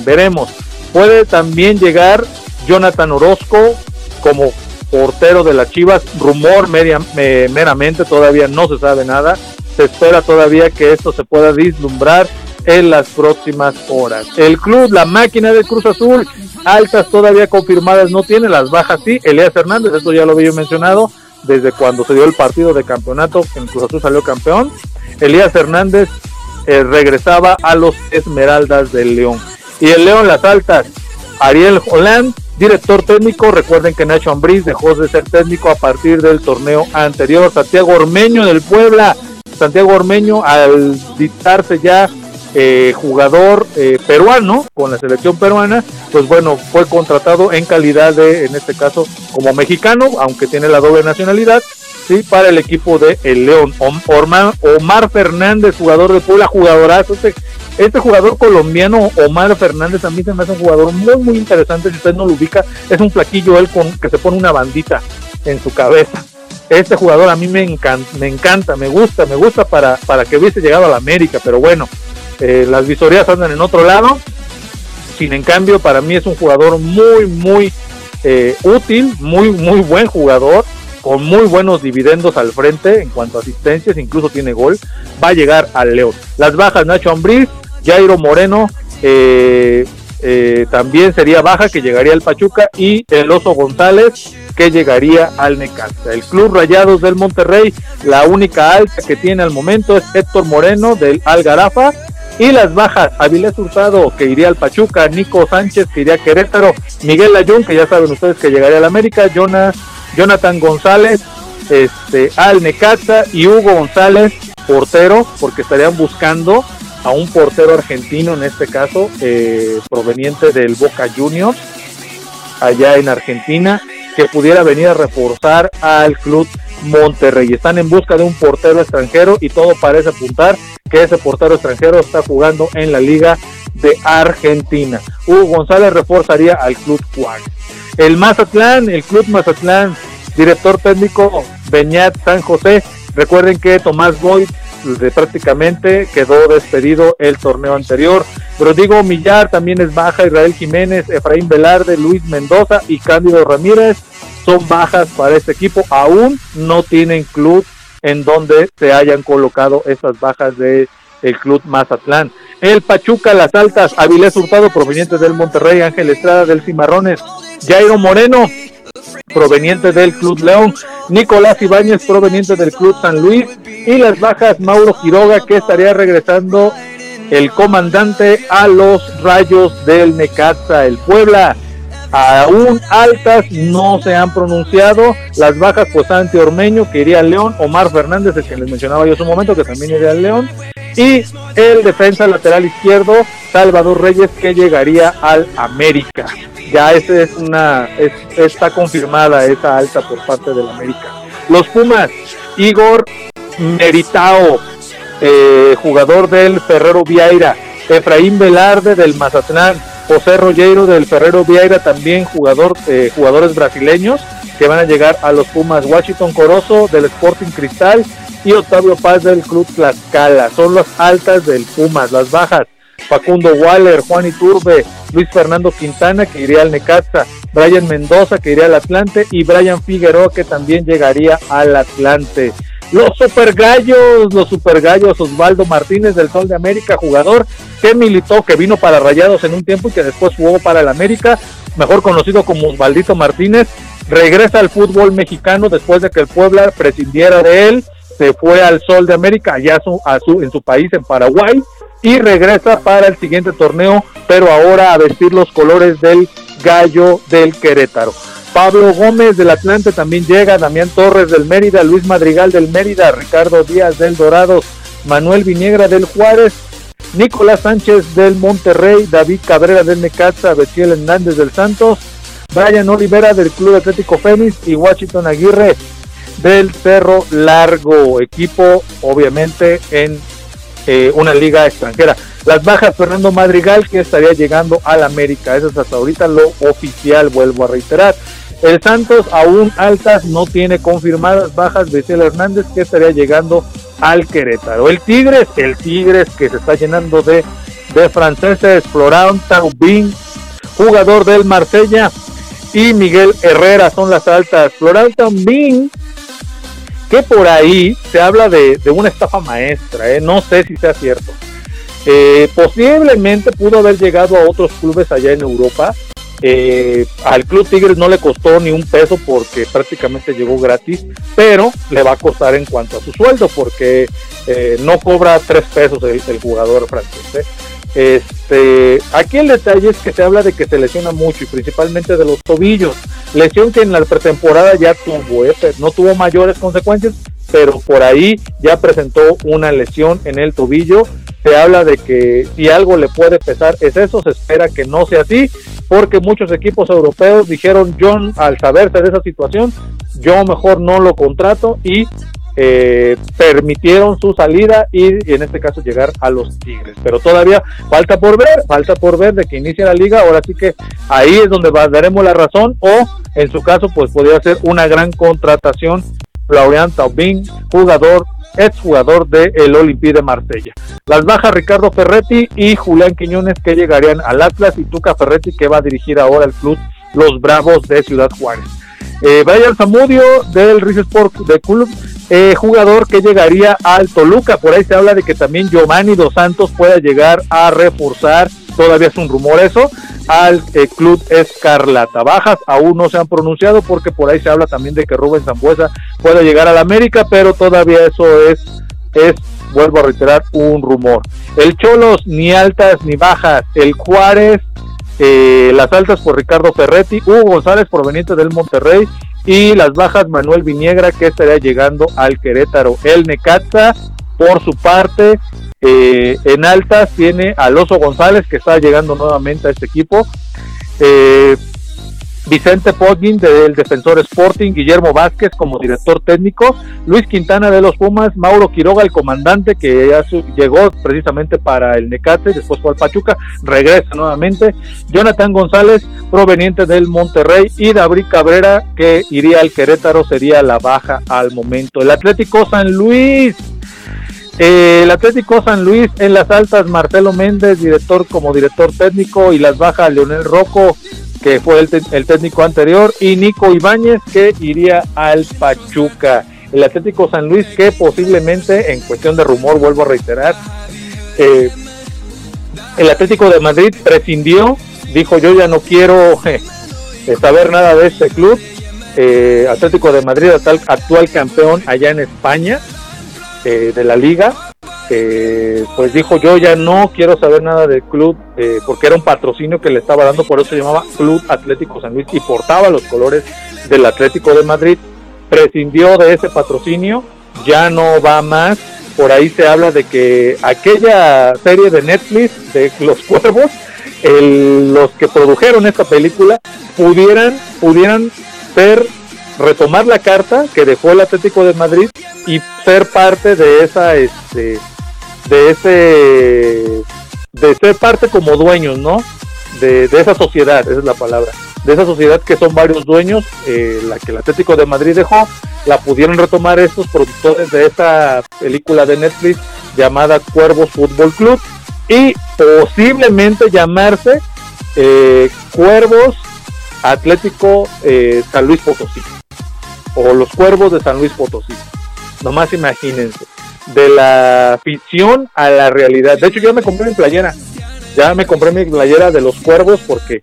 veremos. Puede también llegar Jonathan Orozco como portero de las Chivas, rumor media, meramente, todavía no se sabe nada. Se espera todavía que esto se pueda vislumbrar en las próximas horas. El club, la máquina de Cruz Azul, altas todavía confirmadas no tiene, las bajas sí. Elías Hernández, esto ya lo había mencionado, desde cuando se dio el partido de campeonato, en Cruz Azul salió campeón. Elías Hernández eh, regresaba a los Esmeraldas del León. Y el León las altas, Ariel Holland, director técnico. Recuerden que Nacho Ambriz dejó de ser técnico a partir del torneo anterior. Santiago Ormeño del Puebla. Santiago Ormeño al dictarse ya eh, jugador eh, peruano con la selección peruana, pues bueno, fue contratado en calidad de, en este caso, como mexicano, aunque tiene la doble nacionalidad, sí, para el equipo de el León. Omar, Fernández, jugador de Puebla, jugadorazo. Este, este jugador colombiano, Omar Fernández, a mí se me hace un jugador muy, muy interesante. Si usted no lo ubica, es un flaquillo él con que se pone una bandita en su cabeza. Este jugador a mí me encanta, me encanta, me gusta, me gusta para, para que hubiese llegado a la América, pero bueno, eh, las visorías andan en otro lado. Sin en cambio, para mí es un jugador muy, muy eh, útil, muy, muy buen jugador, con muy buenos dividendos al frente en cuanto a asistencias, incluso tiene gol. Va a llegar al León. Las bajas, Nacho Ambriz, Jairo Moreno, eh, también sería baja que llegaría al Pachuca y el Oso González que llegaría al Necaxa. El Club Rayados del Monterrey, la única alta que tiene al momento es Héctor Moreno del Algarafa y las bajas, Avilés Hurtado, que iría al Pachuca, Nico Sánchez, que iría a Querétaro, Miguel Ayun, que ya saben ustedes que llegaría al América, Jonas, Jonathan González, este, al Necaxa y Hugo González, portero, porque estarían buscando a un portero argentino, en este caso, eh, proveniente del Boca Juniors, allá en Argentina, que pudiera venir a reforzar al club Monterrey. Están en busca de un portero extranjero y todo parece apuntar que ese portero extranjero está jugando en la Liga de Argentina. Hugo González reforzaría al Club Juan. El Mazatlán, el Club Mazatlán, director técnico Beñat San José. Recuerden que Tomás Boyd de prácticamente quedó despedido el torneo anterior. Rodrigo Millar también es baja, Israel Jiménez, Efraín Velarde, Luis Mendoza y Cándido Ramírez son bajas para este equipo. Aún no tienen club en donde se hayan colocado esas bajas de el club Mazatlán. El Pachuca, las altas, Avilés Hurtado, proveniente del Monterrey, Ángel Estrada del Cimarrones, Jairo Moreno, proveniente del Club León, Nicolás Ibáñez, proveniente del Club San Luis, y las bajas Mauro Quiroga, que estaría regresando el comandante a los rayos del Necaxa, el Puebla aún altas no se han pronunciado. Las bajas, pues Ormeño, que iría al León, Omar Fernández, el que les mencionaba yo hace un momento, que también iría al León, y el defensa lateral izquierdo, Salvador Reyes, que llegaría al América. Ya esa es una, está confirmada esa alta por parte del América. Los Pumas, Igor Meritao, eh, jugador del Ferrero Vieira, Efraín Velarde del Mazatlán, José Rollero del Ferrero Vieira, también jugador, eh, jugadores brasileños que van a llegar a los Pumas, Washington Corozo del Sporting Cristal y Octavio Paz del Club Tlaxcala. Son las altas del Pumas, las bajas. Facundo Waller, Juan Iturbe, Luis Fernando Quintana que iría al Necaxa, Brian Mendoza que iría al Atlante y Brian Figueroa que también llegaría al Atlante. Los super gallos, los super gallos, Osvaldo Martínez del Sol de América, jugador que militó, que vino para Rayados en un tiempo y que después jugó para el América, mejor conocido como Osvaldito Martínez, regresa al fútbol mexicano después de que el Puebla prescindiera de él, se fue al Sol de América, allá a su, en su país, en Paraguay, y regresa para el siguiente torneo, pero ahora a vestir los colores del gallo del Querétaro. Pablo Gómez del Atlante también llega, Damián Torres del Mérida, Luis Madrigal del Mérida, Ricardo Díaz del Dorados, Manuel Viniegra del Juárez, Nicolás Sánchez del Monterrey, David Cabrera del Necaxa, Betiel Hernández del Santos, Brian Olivera del Club Atlético Fénix y Washington Aguirre del Cerro Largo, equipo obviamente en eh, una liga extranjera. Las bajas Fernando Madrigal que estaría llegando al América, eso es hasta ahorita lo oficial, vuelvo a reiterar. El Santos aún altas no tiene confirmadas bajas Betiel Hernández que estaría llegando al Querétaro. El Tigres, el Tigres que se está llenando de, de franceses, Florent Taubin, jugador del Marsella, y Miguel Herrera son las altas. Florent Taubin, que por ahí se habla de, una estafa maestra, ¿eh? no sé si sea cierto. Eh, posiblemente pudo haber llegado a otros clubes allá en Europa, eh, al Club Tigres no le costó ni un peso porque prácticamente llegó gratis, pero le va a costar en cuanto a su sueldo porque eh, no cobra tres pesos el, jugador francés. ¿eh? Este, aquí el detalle es que se habla de que se lesiona mucho y principalmente de los tobillos. Lesión que en la pretemporada ya tuvo, no tuvo mayores consecuencias, pero por ahí ya presentó una lesión en el tobillo. Se habla de que si algo le puede pesar es eso, se espera que no sea así, porque muchos equipos europeos dijeron, John, al saberse de esa situación, yo mejor no lo contrato y eh, permitieron su salida y, en este caso llegar a los Tigres. Pero todavía falta por ver, falta por ver de que inicie la liga. Ahora sí que ahí es donde daremos la razón o en su caso pues podría ser una gran contratación Florian Taubin, jugador, exjugador de el Olympique de Marsella. Las bajas Ricardo Ferretti y Julián Quiñones que llegarían al Atlas y Tuca Ferretti que va a dirigir ahora el club Los Bravos de Ciudad Juárez. Eh, Brian Zamudio del Riz Sport de Club, eh, jugador que llegaría al Toluca. Por ahí se habla de que también Giovanni Dos Santos pueda llegar a reforzar, todavía es un rumor eso, al eh, Club Escarlata. Bajas aún no se han pronunciado porque por ahí se habla también de que Rubén Zambuesa pueda llegar al América, pero todavía eso es, es, vuelvo a reiterar, un rumor. El Cholos, ni altas ni bajas. El Juárez, eh, las altas por Ricardo Ferretti, Hugo González proveniente del Monterrey y las bajas Manuel Viniegra que estaría llegando al Querétaro. El Necaxa, por su parte, eh, en altas tiene a Oso González que está llegando nuevamente a este equipo. Eh, Vicente Poggin del Defensor Sporting, Guillermo Vázquez como director técnico, Luis Quintana de los Pumas, Mauro Quiroga, el comandante que ya llegó precisamente para el Necate, después fue al Pachuca, regresa nuevamente, Jonathan González proveniente del Monterrey. Y David Cabrera que iría al Querétaro sería la baja al momento. El Atlético San Luis el Atlético San Luis en las altas, Marcelo Méndez, director como director técnico, y las bajas Leonel Rocco, que fue el, técnico anterior, y Nico Ibáñez, que iría al Pachuca. El Atlético San Luis, que posiblemente, en cuestión de rumor, vuelvo a reiterar, eh, el Atlético de Madrid prescindió, dijo yo ya no quiero eh, saber nada de este club. Eh, Atlético de Madrid, actual campeón allá en España de la liga, eh, pues dijo yo ya no quiero saber nada del club eh, porque era un patrocinio que le estaba dando, por eso se llamaba Club Atlético San Luis y portaba los colores del Atlético de Madrid, prescindió de ese patrocinio, ya no va más, por ahí se habla de que aquella serie de Netflix de Los Cuervos, los que produjeron esta película pudieran, pudieran ser retomar la carta que dejó el Atlético de Madrid y ser parte de esa este de ese de ser parte como dueños, ¿no? De, esa sociedad, esa es la palabra, de esa sociedad que son varios dueños, eh, la que el Atlético de Madrid dejó, la pudieron retomar estos productores de esa película de Netflix llamada Cuervos Fútbol Club y posiblemente llamarse eh, Cuervos Atlético eh, San Luis Potosí o los Cuervos de San Luis Potosí. Nomás imagínense de la ficción a la realidad. De hecho, yo me compré mi playera. Ya me compré mi playera de los cuervos porque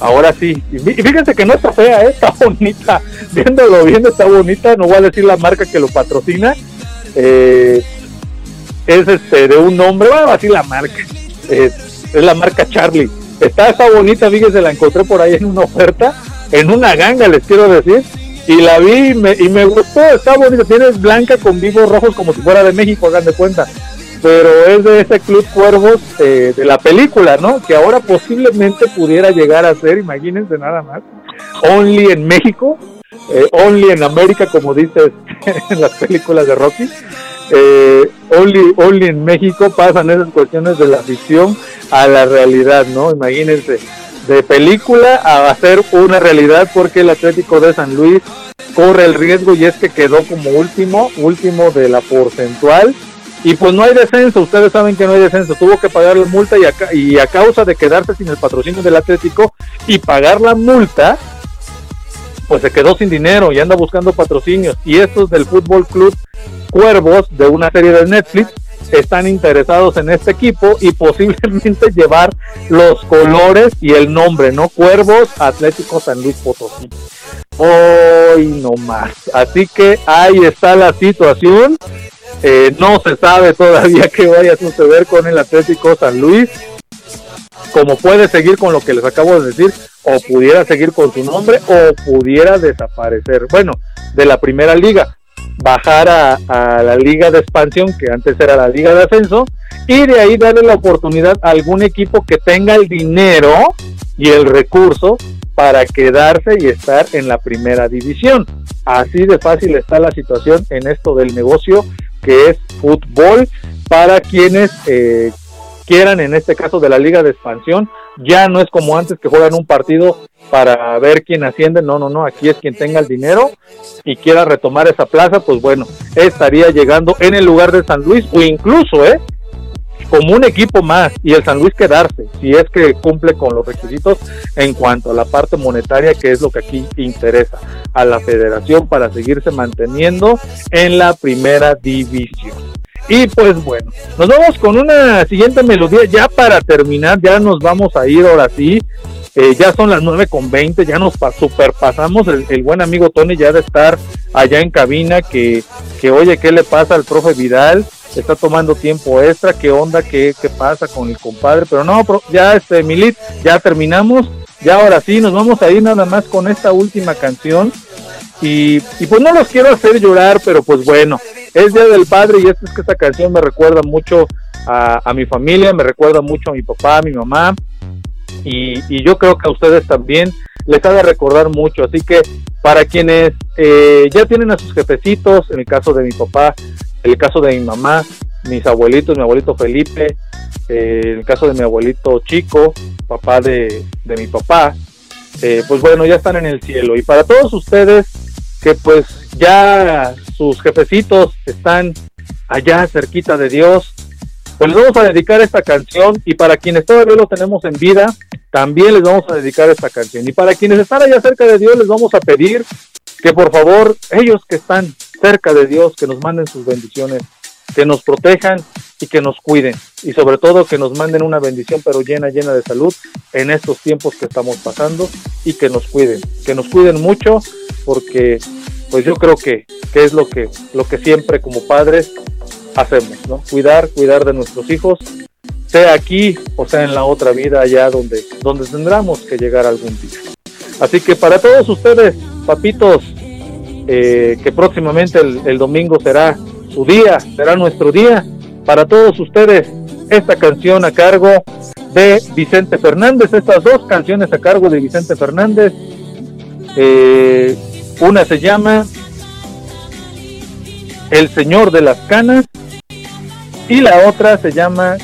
ahora sí. Y fíjense que no está fea, ¿eh? está bonita. Viéndolo bien, está bonita. No voy a decir la marca que lo patrocina. Eh, es este de un nombre, voy a decir la marca. es la marca Charlie. Está, está bonita, fíjense, la encontré por ahí en una oferta. En una ganga, les quiero decir y la vi y me, y me gustó, está bonito, tienes blanca con vivos rojos como si fuera de México, hagan de cuenta. Pero es de ese Club Cuervos eh, de la película, ¿no? Que ahora posiblemente pudiera llegar a ser, imagínense nada más, Only en México, eh, Only en América, como dices en las películas de Rocky. Eh, only, only en México pasan esas cuestiones de la ficción a la realidad, ¿no? Imagínense, de película a hacer una realidad porque el Atlético de San Luis corre el riesgo y es que quedó como último, último de la porcentual. Y pues no hay descenso, ustedes saben que no hay descenso, tuvo que pagar la multa y a, y a causa de quedarse sin el patrocinio del Atlético y pagar la multa, pues se quedó sin dinero y anda buscando patrocinios. Y estos del Fútbol Club Cuervos de una serie de Netflix están interesados en este equipo y posiblemente llevar los colores y el nombre, ¿no? Cuervos Atlético San Luis Potosí. Hoy no más. Así que ahí está la situación. Eh, no se sabe todavía qué vaya a suceder con el Atlético San Luis. Como puede seguir con lo que les acabo de decir, o pudiera seguir con su nombre, o pudiera desaparecer. Bueno, de la primera liga bajar a, la liga de expansión, que antes era la liga de ascenso, y de ahí darle la oportunidad a algún equipo que tenga el dinero y el recurso para quedarse y estar en la primera división. Así de fácil está la situación en esto del negocio que es fútbol para quienes eh, quieran, en este caso de la liga de expansión, ya no es como antes que juegan un partido para ver quién asciende, no, no, no, aquí es quien tenga el dinero y quiera retomar esa plaza, pues bueno, estaría llegando en el lugar de San Luis o incluso, ¿eh? como un equipo más y el San Luis quedarse, si es que cumple con los requisitos en cuanto a la parte monetaria, que es lo que aquí interesa a la federación para seguirse manteniendo en la primera división. Y pues bueno, nos vamos con una siguiente melodía ya para terminar, ya nos vamos a ir ahora sí. Eh, ya son las 9 con 20, ya nos superpasamos. El, buen amigo Tony ya de estar allá en cabina, que, que oye, ¿qué le pasa al profe Vidal? está tomando tiempo extra, qué onda, qué, qué pasa con el compadre, pero no, ya este Milit, ya terminamos, ya ahora sí, nos vamos a ir nada más con esta última canción y, y pues no los quiero hacer llorar, pero pues bueno, es Día del Padre y es que esta canción me recuerda mucho a, mi familia, me recuerda mucho a mi papá, a mi mamá y, yo creo que a ustedes también les ha de recordar mucho, así que para quienes eh, ya tienen a sus jefecitos, en el caso de mi papá, el caso de mi mamá, mis abuelitos, mi abuelito Felipe, eh, el caso de mi abuelito Chico, papá de, de mi papá, eh, pues bueno, ya están en el cielo. Y para todos ustedes que pues ya sus jefecitos están allá cerquita de Dios, pues les vamos a dedicar esta canción y para quienes todavía lo tenemos en vida, también les vamos a dedicar esta canción. Y para quienes están allá cerca de Dios, les vamos a pedir que por favor, ellos que están cerca de Dios, que nos manden sus bendiciones, que nos protejan y que nos cuiden. Y sobre todo que nos manden una bendición pero llena, llena de salud en estos tiempos que estamos pasando y que nos cuiden, que nos cuiden mucho porque pues yo creo que, que es lo que, lo que siempre como padres hacemos, ¿no? Cuidar, cuidar de nuestros hijos, sea aquí o sea en la otra vida allá donde, donde tendremos que llegar algún día. Así que para todos ustedes, papitos, eh, que próximamente el, el, domingo será su día, será nuestro día. Para todos ustedes, esta canción a cargo de Vicente Fernández, estas dos canciones a cargo de Vicente Fernández. Eh, una se llama El Señor de las Canas y la otra se llama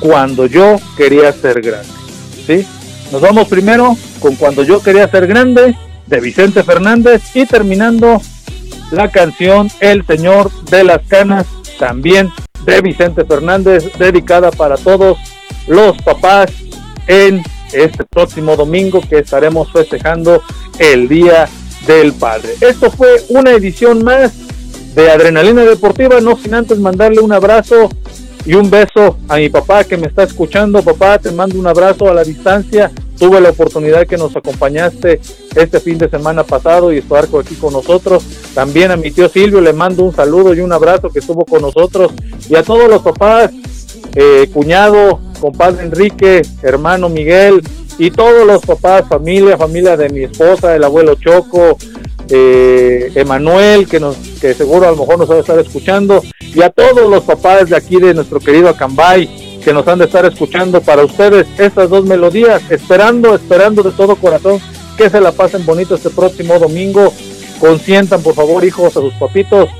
Cuando yo quería ser grande. ¿sí? Nos vamos primero con Cuando yo quería ser grande de Vicente Fernández y terminando la canción El Señor de las Canas, también de Vicente Fernández, dedicada para todos los papás en este próximo domingo que estaremos festejando el Día del Padre. Esto fue una edición más de Adrenalina Deportiva, no sin antes mandarle un abrazo y un beso a mi papá que me está escuchando. Papá, te mando un abrazo a la distancia tuve la oportunidad que nos acompañaste este fin de semana pasado y estar aquí con nosotros. También a mi tío Silvio le mando un saludo y un abrazo que estuvo con nosotros. Y a todos los papás, eh, cuñado, compadre Enrique, hermano Miguel y todos los papás, familia, familia de mi esposa, el abuelo Choco, eh, Emanuel, que, nos, que seguro a lo mejor nos va a estar escuchando, y a todos los papás de aquí de nuestro querido Acambay, que nos han de estar escuchando para ustedes estas dos melodías, esperando, esperando de todo corazón que se la pasen bonito este próximo domingo. Consientan, por favor, hijos, a sus papitos,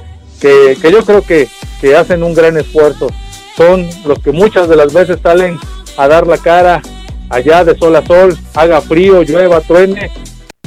que, yo creo que, que hacen un gran esfuerzo. Son los que muchas de las veces salen a dar la cara allá de sol a sol, haga frío, llueva, truene,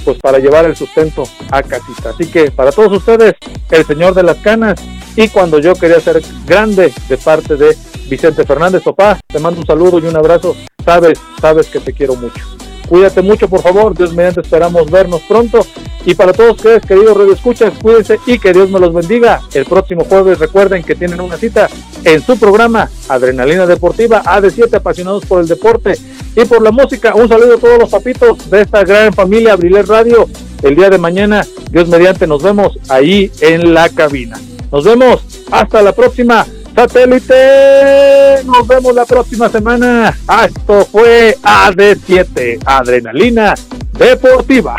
pues para llevar el sustento a casita. Así que para todos ustedes, el señor de las canas y cuando yo quería ser grande de parte de Vicente Fernández, papá, te mando un saludo y un abrazo. Sabes, sabes que te quiero mucho. Cuídate mucho, por favor. Dios mediante esperamos vernos pronto. Y para todos ustedes, queridos Radio Escuchas, cuídense y que Dios me los bendiga. El próximo jueves recuerden que tienen una cita en su programa Adrenalina Deportiva AD7, apasionados por el deporte y por la música. Un saludo a todos los papitos de esta gran familia Abriler Radio. El día de mañana, Dios mediante, nos vemos ahí en la cabina. Nos vemos. Hasta la próxima. Satélite. Nos vemos la próxima semana. Esto fue AD7, Adrenalina Deportiva.